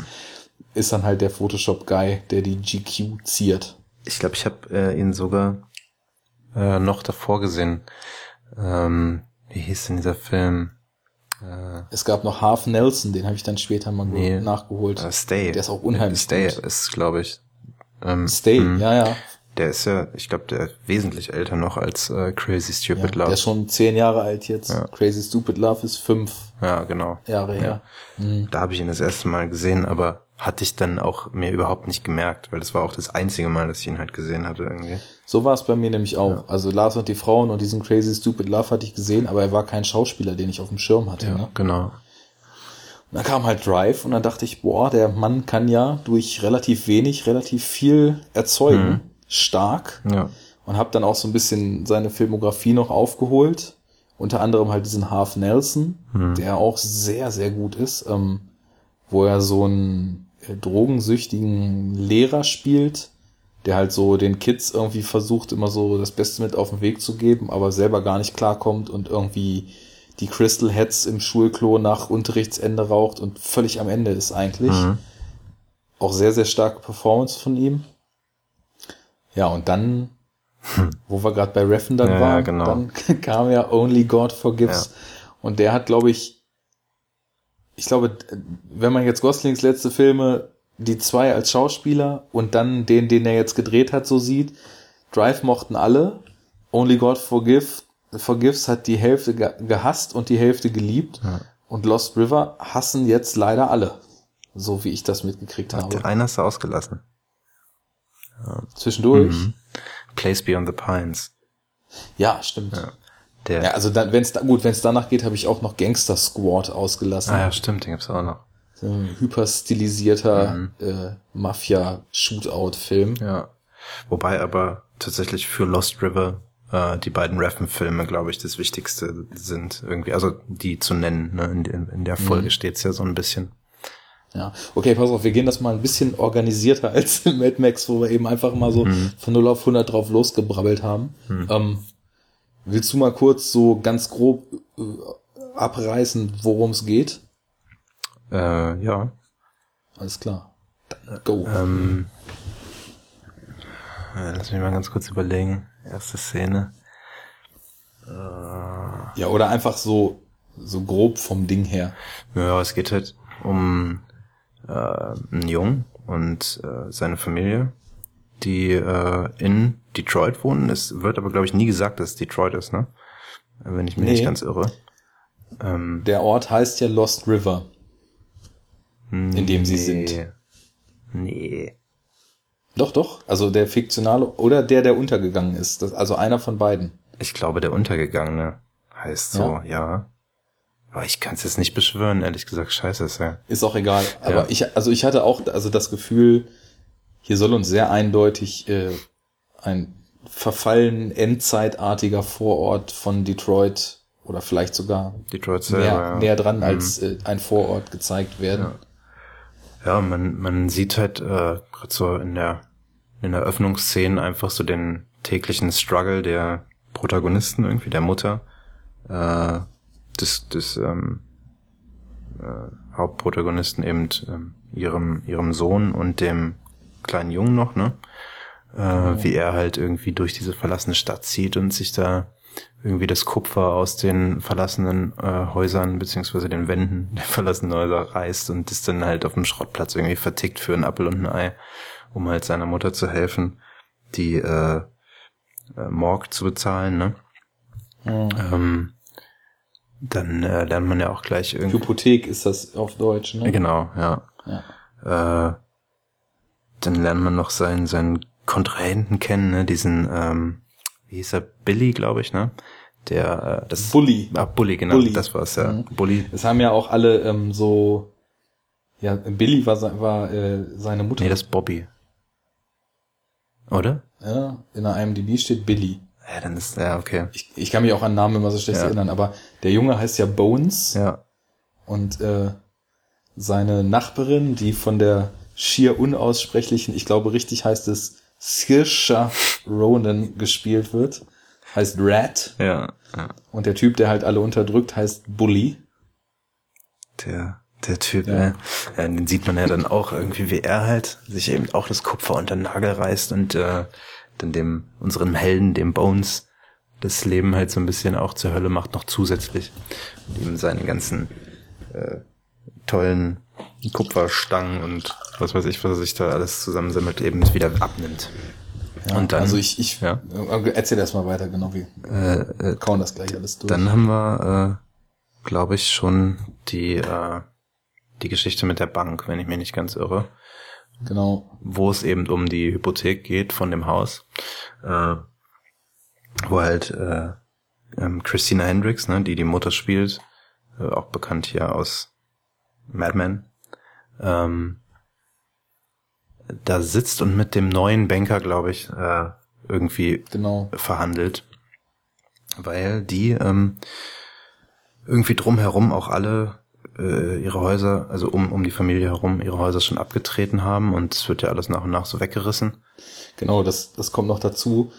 ist dann halt der Photoshop-Guy, der die GQ ziert. Ich glaube, ich habe äh, ihn sogar äh, noch davor gesehen. Ähm, wie hieß denn dieser Film? Äh, Es gab noch Half Nelson, den habe ich dann später mal Nee. nachgeholt. äh, Stay. Der ist auch unheimlich Stay gut. ist, glaube ich. Ähm, Stay, mh, ja, ja. Der ist ja, ich glaube, der ist wesentlich älter noch als äh, Crazy ja Stupid der Love. ist schon zehn Jahre alt jetzt. Ja. Crazy Stupid Love ist fünf ja, genau. Jahre her. Mhm. Da habe ich ihn das erste Mal gesehen, aber hatte ich dann auch mir überhaupt nicht gemerkt, weil das war auch das einzige Mal, dass ich ihn halt gesehen hatte irgendwie. So war es bei mir nämlich auch. Also Lars und die Frauen und diesen Crazy Stupid Love hatte ich gesehen, aber er war kein Schauspieler, den ich auf dem Schirm hatte. Ne? genau. Und dann kam halt Drive und dann dachte ich, boah, der Mann kann ja durch relativ wenig relativ viel erzeugen. Stark. Ja. und habe dann auch so ein bisschen seine Filmografie noch aufgeholt. Unter anderem halt diesen Half Nelson, der auch sehr, sehr gut ist, ähm, wo er so einen äh, drogensüchtigen Lehrer spielt, der halt so den Kids irgendwie versucht, immer so das Beste mit auf den Weg zu geben, aber selber gar nicht klarkommt und irgendwie die Crystal Heads im Schulklo nach Unterrichtsende raucht und völlig am Ende ist eigentlich. Mhm. Auch sehr, sehr starke Performance von ihm. Ja, und dann, wo wir gerade bei Reffen dann Ja, ja, waren, genau. dann kam ja Only God Forgives. Und der hat, glaube ich, ich glaube, wenn man jetzt Goslings letzte Filme, die zwei als Schauspieler und dann den, den er jetzt gedreht hat, so sieht, Drive mochten alle, Only God Forgive, Forgives hat die Hälfte ge gehasst und die Hälfte geliebt und Lost River hassen jetzt leider alle. So wie ich das mitgekriegt habe. Der einer ist ausgelassen. Zwischendurch. Mhm. Place Beyond the Pines. Ja, stimmt. Ja, Der, also dann, wenn's da, gut, wenn es danach geht, habe ich auch noch Gangster Squad ausgelassen. ah ja, stimmt, den gibt's auch noch. So ein hyperstilisierter Mhm. äh, Mafia-Shootout-Film. Ja. Wobei aber tatsächlich für Lost River äh, die beiden Reffen-Filme, glaube ich, das Wichtigste sind irgendwie. Also die zu nennen. Ne? In, in, in der Folge steht's ja so ein bisschen. Ja, okay, pass auf, wir gehen das mal ein bisschen organisierter als in Mad Max, wo wir eben einfach mal so von 0 auf 100 drauf losgebrabbelt haben. Ähm, willst du mal kurz so ganz grob äh, abreißen, worum es geht? Äh, ja. Alles klar. Dann go. Ähm, äh, lass mich mal ganz kurz überlegen. Erste Szene. Ja, oder einfach so, so grob vom Ding her. Ja, es geht halt um äh, einen Jungen und äh, seine Familie, die äh, in Detroit wohnen. Es wird aber, glaube ich, nie gesagt, dass es Detroit ist, ne? Wenn ich mich Nee. nicht ganz irre. Ähm, Der Ort heißt ja Lost River. In dem sie sind. Nee. Doch, doch. Also der fiktionale oder der, der untergegangen ist. Das, also einer von beiden. Ich glaube, der Untergegangene heißt so, ja. Aber ich kann es jetzt nicht beschwören, ehrlich gesagt. Scheiße ist ja. Ist auch egal. Aber Ja. ich, also ich hatte auch also das Gefühl, hier soll uns sehr eindeutig äh, ein verfallen endzeitartiger Vorort von Detroit oder vielleicht sogar Detroit selber. näher, ja. näher dran als äh, ein Vorort gezeigt werden. Ja, man, man sieht halt äh, gerade so in der in der Öffnungsszene einfach so den täglichen Struggle der Protagonisten irgendwie, der Mutter, äh, des, des ähm, äh, Hauptprotagonisten eben ähm, ihrem ihrem Sohn und dem kleinen Jungen noch, ne? Äh, Wie er halt irgendwie durch diese verlassene Stadt zieht und sich da irgendwie das Kupfer aus den verlassenen äh, Häusern beziehungsweise den Wänden der verlassenen Häuser reißt und das dann halt auf dem Schrottplatz irgendwie vertickt für einen Apfel und ein Ei, um halt seiner Mutter zu helfen, die äh, äh, Morg zu bezahlen, ne? Ähm, dann äh, lernt man ja auch gleich irgendwie. Hypothek ist das auf Deutsch, ne? Genau, ja. Ja. Äh, dann lernt man noch seinen, seinen Kontrahenten kennen, ne? diesen, ähm, wie hieß er, Billy, glaube ich, ne? Der, äh, das Bully. Ah, Bully, genau, Bully. das war's, ja. Mhm. Bully. Es haben ja auch alle ähm, so ja, Billy war, war äh, seine Mutter. Nee, das ist Bobby. Oder? ja, in der IMDb steht Billy. Ja, dann ist, ja, okay. Ich, ich kann mich auch an Namen immer so schlecht Ja. erinnern, aber der Junge heißt ja Bones Ja. und äh, seine Nachbarin, die von der schier unaussprechlichen, ich glaube richtig heißt es Saoirse Ronan gespielt wird, heißt Rat Ja, ja. und der Typ, der halt alle unterdrückt, heißt Bully. Der, der Typ, Ja. ja. ja. Den sieht man ja dann auch irgendwie, wie er halt sich eben auch das Kupfer unter den Nagel reißt und äh, dann dem, unseren Helden, dem Bones, das Leben halt so ein bisschen auch zur Hölle macht, noch zusätzlich. Und ihm seine ganzen äh, tollen Kupferstangen und was weiß ich, was er sich da alles zusammensammelt, eben wieder abnimmt. Ja, Und dann- also ich, ich ja. äh, erzähl erst mal weiter, genau wie Äh, äh, kauen das gleich alles durch. Dann haben wir, äh, glaube ich, schon die, äh, die Geschichte mit der Bank, wenn ich mich nicht ganz irre, genau. wo es eben um die Hypothek geht von dem Haus, äh, wo halt äh, ähm, Christina Hendricks, ne, die die Mutter spielt, äh, auch bekannt hier aus Mad Men, ähm, da sitzt und mit dem neuen Banker, glaube ich, äh, irgendwie Genau. verhandelt, weil die ähm, irgendwie drumherum auch alle äh, ihre Häuser, also um, um die Familie herum, ihre Häuser schon abgetreten haben und es wird ja alles nach und nach so weggerissen. Genau, das, das kommt noch dazu.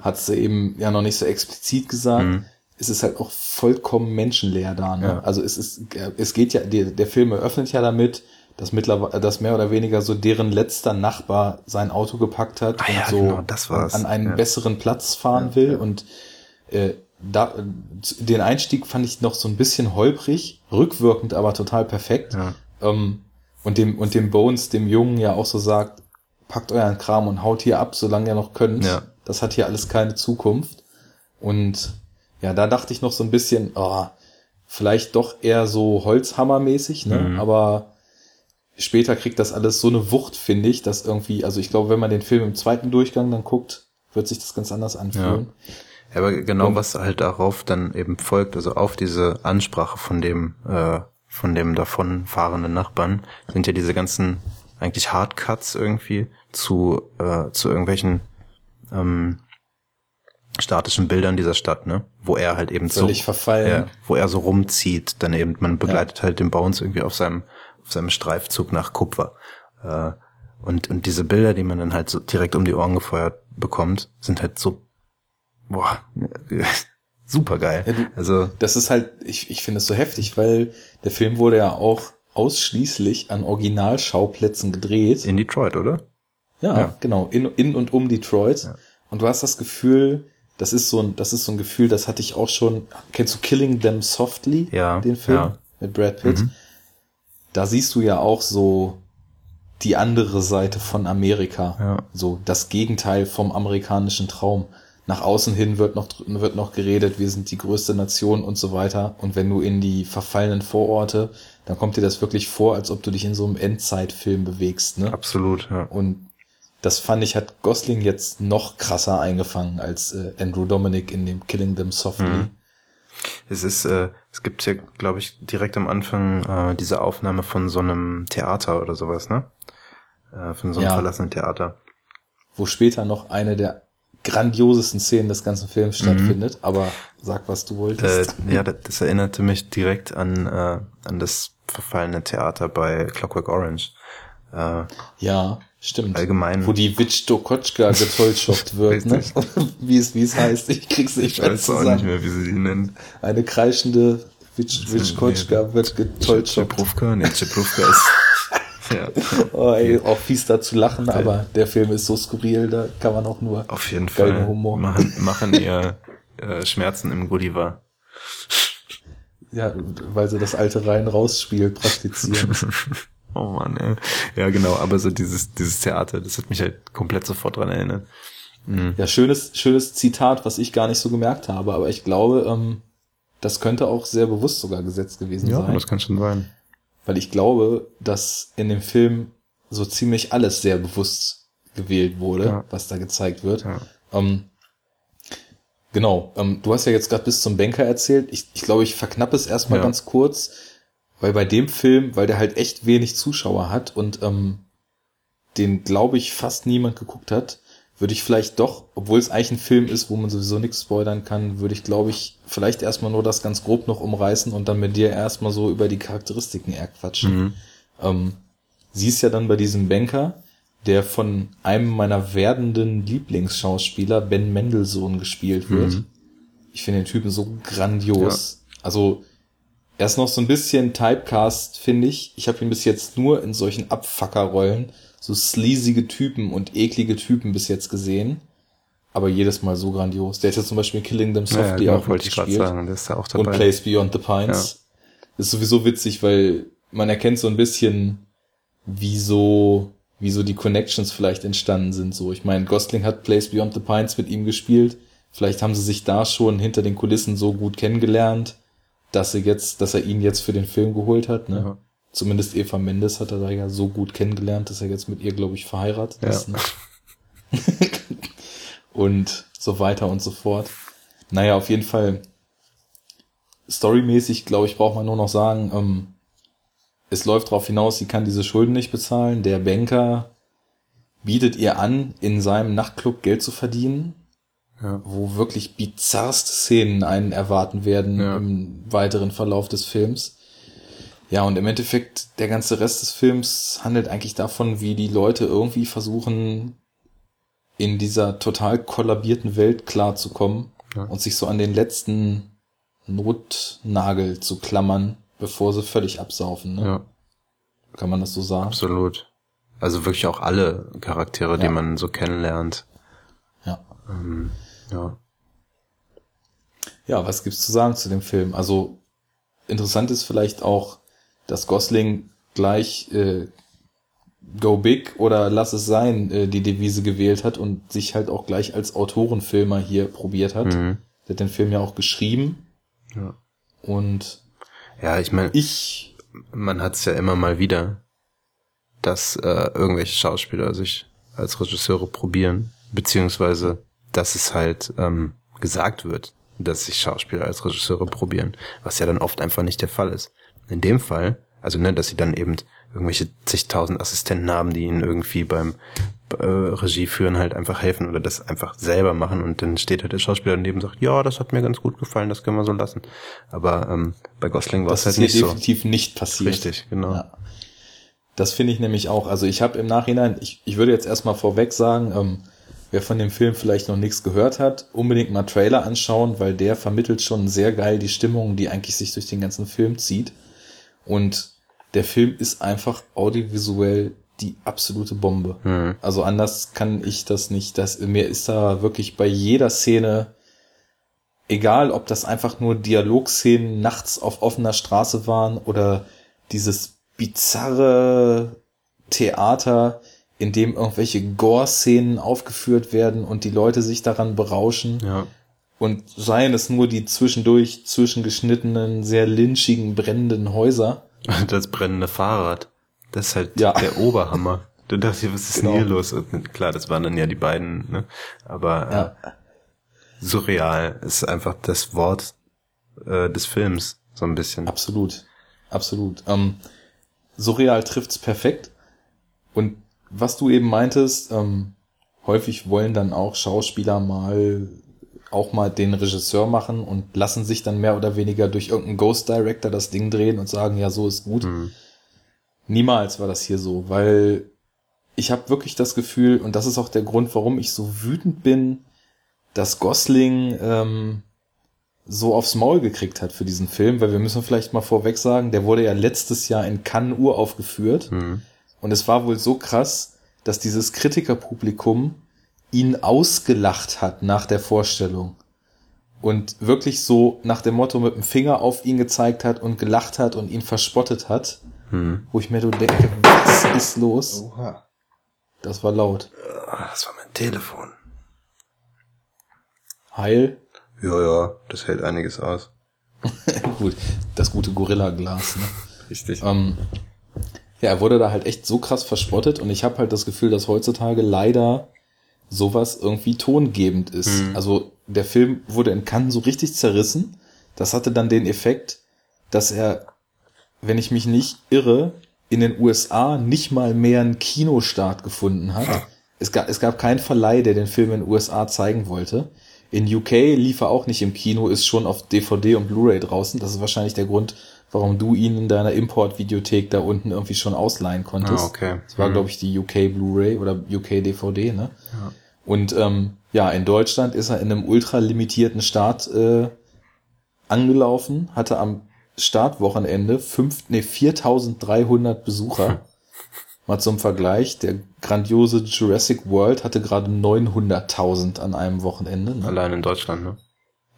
Hat sie eben ja noch nicht so explizit gesagt. Mhm. Es ist halt auch vollkommen menschenleer da. Ne? Ja. Also es ist, es geht ja, der, der Film eröffnet ja damit, dass mittlerweile, dass mehr oder weniger so deren letzter Nachbar sein Auto gepackt hat Ah und ja, so genau, an einen Ja. besseren Platz fahren will und äh, da, den Einstieg fand ich noch so ein bisschen holprig, rückwirkend aber total perfekt. Ja. Ähm, und dem, und dem Bones, dem Jungen ja auch so sagt, packt euren Kram und haut hier ab, solange ihr noch könnt. Ja. Das hat hier alles keine Zukunft. Und ja, da dachte ich noch so ein bisschen, oh, vielleicht doch eher so Holzhammermäßig, ne? Mhm. Aber später kriegt das alles so eine Wucht, finde ich, dass irgendwie, also ich glaube, wenn man den Film im zweiten Durchgang dann guckt, wird sich das ganz anders anfühlen. Ja, aber genau was halt darauf dann eben folgt, also auf diese Ansprache von dem, äh, von dem davonfahrenden Nachbarn, sind ja diese ganzen eigentlich Hardcuts irgendwie zu, äh, zu irgendwelchen ähm, statischen Bildern dieser Stadt, ne? Wo er halt eben so, verfallen. Ja, wo er so rumzieht, dann eben, man begleitet halt den Bones irgendwie auf seinem, auf seinem Streifzug nach Kupfer. Äh, und, und diese Bilder, die man dann halt so direkt um die Ohren gefeuert bekommt, sind halt so, boah, super geil. Ja, also, Das ist halt, ich, ich finde es so heftig, weil der Film wurde ja auch ausschließlich an Originalschauplätzen gedreht. in Detroit, oder? Ja, Ja. genau, in, in und um Detroit. Ja. Und du hast das Gefühl, das ist so ein, das ist so ein Gefühl, das hatte ich auch schon. Kennst du Killing Them Softly? Ja. Den Film mit Brad Pitt. Mhm. Da siehst du ja auch so die andere Seite von Amerika. Ja. So das Gegenteil vom amerikanischen Traum. Nach außen hin wird noch, wird noch geredet, wir sind die größte Nation und so weiter. Und wenn du in die verfallenen Vororte, dann kommt dir das wirklich vor, als ob du dich in so einem Endzeitfilm bewegst, ne? Absolut, ja. Und das fand ich, hat Gosling jetzt noch krasser eingefangen als äh, Andrew Dominic in dem Killing Them Softly. Mhm. Es ist, äh, es gibt hier, glaube ich, direkt am Anfang äh, diese Aufnahme von so einem Theater oder sowas, ne? Äh, von so einem Ja. verlassenen Theater. Wo später noch eine der grandiosesten Szenen des ganzen Films stattfindet. Aber sag, was du Äh, wolltest. ja, das, das erinnerte mich direkt an, äh, an das verfallene Theater bei Clockwork Orange. Äh, ja, stimmt. allgemein. Wo die Witch Dokotschka getollschockt wird, ne? Wie es, wie es heißt. Ich krieg's nicht ich mehr weiß auch nicht mehr, wie sie die nennen. Eine kreischende Witch, Witchkotschka wird getollschockt. Cheprufka? Nee, Cheprufka ist... ja, Oh, ey, auch fies da zu lachen, aber der Film ist so skurril, da kann man auch nur auf jeden Fall Humor. machen, machen ihr äh, Schmerzen im Gulliver. Ja, weil sie das alte rein rausspiel praktizieren. Oh Mann, ey. Ja, genau, aber so dieses, dieses Theater, das hat mich halt komplett sofort dran erinnert. Mhm. ja, schönes, schönes Zitat, was ich gar nicht so gemerkt habe, aber ich glaube, ähm, das könnte auch sehr bewusst sogar gesetzt gewesen Ja, sein. das kann schon sein. Weil ich glaube, dass in dem Film so ziemlich alles sehr bewusst gewählt wurde, Ja. was da gezeigt wird. Ja. Ähm, genau, ähm, du hast ja jetzt gerade bis zum Banker erzählt. Ich, ich glaube, ich verknappe es erstmal Ja. ganz kurz, weil bei dem Film, weil der halt echt wenig Zuschauer hat und ähm, den, glaube ich, fast niemand geguckt hat, würde ich vielleicht doch, obwohl es eigentlich ein Film ist, wo man sowieso nichts spoilern kann, würde ich, glaube ich, vielleicht erstmal nur das ganz grob noch umreißen und dann mit dir erstmal so über die Charakteristiken eher quatschen. Mhm. Ähm, sie ist ja dann bei diesem Banker, der von einem meiner werdenden Lieblingsschauspieler, Ben Mendelssohn, gespielt wird. Mhm. Ich finde den Typen so grandios. Also, er ist noch so ein bisschen Typecast, finde ich. Ich habe ihn bis jetzt nur in solchen Abfuckerrollen, so sleasige Typen und eklige Typen bis jetzt gesehen. Aber jedes Mal so grandios. Der hat ja zum Beispiel in Killing Them Ja, ja, Softly genau, auch wollte ich gerade sagen, der ist ja auch und dabei. Place Beyond the Pines. Das ist sowieso witzig, weil man erkennt so ein bisschen, wie so, wie so die Connections vielleicht entstanden sind. So, ich meine, Gosling hat Place Beyond the Pines mit ihm gespielt. Vielleicht haben sie sich da schon hinter den Kulissen so gut kennengelernt, dass er jetzt, dass er ihn jetzt für den Film geholt hat. Ne? Ja. Zumindest Eva Mendes hat er da ja so gut kennengelernt, dass er jetzt mit ihr, glaube ich, verheiratet Ja. ist. Ne? und so weiter und so fort. Naja, auf jeden Fall storymäßig, glaube ich, braucht man nur noch sagen, ähm, es läuft darauf hinaus, sie kann diese Schulden nicht bezahlen. Der Banker bietet ihr an, in seinem Nachtclub Geld zu verdienen, Ja. wo wirklich bizarrste Szenen einen erwarten werden Ja. im weiteren Verlauf des Films. Ja, und im Endeffekt, der ganze Rest des Films handelt eigentlich davon, wie die Leute irgendwie versuchen, in dieser total kollabierten Welt klarzukommen Ja. und sich so an den letzten Notnagel zu klammern, bevor sie völlig absaufen. Ne? ja, Kann man das so sagen? absolut. Also wirklich auch alle Charaktere, die Ja. man so kennenlernt. Ja. Ähm, ja. Ja, was gibt's zu sagen zu dem Film? Also interessant ist vielleicht auch, dass Gosling gleich äh, Go Big oder Lass es sein äh, die Devise gewählt hat und sich halt auch gleich als Autorenfilmer hier probiert hat. Mhm. Der hat den Film ja auch geschrieben Ja. und Ja, ich meine, ich, man hat es ja immer mal wieder, dass äh, irgendwelche Schauspieler sich als Regisseure probieren, beziehungsweise dass es halt ähm, gesagt wird, dass sich Schauspieler als Regisseure probieren, was ja dann oft einfach nicht der Fall ist. In dem Fall, also ne, dass sie dann eben irgendwelche zigtausend Assistenten haben, die ihnen irgendwie beim äh, Regie führen halt einfach helfen oder das einfach selber machen und dann steht halt der Schauspieler daneben und sagt, ja, das hat mir ganz gut gefallen, das können wir so lassen. Aber ähm, bei Gosling war das es halt ist nicht so. definitiv nicht passiert. Richtig, genau. Ja. Das finde ich nämlich auch. Also ich habe im Nachhinein, ich, ich würde jetzt erstmal vorweg sagen, ähm, wer von dem Film vielleicht noch nichts gehört hat, unbedingt mal Trailer anschauen, weil der vermittelt schon sehr geil die Stimmung, die eigentlich sich durch den ganzen Film zieht. Und der Film ist einfach audiovisuell die absolute Bombe. Mhm. Also anders kann ich das nicht. Das, mir ist da wirklich bei jeder Szene egal ob das einfach nur Dialogszenen nachts auf offener Straße waren oder dieses bizarre Theater, in dem irgendwelche Gore-Szenen aufgeführt werden und die Leute sich daran berauschen. Ja. Und seien es nur die zwischendurch zwischengeschnittenen, sehr lynchigen, brennenden Häuser. Das brennende Fahrrad. Das ist halt Ja. der Oberhammer. Du dachtest, was ist Genau. denn hier los? Und klar, das waren dann ja die beiden, ne? Aber äh, Ja. surreal ist einfach das Wort äh, des Films, so ein bisschen. Absolut. Absolut. Ähm, Surreal trifft's perfekt. Und was du eben meintest, ähm, häufig wollen dann auch Schauspieler mal auch mal den Regisseur machen und lassen sich dann mehr oder weniger durch irgendeinen Ghost Director das Ding drehen und sagen, ja, so ist gut. Hm. Niemals war das hier so, weil ich habe wirklich das Gefühl, und das ist auch der Grund, warum ich so wütend bin, dass Gosling ähm, so aufs Maul gekriegt hat für diesen Film, weil wir müssen vielleicht mal vorweg sagen, der wurde ja letztes Jahr in Cannes uraufgeführt Hm. und es war wohl so krass, dass dieses Kritikerpublikum ihn ausgelacht hat nach der Vorstellung und wirklich so nach dem Motto mit dem Finger auf ihn gezeigt hat und gelacht hat und ihn verspottet hat, Hm. wo ich mir so denke, was ist los? Oha. Das war laut. Ah, Das war mein Telefon. Heil. Ja, ja, das hält einiges aus. Gut, das gute Gorilla-Glas. Ne? Richtig. Ähm, ja, er wurde da halt echt so krass verspottet und ich habe halt das Gefühl, dass heutzutage leider sowas irgendwie tongebend ist. Mhm. Also der Film wurde in Cannes so richtig zerrissen. Das hatte dann den Effekt, dass er, wenn ich mich nicht irre, in den USA nicht mal mehr einen Kinostart gefunden hat. Es gab, es gab keinen Verleih, der den Film in den USA zeigen wollte. In UK lief er auch nicht im Kino, ist schon auf DVD und Blu-ray draußen. Das ist wahrscheinlich der Grund, warum du ihn in deiner Import-Videothek da unten irgendwie schon ausleihen konntest. Ah, okay. Das war, Mhm. glaube ich, die UK Blu-ray oder UK DVD, ne? Ja. Und ähm, ja, in Deutschland ist er in einem ultra limitierten Start äh, angelaufen, hatte am Startwochenende fünf, nee, 4300 Besucher. Mal zum Vergleich, der grandiose Jurassic World hatte gerade 900.000 an einem Wochenende. Ne? Allein in Deutschland, ne?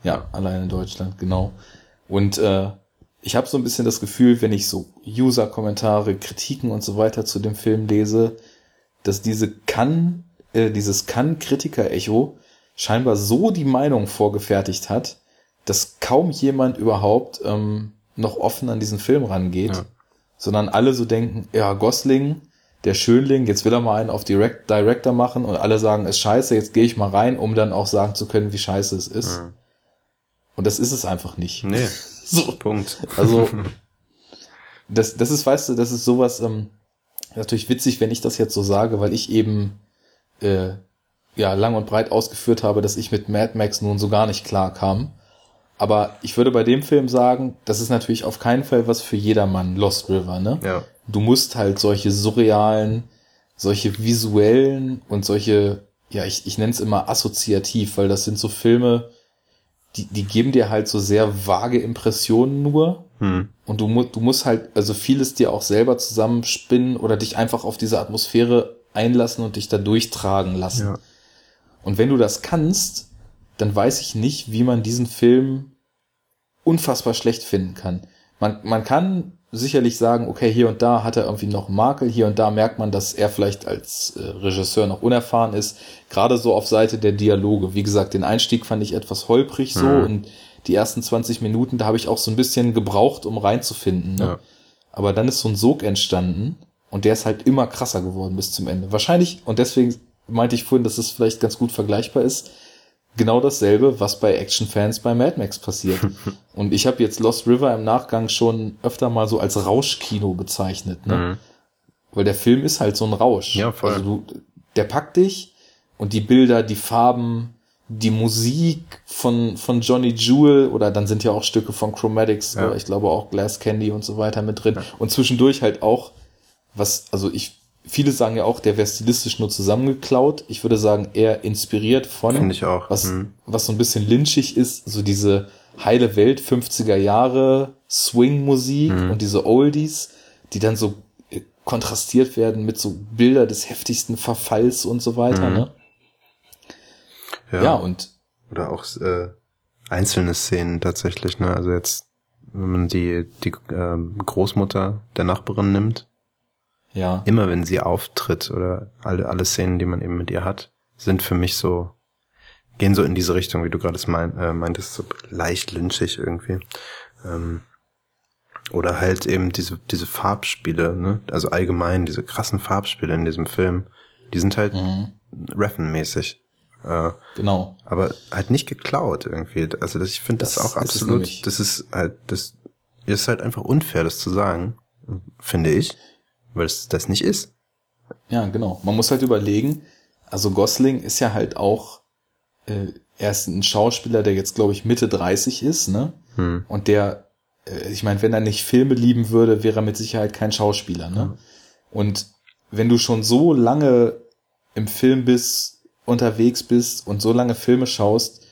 Ja, allein in Deutschland, genau. Und äh, ich habe so ein bisschen das Gefühl, wenn ich so User-Kommentare, Kritiken und so weiter zu dem Film lese, dass diese kann, äh, dieses kann-Kritiker-Echo scheinbar so die Meinung vorgefertigt hat, dass kaum jemand überhaupt ähm, noch offen an diesen Film rangeht, Ja. sondern alle so denken, ja, Gosling, der Schönling, jetzt will er mal einen auf Direct Director machen und alle sagen, ist scheiße, jetzt gehe ich mal rein, um dann auch sagen zu können, wie scheiße es ist. Ja. Und das ist es einfach nicht. Nee, So, Punkt. also das, das ist, weißt du, das ist sowas, ähm, natürlich witzig, wenn ich das jetzt so sage, weil ich eben äh, ja lang und breit ausgeführt habe, dass ich mit Mad Max nun so gar nicht klar kam. Aber ich würde bei dem Film sagen, das ist natürlich auf keinen Fall was für jedermann, Lost River, ne? Ja. Du musst halt solche surrealen, solche visuellen und solche, ja, ich, ich nenne es immer assoziativ, weil das sind so Filme, die, die geben dir halt so sehr vage Impressionen nur. Hm. Und du, mu du musst halt also vieles dir auch selber zusammenspinnen oder dich einfach auf diese Atmosphäre einlassen und dich da durchtragen lassen. Ja. Und wenn du das kannst, dann weiß ich nicht, wie man diesen Film unfassbar schlecht finden kann. Man, man kann sicherlich sagen, okay, hier und da hat er irgendwie noch Makel, hier und da merkt man, dass er vielleicht als äh, Regisseur noch unerfahren ist. Gerade so auf Seite der Dialoge. Wie gesagt, den Einstieg fand ich etwas holprig so Mhm. und die ersten 20 Minuten, da habe ich auch so ein bisschen gebraucht, um reinzufinden. Ne? Ja. Aber dann ist so ein Sog entstanden und der ist halt immer krasser geworden bis zum Ende. Wahrscheinlich, und deswegen meinte ich vorhin, dass es vielleicht ganz gut vergleichbar ist, genau dasselbe, was bei Actionfans bei Mad Max passiert. und ich habe jetzt Lost River im Nachgang schon öfter mal so als Rauschkino bezeichnet, ne? Mhm. Weil der Film ist halt so ein Rausch. Ja, voll. Also du, der packt dich und die Bilder, die Farben, die Musik von, von Johnny Jewel oder dann sind ja auch Stücke von Chromatics, Ja. oder ich glaube auch Glass Candy und so weiter mit drin. Und zwischendurch halt auch, was, also ich, viele sagen ja auch, der wäre stilistisch nur zusammengeklaut. Ich würde sagen, eher inspiriert von, Finde ich auch. was, Mhm. was so ein bisschen lynchig ist, so diese heile Welt 50er Jahre Swing-Musik Mhm. und diese Oldies, die dann so äh, kontrastiert werden mit so Bilder des heftigsten Verfalls und so weiter, Mhm. ne? Ja. Ja, und Oder auch äh, einzelne Szenen tatsächlich, ne? Also jetzt, wenn man die, die äh, Großmutter der Nachbarin nimmt, Ja. immer wenn sie auftritt oder alle, alle Szenen, die man eben mit ihr hat, sind für mich so, gehen so in diese Richtung, wie du gerade mein, äh, meintest, so leicht lynchig irgendwie. Ähm, oder halt eben diese, diese Farbspiele, ne? Also allgemein diese krassen Farbspiele in diesem Film, die sind halt Mhm. Reffen-mäßig. Äh, Genau. aber halt nicht geklaut irgendwie. Also das, ich finde das, Das auch ist absolut, nämlich. das ist halt, das ist halt einfach unfair, das zu sagen, finde ich, weil es das nicht ist. Ja, genau. Man muss halt überlegen, also Gosling ist ja halt auch, äh, er ist ein Schauspieler, der jetzt, glaube ich, Mitte 30 ist, ne? Hm. Und der, äh, ich meine, wenn er nicht Filme lieben würde, wäre er mit Sicherheit kein Schauspieler, ne? Und wenn du schon so lange im Film bist, unterwegs bist und so lange Filme schaust,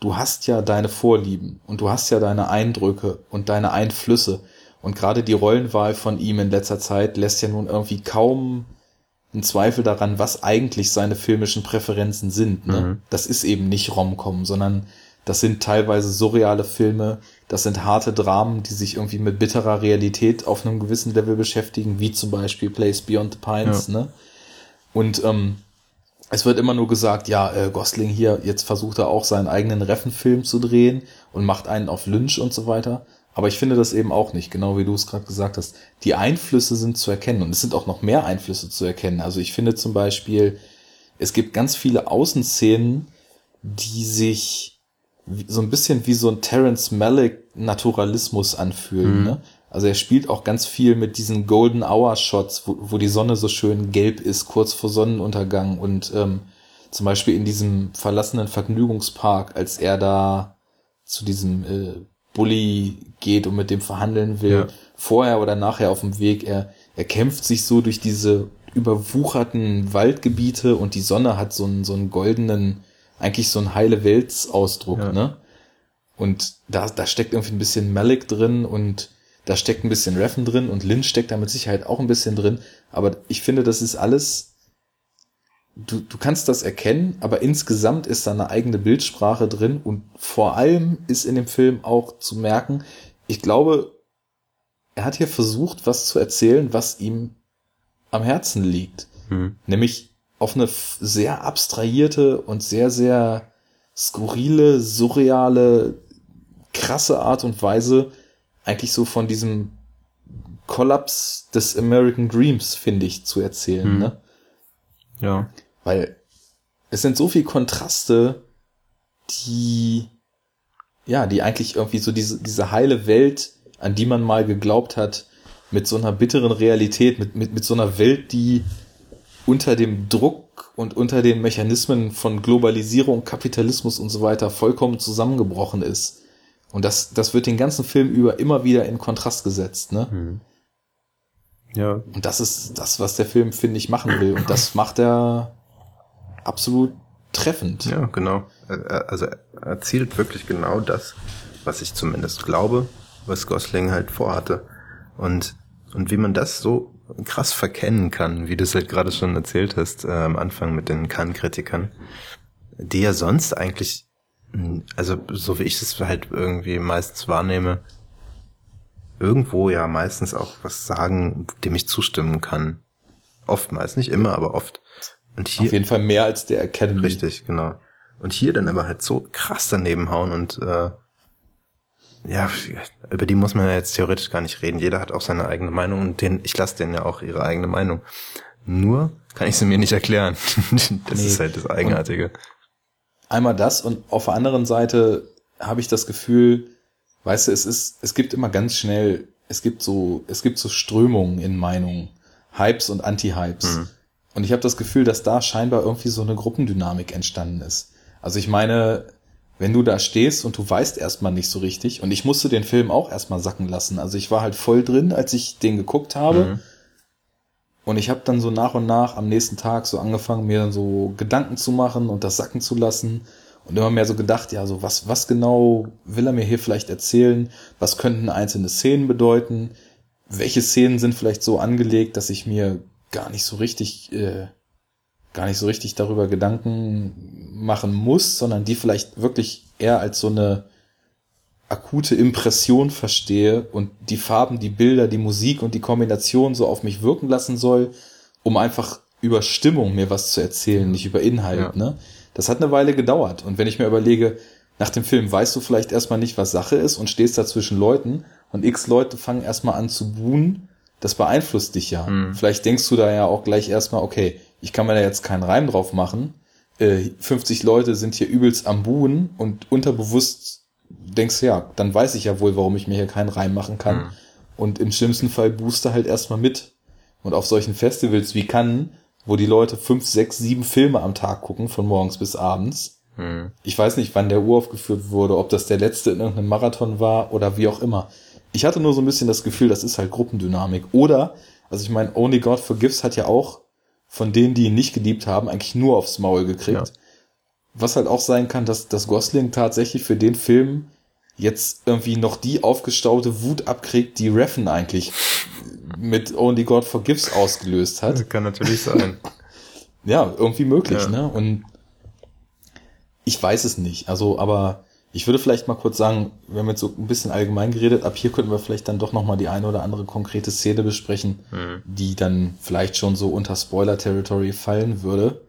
du hast ja deine Vorlieben und du hast ja deine Eindrücke und deine Einflüsse. Und gerade die Rollenwahl von ihm in letzter Zeit lässt ja nun irgendwie kaum einen Zweifel daran, was eigentlich seine filmischen Präferenzen sind. Ne? Mhm. Das ist eben nicht Rom-Com, sondern das sind teilweise surreale Filme, das sind harte Dramen, die sich irgendwie mit bitterer Realität auf einem gewissen Level beschäftigen, wie zum Beispiel Place Beyond the Pines. Ne? Und ähm, es wird immer nur gesagt, ja, äh, Gosling hier, jetzt versucht er auch seinen eigenen Refenfilm zu drehen und macht einen auf Lynch und so weiter. Aber ich finde das eben auch nicht, genau wie du es gerade gesagt hast. Die Einflüsse sind zu erkennen und es sind auch noch mehr Einflüsse zu erkennen. Also ich finde zum Beispiel, es gibt ganz viele Außenszenen, die sich so ein bisschen wie so ein Terence Malick Naturalismus anfühlen. Ne? Also er spielt auch ganz viel mit diesen Golden Hour Shots, wo, wo die Sonne so schön gelb ist, kurz vor Sonnenuntergang und ähm, zum Beispiel in diesem verlassenen Vergnügungspark, als er da zu diesem äh, Bully geht und mit dem verhandeln will, Ja. vorher oder nachher auf dem Weg, er, er kämpft sich so durch diese überwucherten Waldgebiete und die Sonne hat so einen, so einen goldenen, eigentlich so einen heile Weltsausdruck, Ja. ne? Und da, da steckt irgendwie ein bisschen Malik drin und da steckt ein bisschen Reffen drin und Lynch steckt da mit Sicherheit auch ein bisschen drin. Aber ich finde, das ist alles, du, du kannst das erkennen, aber insgesamt ist da eine eigene Bildsprache drin und vor allem ist in dem Film auch zu merken, ich glaube, er hat hier versucht, was zu erzählen, was ihm am Herzen liegt. Hm. Nämlich auf eine sehr abstrahierte und sehr, sehr skurrile, surreale, krasse Art und Weise eigentlich so von diesem Kollaps des American Dreams, finde ich, zu erzählen. Hm. Ne? Ja. Weil es sind so viel Kontraste, die, ja, die eigentlich irgendwie so diese, diese heile Welt, an die man mal geglaubt hat, mit so einer bitteren Realität, mit, mit, mit so einer Welt, die unter dem Druck und unter den Mechanismen von Globalisierung, Kapitalismus und so weiter vollkommen zusammengebrochen ist. Und das, das wird den ganzen Film über immer wieder in Kontrast gesetzt, ne? Hm. Ja, Und das ist das, was der Film, finde ich, machen will. Und das macht er absolut treffend. Ja, genau. Also er erzielt wirklich genau das, was ich zumindest glaube, was Gosling halt vorhatte. Und, und wie man das so krass verkennen kann, wie du es halt gerade schon erzählt hast, äh, am Anfang mit den Kann-Kritikern, die ja sonst eigentlich, also so wie ich es halt irgendwie meistens wahrnehme, irgendwo ja meistens auch was sagen, dem ich zustimmen kann. Oftmals, nicht immer, aber oft. Und hier, Auf jeden Fall mehr als der Academy. Richtig, genau. Und hier dann aber halt so krass daneben hauen und äh, ja, über die muss man ja jetzt theoretisch gar nicht reden. Jeder hat auch seine eigene Meinung und den, ich lasse denen ja auch ihre eigene Meinung. Nur kann ich sie mir nicht erklären. das Nee. ist halt das Eigenartige. Einmal das und auf der anderen Seite habe ich das Gefühl, weißt du, es ist, es gibt immer ganz schnell, es gibt so, es gibt so Strömungen in Meinungen, Hypes und Anti-Hypes. Mhm. Und ich habe das Gefühl, dass da scheinbar irgendwie so eine Gruppendynamik entstanden ist. Also ich meine, wenn du da stehst und du weißt erstmal nicht so richtig, und ich musste den Film auch erstmal sacken lassen. Also ich war halt voll drin, als ich den geguckt habe. Mhm. Und ich habe dann so nach und nach am nächsten Tag so angefangen, mir dann so Gedanken zu machen und das sacken zu lassen. Und immer mehr so gedacht, ja, so was, was genau will er mir hier vielleicht erzählen? Was könnten einzelne Szenen bedeuten? Welche Szenen sind vielleicht so angelegt, dass ich mir gar nicht so richtig, äh, gar nicht so richtig darüber Gedanken machen muss, sondern die vielleicht wirklich eher als so eine akute Impression verstehe und die Farben, die Bilder, die Musik und die Kombination so auf mich wirken lassen soll, um einfach über Stimmung mir was zu erzählen, nicht über Inhalt, ja. ne? Das hat eine Weile gedauert. Und wenn ich mir überlege, nach dem Film weißt du vielleicht erstmal nicht, was Sache ist und stehst da zwischen Leuten und x Leute fangen erstmal an zu buhen, das beeinflusst dich ja. Mhm. Vielleicht denkst du da ja auch gleich erstmal, okay, ich kann mir da jetzt keinen Reim drauf machen. Äh, 50 Leute sind hier übelst am Buhen und unterbewusst denkst du, ja, dann weiß ich ja wohl, warum ich mir hier keinen Reim machen kann. Mhm. Und im schlimmsten Fall booster halt erstmal mit. Und auf solchen Festivals wie Cannes, wo die Leute fünf, sechs, sieben Filme am Tag gucken, von morgens bis abends. Mhm. Ich weiß nicht, wann der Uhr aufgeführt wurde, ob das der letzte in irgendeinem Marathon war oder wie auch immer. Ich hatte nur so ein bisschen das Gefühl, das ist halt Gruppendynamik. Oder, also ich meine, Only God Forgives hat ja auch von denen, die ihn nicht geliebt haben, eigentlich nur aufs Maul gekriegt. Ja. Was halt auch sein kann, dass, dass Gosling tatsächlich für den Film jetzt irgendwie noch die aufgestaute Wut abkriegt, die Reffen eigentlich mit Only God Forgives ausgelöst hat. Das kann natürlich sein. ja, irgendwie möglich, ja. ne? Und ich weiß es nicht. Also, aber ich würde vielleicht mal kurz sagen, wir haben jetzt so ein bisschen allgemein geredet, ab hier könnten wir vielleicht dann doch nochmal die eine oder andere konkrete Szene besprechen, mhm. die dann vielleicht schon so unter Spoiler-Territory fallen würde,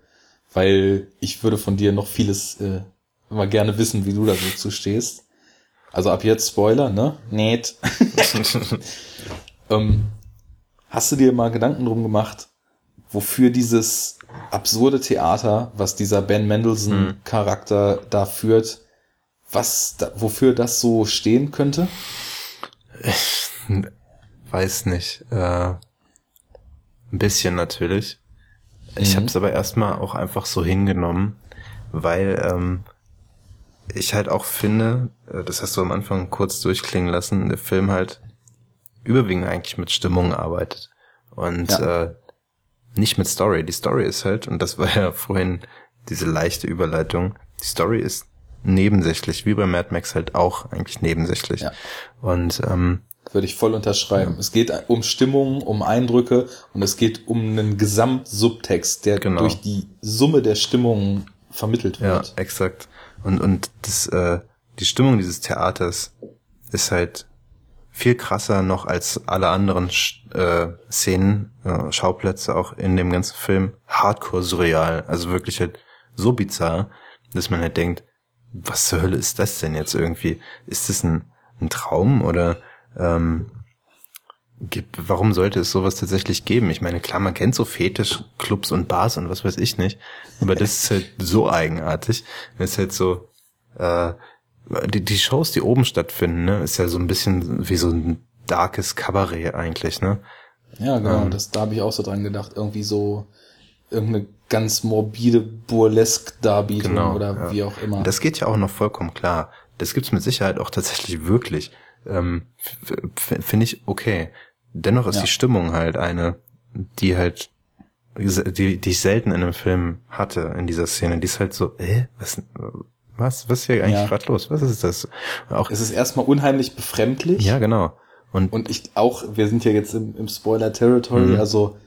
weil ich würde von dir noch vieles äh, mal gerne wissen, wie du da so zustehst. Also ab jetzt Spoiler, ne? Nicht. ähm, hast du dir mal Gedanken drum gemacht, wofür dieses absurde Theater, was dieser Ben Mendelssohn-Charakter mhm. da führt, was, da, wofür das so stehen könnte? Ich weiß nicht. Äh, ein bisschen natürlich. Ich mhm. habe es aber erstmal auch einfach so hingenommen, weil ähm, ich halt auch finde, äh, das hast du am Anfang kurz durchklingen lassen, der Film halt überwiegend eigentlich mit Stimmung arbeitet und ja. äh, nicht mit Story. Die Story ist halt, und das war ja vorhin diese leichte Überleitung, die Story ist nebensächlich, wie bei Mad Max halt auch eigentlich nebensächlich. Ja. Und ähm, würde ich voll unterschreiben. Ja. Es geht um Stimmung, um Eindrücke und es geht um einen Gesamtsubtext, der genau. durch die Summe der Stimmungen vermittelt wird. Ja, exakt. Und, und das, äh, die Stimmung dieses Theaters ist halt viel krasser noch als alle anderen äh, Szenen, äh, Schauplätze auch in dem ganzen Film. Hardcore surreal. Also wirklich halt so bizarr, dass man halt denkt, was zur Hölle ist das denn jetzt irgendwie? Ist das ein, ein Traum oder ähm, gibt, warum sollte es sowas tatsächlich geben? Ich meine, klar, man kennt so Fetischclubs und Bars und was weiß ich nicht, aber das ist halt so eigenartig. Das ist halt so, äh, die, die Shows, die oben stattfinden, ne, ist ja so ein bisschen wie so ein darkes Kabarett eigentlich, ne? Ja, genau, ähm, das, da habe ich auch so dran gedacht, irgendwie so irgendeine ganz morbide Burlesque-Darbietung genau, oder ja. wie auch immer. Das geht ja auch noch vollkommen klar. Das gibt's mit Sicherheit auch tatsächlich wirklich ähm, finde ich okay. Dennoch ist ja. die Stimmung halt eine, die halt, die, die ich selten in einem Film hatte in dieser Szene. Die ist halt so, äh, was, was, was ist hier eigentlich ja. gerade los? Was ist das? Auch es ist erstmal unheimlich befremdlich. Ja, genau. Und, und ich auch, wir sind ja jetzt im, im Spoiler-Territory, mhm. also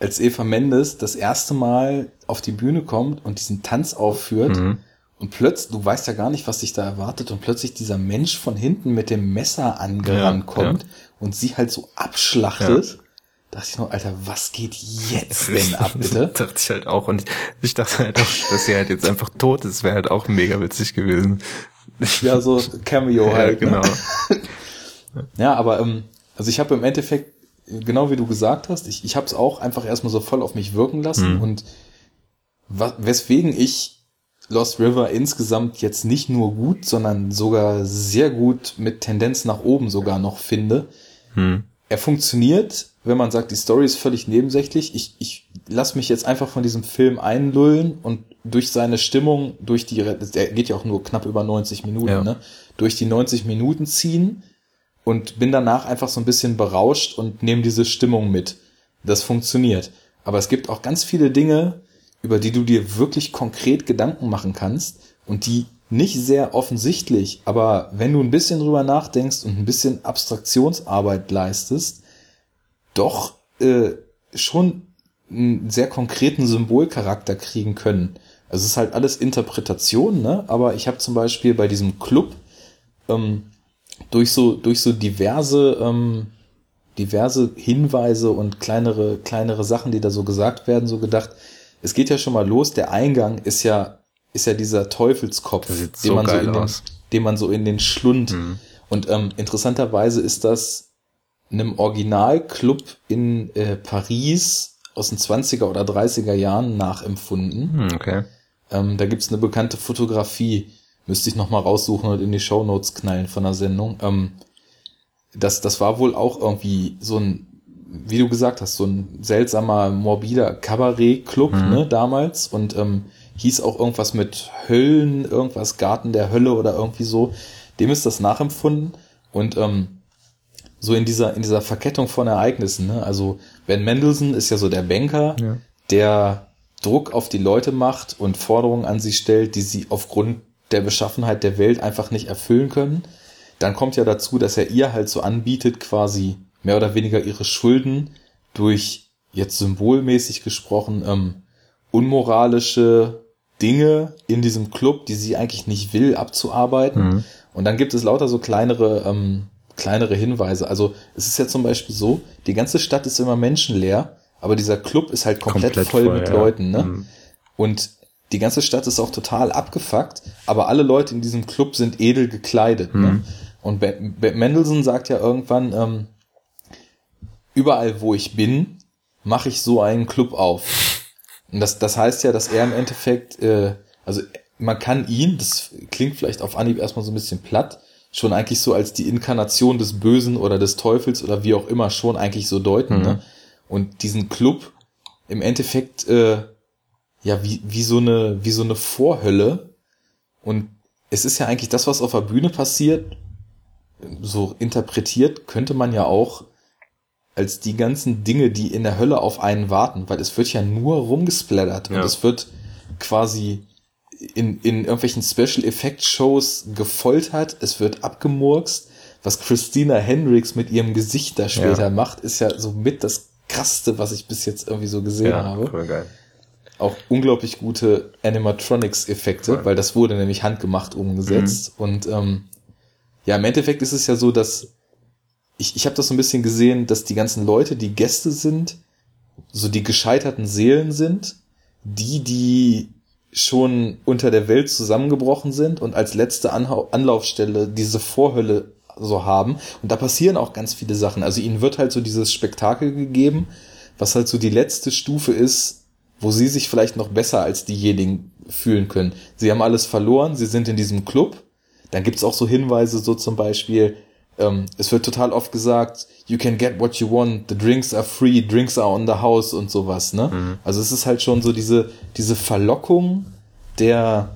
als Eva Mendes das erste Mal auf die Bühne kommt und diesen Tanz aufführt, mhm. Und plötzlich, du weißt ja gar nicht, was dich da erwartet, und plötzlich dieser Mensch von hinten mit dem Messer angerannt ja, kommt ja. und sie halt so abschlachtet. Ja. dachte ich nur, Alter, was geht jetzt denn ab, bitte? dachte ich halt auch. Und ich dachte halt auch, dass sie halt jetzt einfach tot ist, wäre halt auch mega witzig gewesen. Ja, so Cameo halt. Ja, ne? genau. ja, aber ähm, also ich habe im Endeffekt, genau wie du gesagt hast, ich, ich habe es auch einfach erstmal so voll auf mich wirken lassen mhm. und weswegen ich Lost River insgesamt jetzt nicht nur gut, sondern sogar sehr gut mit Tendenz nach oben sogar noch finde. Hm. Er funktioniert, wenn man sagt, die Story ist völlig nebensächlich. Ich, ich lasse mich jetzt einfach von diesem Film einlullen und durch seine Stimmung, durch die, der geht ja auch nur knapp über 90 Minuten, ja. ne? durch die 90 Minuten ziehen und bin danach einfach so ein bisschen berauscht und nehme diese Stimmung mit. Das funktioniert. Aber es gibt auch ganz viele Dinge, über die du dir wirklich konkret Gedanken machen kannst und die nicht sehr offensichtlich, aber wenn du ein bisschen drüber nachdenkst und ein bisschen Abstraktionsarbeit leistest, doch äh, schon einen sehr konkreten Symbolcharakter kriegen können. Also es ist halt alles Interpretation, ne? Aber ich habe zum Beispiel bei diesem Club, ähm, durch so, durch so diverse, ähm, diverse Hinweise und kleinere, kleinere Sachen, die da so gesagt werden, so gedacht, es geht ja schon mal los, der Eingang ist ja, ist ja dieser Teufelskopf, den, so man so in den, den man so in den Schlund. Und ähm, interessanterweise ist das einem Originalclub in äh, Paris aus den 20er oder 30er Jahren nachempfunden. Hm, okay. Ähm, da gibt's eine bekannte Fotografie, müsste ich noch mal raussuchen und in die Shownotes knallen von der Sendung. Ähm, das, das war wohl auch irgendwie so ein, wie du gesagt hast, so ein seltsamer, morbider Kabarett-Club, ne, damals. Und ähm, hieß auch irgendwas mit Höllen, irgendwas Garten der Hölle oder irgendwie so. Dem ist das nachempfunden. Und ähm, so in dieser, in dieser Verkettung von Ereignissen, ne? Also Ben Mendelssohn ist ja so der Banker, Ja. der Druck auf die Leute macht und Forderungen an sie stellt, die sie aufgrund der Beschaffenheit der Welt einfach nicht erfüllen können. Dann kommt ja dazu, dass er ihr halt so anbietet, quasi mehr oder weniger ihre Schulden durch, jetzt symbolmäßig gesprochen, ähm, unmoralische Dinge in diesem Club, die sie eigentlich nicht will, abzuarbeiten. Und dann gibt es lauter so kleinere, ähm, kleinere Hinweise. Also es ist ja zum Beispiel so, die ganze Stadt ist immer menschenleer, aber dieser Club ist halt komplett, Komplett voll, voll, mit ja. Leuten. Ne? Mhm. Und die ganze Stadt ist auch total abgefuckt, aber alle Leute in diesem Club sind edel gekleidet. Ne? Und Be Be Mendelssohn sagt ja irgendwann, ähm, überall wo ich bin, mache ich so einen Club auf. Und das, das heißt ja, dass er im Endeffekt, äh, also man kann ihn, das klingt vielleicht auf Anhieb erstmal so ein bisschen platt, schon eigentlich so als die Inkarnation des Bösen oder des Teufels oder wie auch immer schon eigentlich so deuten. Ne? Und diesen Club im Endeffekt äh, ja wie, wie so eine wie so eine Vorhölle. Und es ist ja eigentlich das, was auf der Bühne passiert, so interpretiert, könnte man ja auch als die ganzen Dinge, die in der Hölle auf einen warten, weil es wird ja nur rumgesplattert und Ja. es wird quasi in, in irgendwelchen Special Effect Shows gefoltert, es wird abgemurkst. Was Christina Hendricks mit ihrem Gesicht da später Ja. macht, ist ja so mit das krasseste, was ich bis jetzt irgendwie so gesehen Ja, habe voll geil. Auch unglaublich gute Animatronics-Effekte, Voll. weil das wurde nämlich handgemacht umgesetzt. Und ähm, ja, im Endeffekt ist es ja so, dass ich, ich habe das so ein bisschen gesehen, dass die ganzen Leute, die Gäste sind, so die gescheiterten Seelen sind, die, die schon unter der Welt zusammengebrochen sind und als letzte Anhau Anlaufstelle diese Vorhölle so haben. Und da passieren auch ganz viele Sachen. Also ihnen wird halt so dieses Spektakel gegeben, was halt so die letzte Stufe ist, wo sie sich vielleicht noch besser als diejenigen fühlen können. Sie haben alles verloren, sie sind in diesem Club. Dann gibt's auch so Hinweise, so zum Beispiel, ähm, es wird total oft gesagt, you can get what you want, the drinks are free, drinks are on the house und sowas, ne? Also es ist halt schon so diese, diese Verlockung der,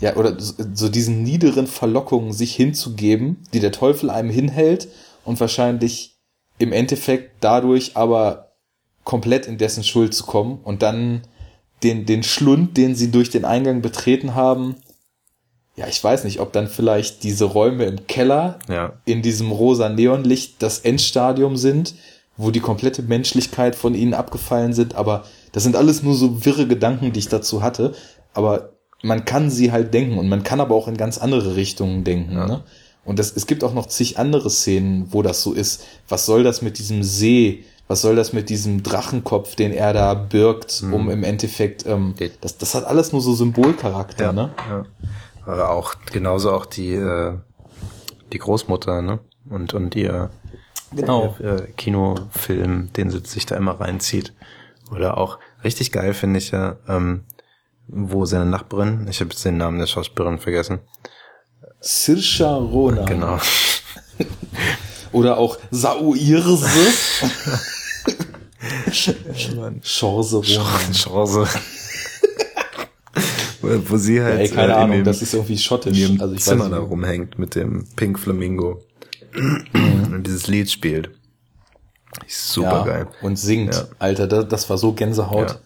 ja, oder so- so diesen niederen Verlockungen sich hinzugeben, die der Teufel einem hinhält und wahrscheinlich im Endeffekt dadurch aber komplett in dessen Schuld zu kommen und dann den, den Schlund, den sie durch den Eingang betreten haben, ja, ich weiß nicht, ob dann vielleicht diese Räume im Keller Ja. in diesem rosa Neonlicht das Endstadium sind, wo die komplette Menschlichkeit von ihnen abgefallen sind, aber das sind alles nur so wirre Gedanken, die ich dazu hatte, aber man kann sie halt denken und man kann aber auch in ganz andere Richtungen denken, ne? Und das, es gibt auch noch zig andere Szenen, wo das so ist. Was soll das mit diesem See? Was soll das mit diesem Drachenkopf, den er da birgt, um im Endeffekt, ähm, das, das hat alles nur so Symbolcharakter, Ja, ne? ja. Aber auch genauso auch die äh, die Großmutter, ne? Und und ihr Genau. ihr, äh, Kinofilm, den sie sich da immer reinzieht. Oder auch richtig geil finde ich ja, ähm, wo seine Nachbarin, ich habe jetzt den Namen der Schauspielerin vergessen. Saoirse Ronan. Genau. Oder auch Sauirse. Chance Ronan. Chance. wo, wo sie halt Ey, keine äh, in Ahnung, dem, das ist irgendwie in schottisch. ihrem Also ich Zimmer weiß da rumhängt mit dem Pink Flamingo und dieses Lied spielt. Super ja, geil. Und singt. Ja. Alter, das, das war so Gänsehaut. Ja.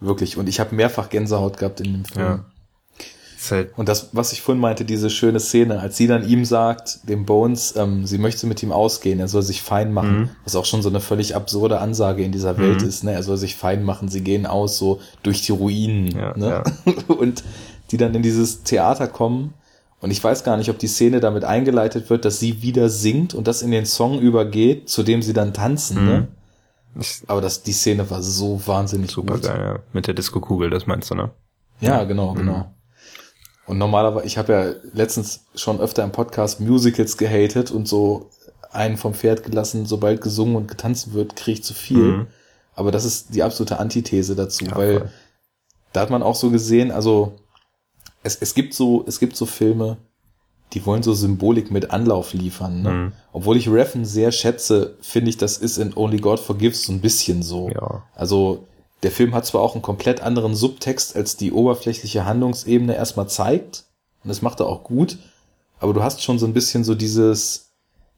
Wirklich. Und ich habe mehrfach Gänsehaut gehabt in dem Film. Ja. Halt, Und das, was ich vorhin meinte, diese schöne Szene, als sie dann ihm sagt, dem Bones, ähm, sie möchte mit ihm ausgehen, er soll sich fein machen, Mhm. was auch schon so eine völlig absurde Ansage in dieser Welt ist, ne? Er soll sich fein machen, sie gehen aus, so durch die Ruinen, Ja, ne? Und die dann in dieses Theater kommen Und ich weiß gar nicht, ob die Szene damit eingeleitet wird, dass sie wieder singt und das in den Song übergeht, zu dem sie dann tanzen. Mhm. Ne? Aber das, die Szene war so wahnsinnig Super gut. geil, ja. Mit der Disco-Kugel, das meinst du, ne? Ja, genau, mhm. genau. Und normalerweise, ich habe ja letztens schon öfter im Podcast Musicals gehatet und so einen vom Pferd gelassen, sobald gesungen und getanzt wird, kriege ich zu viel. Mhm. Aber das ist die absolute Antithese dazu, ja, weil voll. da hat man auch so gesehen, also es, es gibt so, es gibt so Filme, die wollen so Symbolik mit Anlauf liefern. Ne? Mhm. Obwohl ich Reffen sehr schätze, finde ich, das ist in Only God Forgives so ein bisschen so. Ja. Also der Film hat zwar auch einen komplett anderen Subtext, als die oberflächliche Handlungsebene erstmal zeigt. Und das macht er auch gut. Aber du hast schon so ein bisschen so dieses,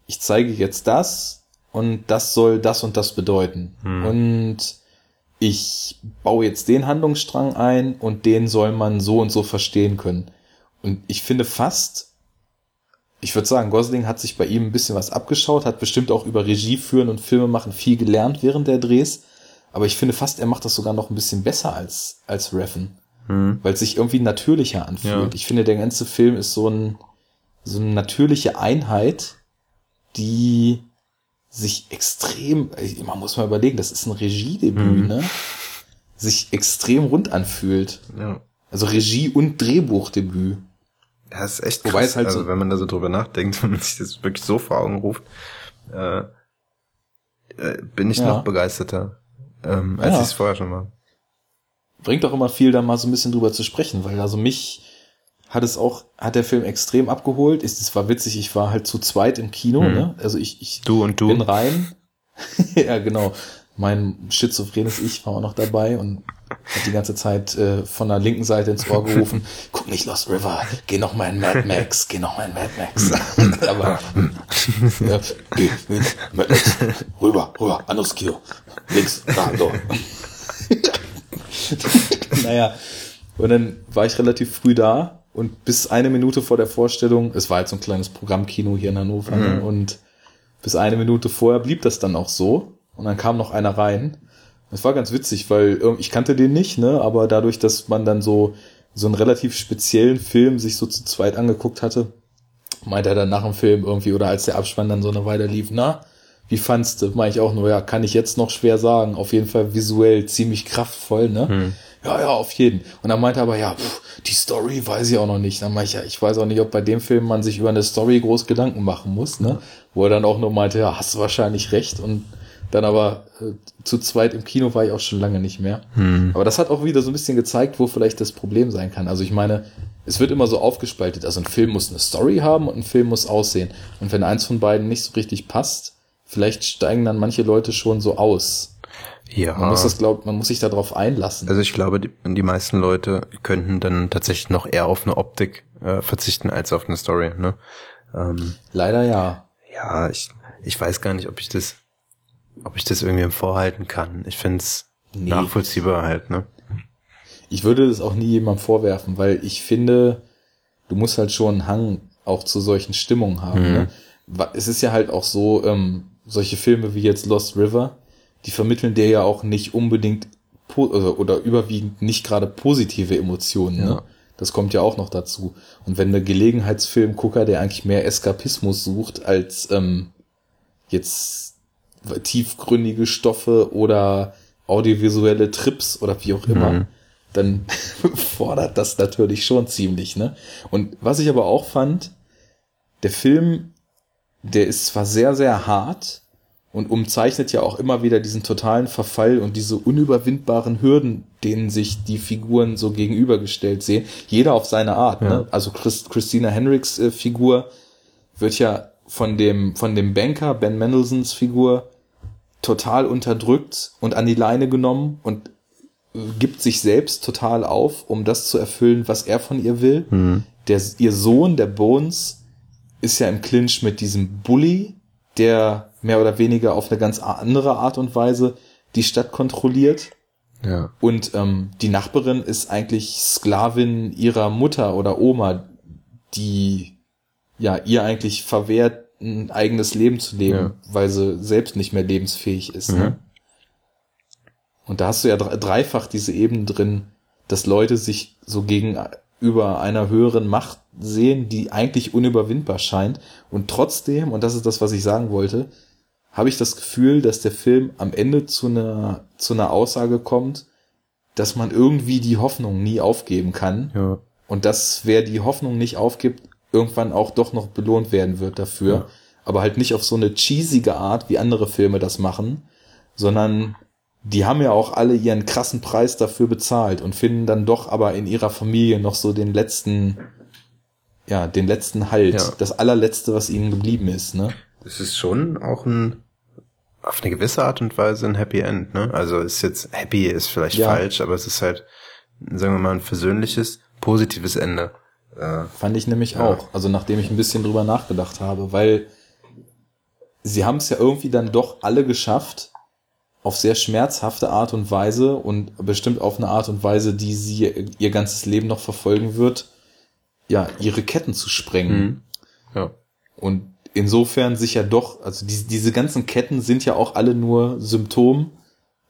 ich zeige jetzt das und das soll das und das bedeuten. Mhm. Und ich baue jetzt den Handlungsstrang ein und den soll man so und so verstehen können. Und ich finde fast, ich würde sagen, Gosling hat sich bei ihm ein bisschen was abgeschaut, hat bestimmt auch über Regie führen und Filme machen viel gelernt während der Drehs. Aber ich finde fast, er macht das sogar noch ein bisschen besser als, als Reffen. Hm. Weil es sich irgendwie natürlicher anfühlt. Ja. Ich finde, der ganze Film ist so ein, so eine natürliche Einheit, die sich extrem, man muss mal überlegen, das ist ein Regiedebüt, mhm. ne? Sich extrem rund anfühlt. Ja. Also Regie- und Drehbuchdebüt. Ja, das ist echt krass. Wobei es halt also, so, wenn man da so drüber nachdenkt, wenn man sich das wirklich so vor Augen ruft, äh, äh, bin ich ja. noch begeisterter, ähm, als ja. ich es vorher schon war. Bringt auch immer viel, da mal so ein bisschen drüber zu sprechen, weil also mich hat es auch, hat der Film extrem abgeholt. Ist, es war witzig, ich war halt zu zweit im Kino, hm. ne? Also ich, ich du und du. bin rein. ja, genau. Mein schizophrenes Ich war auch noch dabei und hat die ganze Zeit äh, von der linken Seite ins Ohr gerufen, guck nicht Lost River, geh noch mal in Mad Max, geh noch mal in Mad Max. Aber ja, geh, Mad Max, rüber, rüber, anderes Kino, links, da, so. naja, und dann war ich relativ früh da und bis eine Minute vor der Vorstellung, es war jetzt so ein kleines Programmkino hier in Hannover, ne? mhm. und bis eine Minute vorher blieb das dann auch so. Und dann kam noch einer rein. Das war ganz witzig, weil ich kannte den nicht, ne? Aber dadurch, dass man dann so so einen relativ speziellen Film sich so zu zweit angeguckt hatte, meinte er dann nach dem Film irgendwie oder als der Abspann dann so eine Weile lief, na, wie fandst du? Meine ich auch nur, ja, kann ich jetzt noch schwer sagen. Auf jeden Fall visuell ziemlich kraftvoll, ne? Hm. Ja, ja, auf jeden. Und dann meinte er aber, ja, pff, die Story weiß ich auch noch nicht. Dann meinte ich, ja, ich weiß auch nicht, ob bei dem Film man sich über eine Story groß Gedanken machen muss, ne? Wo er dann auch nur meinte, ja, hast du wahrscheinlich recht. Und dann aber äh, zu zweit im Kino war ich auch schon lange nicht mehr. Hm. Aber das hat auch wieder so ein bisschen gezeigt, wo vielleicht das Problem sein kann. Also ich meine, es wird immer so aufgespaltet. Also ein Film muss eine Story haben und ein Film muss aussehen. Und wenn eins von beiden nicht so richtig passt, vielleicht steigen dann manche Leute schon so aus. Ja. Man muss das glaubt, man muss sich darauf einlassen. Also ich glaube, die, die, meisten Leute könnten dann tatsächlich noch eher auf eine Optik äh, verzichten als auf eine Story. Ne? Ähm, Leider ja. Ja, ich, ich weiß gar nicht, ob ich das, ob ich das irgendwie vorhalten kann. Ich finde es nee. nachvollziehbar halt. Ne? Ich würde das auch nie jemandem vorwerfen, weil ich finde, du musst halt schon einen Hang auch zu solchen Stimmungen haben. Mhm. Ne? Es ist ja halt auch so, ähm, solche Filme wie jetzt Lost River, die vermitteln dir ja auch nicht unbedingt also, oder überwiegend nicht gerade positive Emotionen. Ne? Ja. Ne? Das kommt ja auch noch dazu. Und wenn der Gelegenheitsfilmgucker, der eigentlich mehr Eskapismus sucht als ähm, jetzt tiefgründige Stoffe oder audiovisuelle Trips oder wie auch immer, mhm. dann fordert das natürlich schon ziemlich. Ne? Und was ich aber auch fand, der Film, der ist zwar sehr, sehr hart, und umzeichnet ja auch immer wieder diesen totalen Verfall und diese unüberwindbaren Hürden, denen sich die Figuren so gegenübergestellt sehen. Jeder auf seine Art. Ne? Ja. Ne? Also Christ, Christina Henricks äh, Figur wird ja von dem, von dem Banker, Ben Mendelssohns Figur, total unterdrückt und an die Leine genommen und gibt sich selbst total auf, um das zu erfüllen, was er von ihr will. Mhm. Der, ihr Sohn, der Bones, ist ja im Clinch mit diesem Bully, der mehr oder weniger auf eine ganz andere Art und Weise die Stadt kontrolliert. Ja. Und ähm, die Nachbarin ist eigentlich Sklavin ihrer Mutter oder Oma, die ja ihr eigentlich verwehrt, ein eigenes Leben zu leben, ja. weil sie selbst nicht mehr lebensfähig ist. Ne? Mhm. Ne? Und da hast du ja dreifach diese Ebene drin, dass Leute sich so gegenüber einer höheren Macht sehen, die eigentlich unüberwindbar scheint. Und trotzdem, und das ist das, was ich sagen wollte, habe ich das Gefühl, dass der Film am Ende zu einer, zu einer Aussage kommt, dass man irgendwie die Hoffnung nie aufgeben kann. Ja. Und dass wer die Hoffnung nicht aufgibt, irgendwann auch doch noch belohnt werden wird dafür. Ja. Aber halt nicht auf so eine cheesige Art, wie andere Filme das machen, sondern die haben ja auch alle ihren krassen Preis dafür bezahlt und finden dann doch aber in ihrer Familie noch so den letzten, ja, den letzten Halt, Ja. das allerletzte, was ihnen geblieben ist, ne? Es ist schon auch ein, auf eine gewisse Art und Weise ein Happy End, ne? Also ist jetzt, happy ist vielleicht Ja. falsch, aber es ist halt, sagen wir mal, ein versöhnliches, positives Ende. Äh, Fand ich nämlich Ja. auch. Also nachdem ich ein bisschen drüber nachgedacht habe, weil sie haben es ja irgendwie dann doch alle geschafft, auf sehr schmerzhafte Art und Weise und bestimmt auf eine Art und Weise, die sie ihr ganzes Leben noch verfolgen wird, ja, ihre Ketten zu sprengen. Mhm. ja. Und insofern sich ja doch, also diese, diese ganzen Ketten sind ja auch alle nur Symptom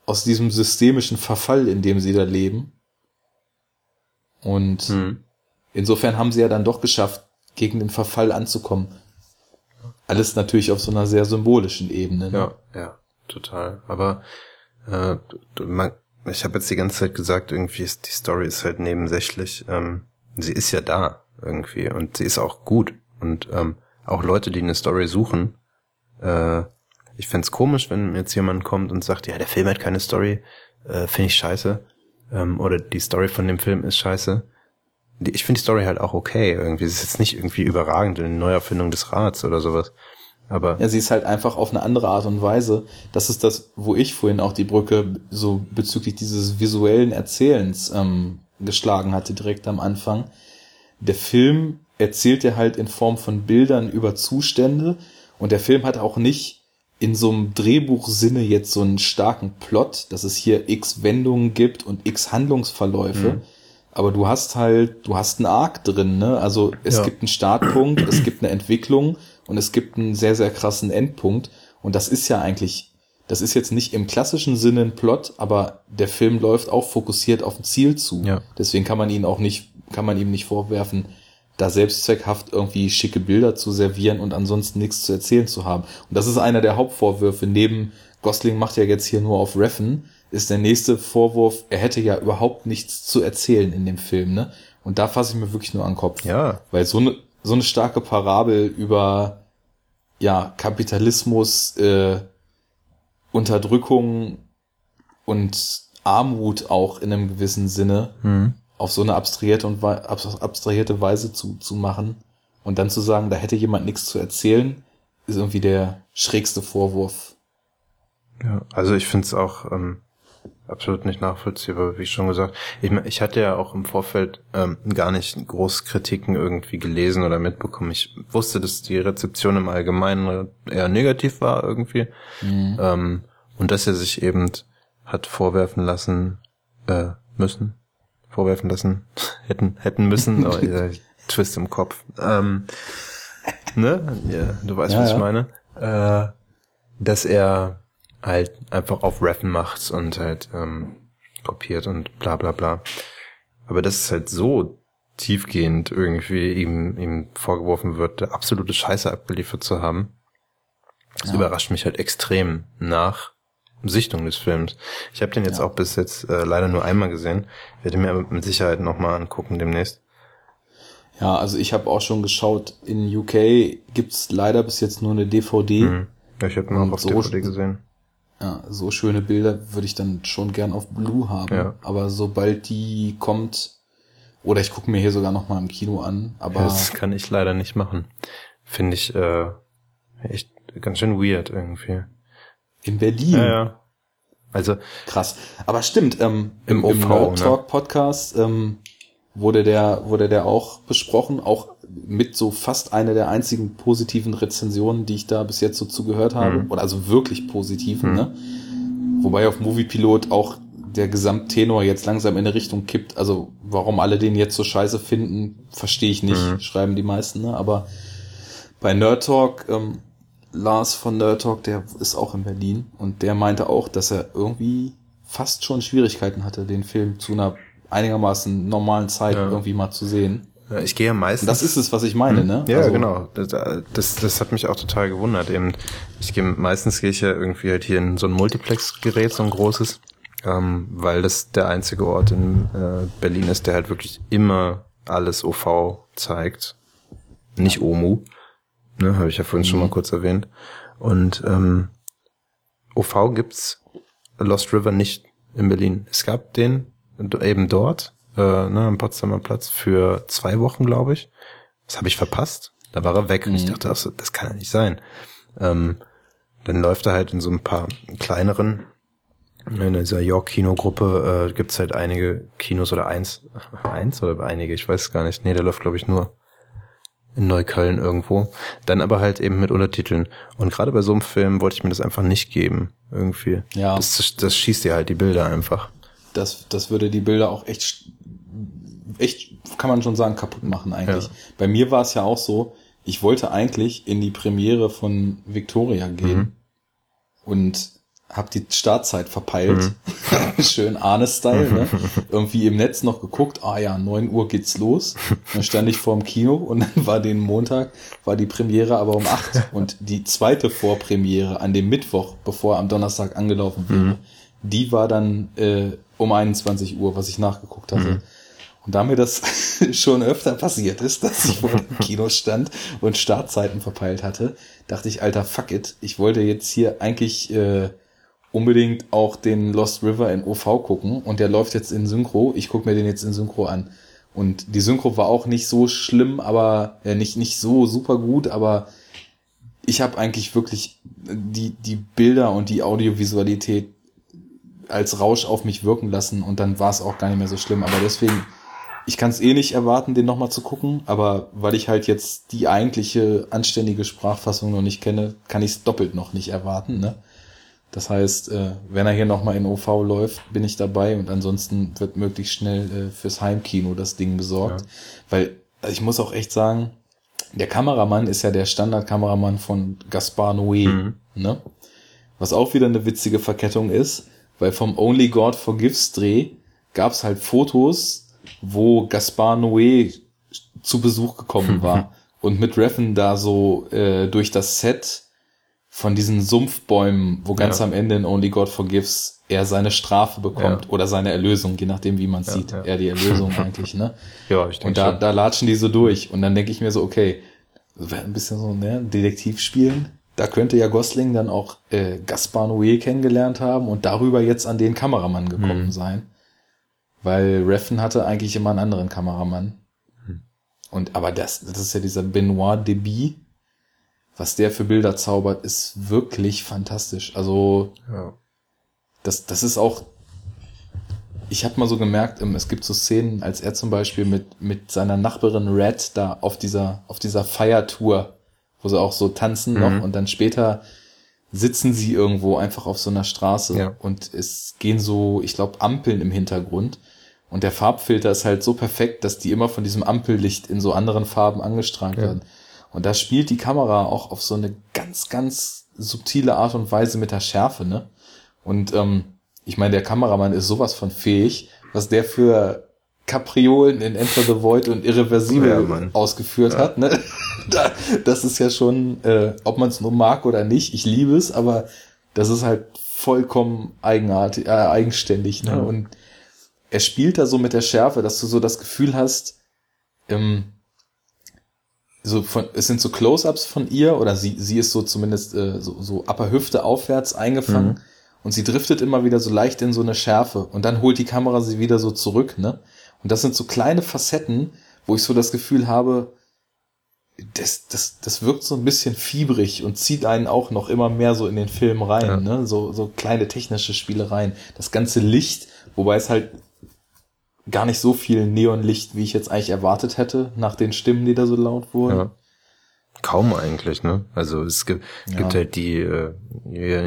aus diesem systemischen Verfall, in dem sie da leben. Und Mhm. insofern haben sie ja dann doch geschafft, gegen den Verfall anzukommen. Alles natürlich auf so einer sehr symbolischen Ebene. Ne? Ja, ja, total. Aber äh, man, ich habe jetzt die ganze Zeit gesagt, irgendwie ist die Story ist halt nebensächlich. Ähm, sie ist ja da irgendwie und sie ist auch gut. Und ähm, auch Leute, die eine Story suchen, äh, ich fänd's komisch, wenn jetzt jemand kommt und sagt, ja, der Film hat keine Story, äh, finde ich scheiße. Ähm, oder die Story von dem Film ist scheiße. Die, ich finde die Story halt auch okay irgendwie. Es ist jetzt nicht irgendwie überragend eine Neuerfindung des Rats oder sowas. Aber Ja, sie ist halt einfach auf eine andere Art und Weise. Das ist das, wo ich vorhin auch die Brücke so bezüglich dieses visuellen Erzählens ähm, geschlagen hatte, direkt am Anfang. Der Film erzählt ja halt in Form von Bildern über Zustände und der Film hat auch nicht in so einem Drehbuchsinne jetzt so einen starken Plot, dass es hier x Wendungen gibt und x Handlungsverläufe. Aber du hast halt, du hast einen Arc drin, ne? Also es Ja. gibt einen Startpunkt, es gibt eine Entwicklung und es gibt einen sehr, sehr krassen Endpunkt. Und das ist ja eigentlich, das ist jetzt nicht im klassischen Sinne ein Plot, aber der Film läuft auch fokussiert auf ein Ziel zu. Ja. Deswegen kann man ihn auch nicht, kann man ihm nicht vorwerfen, da selbstzweckhaft irgendwie schicke Bilder zu servieren und ansonsten nichts zu erzählen zu haben. Und das ist einer der Hauptvorwürfe. Neben Gosling macht ja jetzt hier nur auf Reffen, ist der nächste Vorwurf, er hätte ja überhaupt nichts zu erzählen in dem Film, ne? Und da fasse ich mir wirklich nur an den Kopf. ja, Weil so eine, so eine starke Parabel über, ja, Kapitalismus, äh, Unterdrückung und Armut auch in einem gewissen Sinne hm. Auf so eine abstrahierte und abstrahierte Weise zu, zu machen und dann zu sagen, da hätte jemand nichts zu erzählen, ist irgendwie der schrägste Vorwurf. Ja, also ich finde es auch ähm, absolut nicht nachvollziehbar, wie schon gesagt. Ich, ich hatte ja auch im Vorfeld ähm, gar nicht groß Kritiken irgendwie gelesen oder mitbekommen. Ich wusste, dass die Rezeption im Allgemeinen eher negativ war irgendwie. Ähm, und dass er sich eben hat vorwerfen lassen, äh, müssen, vorwerfen lassen, hätten, hätten müssen, oh, dieser Twist im Kopf. Ähm, ne? Ja, du weißt, Ja, was ja. ich meine. Äh, dass er halt einfach auf Reffen macht und halt ähm, kopiert und bla bla bla. Aber das ist halt so tiefgehend irgendwie ihm, ihm vorgeworfen wird, absolute Scheiße abgeliefert zu haben. Das Ja. überrascht mich halt extrem nach Sichtung des Films. Ich habe den jetzt Ja. auch bis jetzt äh, leider nur einmal gesehen. Werde mir aber mit Sicherheit nochmal angucken demnächst. Ja, also ich habe auch schon geschaut, in UK gibt's leider bis jetzt nur eine DVD. Mhm. Ja, ich habe auch Und auf so- DVD gesehen. Ja, so schöne Bilder würde ich dann schon gern auf Blue haben. Ja. Aber sobald die kommt, oder ich gucke mir hier sogar noch mal im Kino an, aber Das kann ich leider nicht machen. Finde ich äh, echt ganz schön weird irgendwie. In Berlin. Ja, ja. Also, Krass. Aber stimmt, ähm, im, Im OV, ne? Talk Podcast ähm, wurde der wurde der auch besprochen, auch mit so fast einer der einzigen positiven Rezensionen, die ich da bis jetzt so zugehört habe, Mhm. oder also wirklich positiven, ne? Wobei auf Moviepilot auch der Gesamttenor jetzt langsam in eine Richtung kippt. Also warum alle den jetzt so scheiße finden, verstehe ich nicht, Mhm. schreiben die meisten, ne? Aber bei Nerd Talk, ähm, Lars von Nerd Talk, der ist auch in Berlin und der meinte auch, dass er irgendwie fast schon Schwierigkeiten hatte, den Film zu einer einigermaßen normalen Zeit Ja. irgendwie mal zu sehen. Ich gehe meistens. Das ist es, was ich meine, ne? Ja, also, genau. Das, das, das hat mich auch total gewundert. Eben, ich gehe meistens gehe ich ja irgendwie halt hier in so ein Multiplex-Gerät, so ein großes, ähm, weil das der einzige Ort in äh, Berlin ist, der halt wirklich immer alles OV zeigt, nicht OMU. Ne, habe ich ja vorhin mhm. schon mal kurz erwähnt. Und ähm, OV gibt's Lost River nicht in Berlin. Es gab den eben dort, äh, ne, am Potsdamer Platz für zwei Wochen, glaube ich. Das habe ich verpasst. Da war er weg mhm. und ich mhm. dachte, das, das kann ja nicht sein. Ähm, dann läuft er halt in so ein paar kleineren, in dieser York-Kino-Gruppe äh, gibt halt einige Kinos oder eins, eins oder einige, ich weiß gar nicht. Nee, der läuft, glaube ich, nur in Neukölln irgendwo. Dann aber halt eben mit Untertiteln. Und gerade bei so einem Film wollte ich mir das einfach nicht geben, irgendwie. Ja. Das, das schießt dir halt die Bilder einfach. Das, das würde die Bilder auch echt, echt, kann man schon sagen, kaputt machen eigentlich. Ja. Bei mir war es ja auch so, ich wollte eigentlich in die Premiere von Victoria gehen mhm. und hab die Startzeit verpeilt. Mhm. Schön Arne-Style, ne? Irgendwie im Netz noch geguckt, ah ja, neun Uhr geht's los. Dann stand ich vorm Kino und dann war den Montag, war die Premiere aber um acht Und die zweite Vorpremiere an dem Mittwoch, bevor am Donnerstag angelaufen wäre, mhm. die war dann äh, um 21 Uhr, was ich nachgeguckt hatte. Mhm. Und da mir das schon öfter passiert ist, dass ich vor dem Kino stand und Startzeiten verpeilt hatte, dachte ich, alter, fuck it. Ich wollte jetzt hier eigentlich äh, unbedingt auch den Lost River in OV gucken und der läuft jetzt in Synchro. Ich gucke mir den jetzt in Synchro an. Und die Synchro war auch nicht so schlimm, aber äh, nicht nicht so super gut, aber ich habe eigentlich wirklich die die Bilder und die Audiovisualität als Rausch auf mich wirken lassen und dann war es auch gar nicht mehr so schlimm. Aber deswegen, ich kann es eh nicht erwarten, den nochmal zu gucken, aber weil ich halt jetzt die eigentliche anständige Sprachfassung noch nicht kenne, kann ich es doppelt noch nicht erwarten. Ne? Das heißt, äh, wenn er hier nochmal in OV läuft, bin ich dabei und ansonsten wird möglichst schnell äh, fürs Heimkino das Ding besorgt. Ja. Weil also ich muss auch echt sagen, der Kameramann ist ja der Standardkameramann von Gaspar Noé, mhm. ne? Was auch wieder eine witzige Verkettung ist, weil vom Only God Forgives Dreh gab's halt Fotos, wo Gaspar Noé zu Besuch gekommen war und mit Reffen da so äh, durch das Set von diesen Sumpfbäumen, wo ganz ja. am Ende in Only God Forgives er seine Strafe bekommt ja. oder seine Erlösung, je nachdem, wie man ja, sieht. Er die Erlösung eigentlich, ne? Ja, ich denke Und da, schon. da latschen die so durch. Und dann denke ich mir so, okay, ein bisschen so, ne, Detektiv spielen. Da könnte ja Gosling dann auch äh, Gaspar Noé kennengelernt haben und darüber jetzt an den Kameramann gekommen hm. sein. Weil Reffen hatte eigentlich immer einen anderen Kameramann. Hm. Und aber das, das ist ja dieser Benoit Deby, was der für Bilder zaubert, ist wirklich fantastisch. Also ja. das, das ist auch. Ich habe mal so gemerkt, ähm, es gibt so Szenen, als er zum Beispiel mit mit seiner Nachbarin Red da auf dieser auf dieser Feiertour, wo sie auch so tanzen mhm. noch und dann später sitzen sie irgendwo einfach auf so einer Straße ja. und es gehen so, ich glaube, Ampeln im Hintergrund. Und der Farbfilter ist halt so perfekt, dass die immer von diesem Ampellicht in so anderen Farben angestrahlt ja. werden. Und da spielt die Kamera auch auf so eine ganz, ganz subtile Art und Weise mit der Schärfe, ne? Und ähm, ich meine, der Kameramann ist sowas von fähig, was der für Kapriolen in Enter the Void und Irreversibel ja, ausgeführt ja. hat, ne? da, das ist ja schon, äh, ob man es nur mag oder nicht, ich liebe es, aber das ist halt vollkommen eigenartig, äh, eigenständig, ne? Ja. Und er spielt da so mit der Schärfe, dass du so das Gefühl hast, ähm, so von, es sind so Close-ups von ihr oder sie, sie ist so zumindest äh, so, so Upper Hüfte aufwärts eingefangen mhm. und sie driftet immer wieder so leicht in so eine Schärfe und dann holt die Kamera sie wieder so zurück, ne? Und das sind so kleine Facetten, wo ich so das Gefühl habe, das, das, das wirkt so ein bisschen fiebrig und zieht einen auch noch immer mehr so in den Film rein, ja. ne? So, so kleine technische Spielereien. Das ganze Licht, wobei es halt gar nicht so viel Neonlicht, wie ich jetzt eigentlich erwartet hätte, nach den Stimmen, die da so laut wurden. Ja. Kaum eigentlich, ne? Also es gibt, ja. gibt halt die, äh,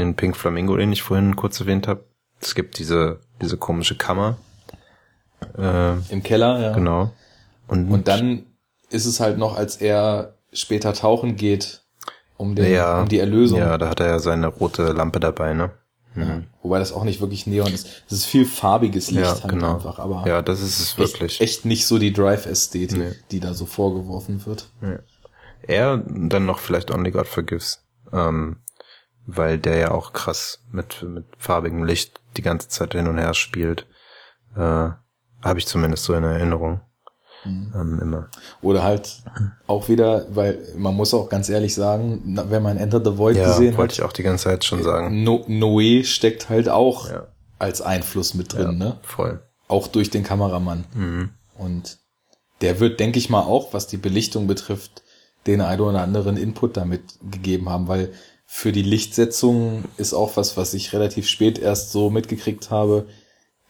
in Pink Flamingo, den ich vorhin kurz erwähnt habe. Es gibt diese, diese komische Kammer. Äh, Im Keller, ja. Genau. Und, und dann ist es halt noch, als er später tauchen geht, um, den, ja, um die Erlösung. Ja, da hat er ja seine rote Lampe dabei, ne? Mhm. Wobei das auch nicht wirklich Neon ist. Es ist viel farbiges Licht Ja, halt genau. einfach, aber Ja, das ist es echt, wirklich. echt nicht so die Drive-Ästhetik, Nee. die da so vorgeworfen wird. Er dann noch vielleicht Only God Forgives. Ähm, weil der ja auch krass mit, mit farbigem Licht die ganze Zeit hin und her spielt. Äh, Habe ich zumindest so in Erinnerung. Ähm, immer. Oder halt auch wieder, weil man muss auch ganz ehrlich sagen, wenn man Enter the Void Ja, gesehen wollte hat, ich auch die ganze Zeit schon sagen. no Noé steckt halt auch Ja. als Einfluss mit drin, ne? Voll. Auch durch den Kameramann. Mhm. Und der wird, denke ich mal, auch, was die Belichtung betrifft, den einen oder anderen Input damit gegeben haben, weil für die Lichtsetzung ist auch was, was ich relativ spät erst so mitgekriegt habe,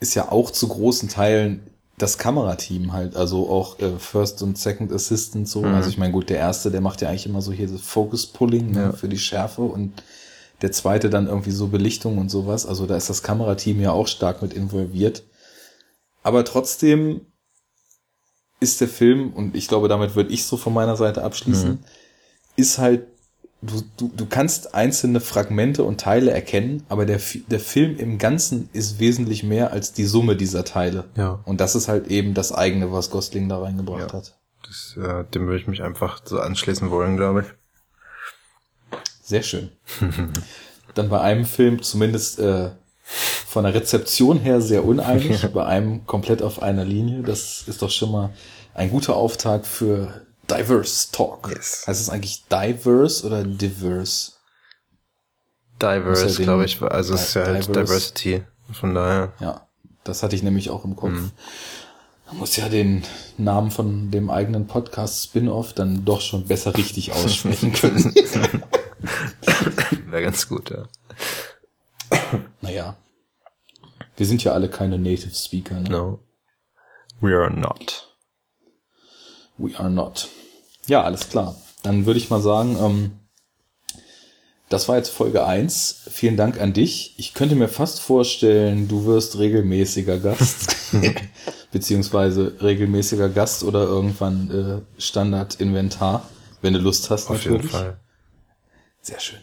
ist ja auch zu großen Teilen das Kamerateam halt, also auch äh, First und Second Assistant so. Also ich meine, gut, der erste, der macht ja eigentlich immer so hier das Focus Pulling ne, Ja. für die Schärfe und der zweite dann irgendwie so Belichtung und sowas. Also da ist das Kamerateam ja auch stark mit involviert. Aber trotzdem ist der Film, und ich glaube, damit würde ich so von meiner Seite abschließen, ist halt, du, du, du kannst einzelne Fragmente und Teile erkennen, aber der, der Film im Ganzen ist wesentlich mehr als die Summe dieser Teile. Ja. Und das ist halt eben das eigene, was Gosling da reingebracht Ja. hat. Das, äh, dem würde ich mich einfach so anschließen wollen, glaube ich. Sehr schön. Dann bei einem Film zumindest äh, von der Rezeption her sehr uneinig, bei einem komplett auf einer Linie. Das ist doch schon mal ein guter Auftakt für Diverse Talk. Yes. Heißt es eigentlich Diverse oder Diverse? Diverse, ja glaube ich. Also es ist ja halt. Diversity. Von daher. Ja, das hatte ich nämlich auch im Kopf. Mhm. Man muss ja den Namen von dem eigenen Podcast Spin-off dann doch schon besser richtig aussprechen können. Wäre ganz gut, ja. naja. Wir sind ja alle keine Native Speaker. Ne? No. We are not. We are not. Ja, alles klar. Dann würde ich mal sagen, ähm, das war jetzt Folge 1. Vielen Dank an dich. Ich könnte mir fast vorstellen, du wirst regelmäßiger Gast. Beziehungsweise regelmäßiger Gast oder irgendwann äh, Standard-Inventar, wenn du Lust hast Auf natürlich. jeden Fall. Sehr schön.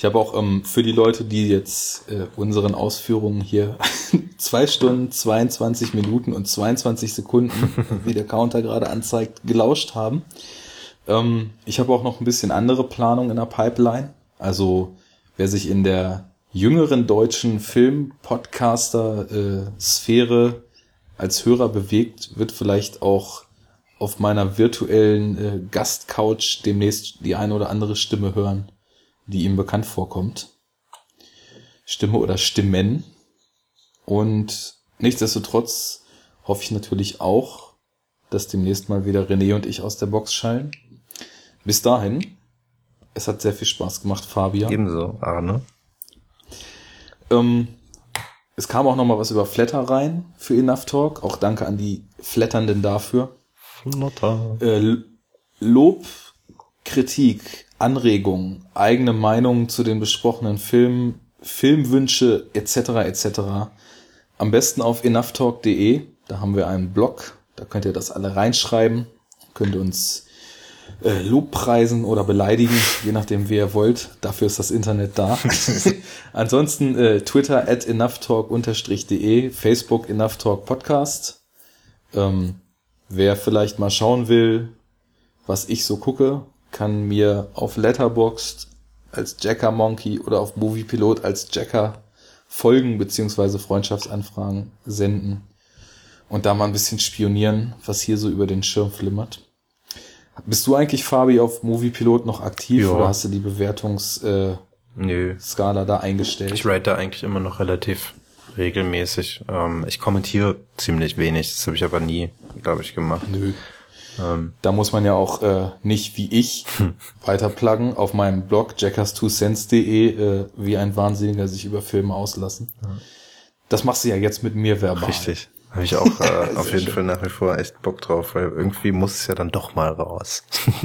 Ich habe auch ähm, für die Leute, die jetzt äh, unseren Ausführungen hier zwei Stunden, 22 Minuten und 22 Sekunden, wie der Counter gerade anzeigt, gelauscht haben. Ähm, ich habe auch noch ein bisschen andere Planung in der Pipeline. Also wer sich in der jüngeren deutschen Film-Podcaster-Sphäre als Hörer bewegt, wird vielleicht auch auf meiner virtuellen äh, Gastcouch demnächst die eine oder andere Stimme hören, die ihm bekannt vorkommt. Stimme oder Stimmen. Und nichtsdestotrotz hoffe ich natürlich auch, dass demnächst mal wieder René und ich aus der Box schallen. Bis dahin, es hat sehr viel Spaß gemacht, Fabian. Ebenso, Arne. Ähm, es kam auch noch mal was über Flatter rein für Enough Talk. Auch danke an die Flatternden dafür. Äh, L- Lob, Kritik, Anregungen, eigene Meinungen zu den besprochenen Filmen, Filmwünsche etc. etc. Am besten auf enoughtalk.de. Da haben wir einen Blog. Da könnt ihr das alle reinschreiben. Könnt ihr uns äh, Lobpreisen oder beleidigen, je nachdem, wie ihr wollt. Dafür ist das Internet da. Ansonsten äh, Twitter at enoughtalk-de, Facebook enoughtalk podcast. Ähm, wer vielleicht mal schauen will, was ich so gucke, kann mir auf Letterboxd als Jacker Monkey oder auf Moviepilot als Jacker folgen beziehungsweise Freundschaftsanfragen senden und da mal ein bisschen spionieren, was hier so über den Schirm flimmert. Bist du eigentlich, Fabi, auf Moviepilot noch aktiv Ja. oder hast du die Bewertungsskala äh, Nö. da eingestellt? Ich rate da eigentlich immer noch relativ regelmäßig. Ähm, ich kommentiere ziemlich wenig. Das habe ich aber nie, glaube ich, gemacht. Nö. Ähm, Da muss man ja auch äh, nicht wie ich weiterpluggen auf meinem Blog jackass2cents.de äh, wie ein Wahnsinniger sich über Filme auslassen. Das machst du ja jetzt mit mir verbal. richtig. Habe ich auch äh, auf jeden schön. Fall nach wie vor echt Bock drauf, weil irgendwie muss es ja dann doch mal raus.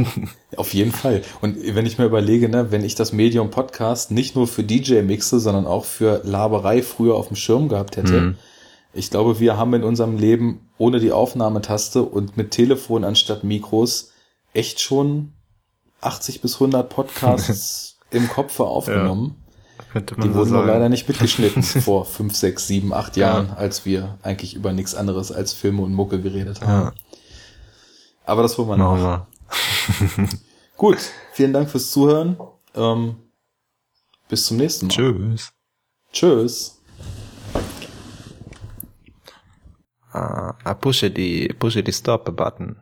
Auf jeden Fall. Und wenn ich mir überlege, ne, wenn ich das Medium Podcast nicht nur für DJ mixe, sondern auch für Laberei früher auf dem Schirm gehabt hätte, Mhm. Ich glaube, wir haben in unserem Leben ohne die Aufnahmetaste und mit Telefon anstatt Mikros echt schon 80 bis 100 Podcasts im Kopf aufgenommen. man Die wurden nur leider nicht mitgeschnitten vor fünf, sechs, sieben, acht Jahren, als wir eigentlich über nichts anderes als Filme und Mucke geredet haben. Ja, Aber das holen wir wir. Gut, vielen Dank fürs Zuhören. Ähm, bis zum nächsten Mal. Tschüss. Tschüss. Uh, I push the push the stop button.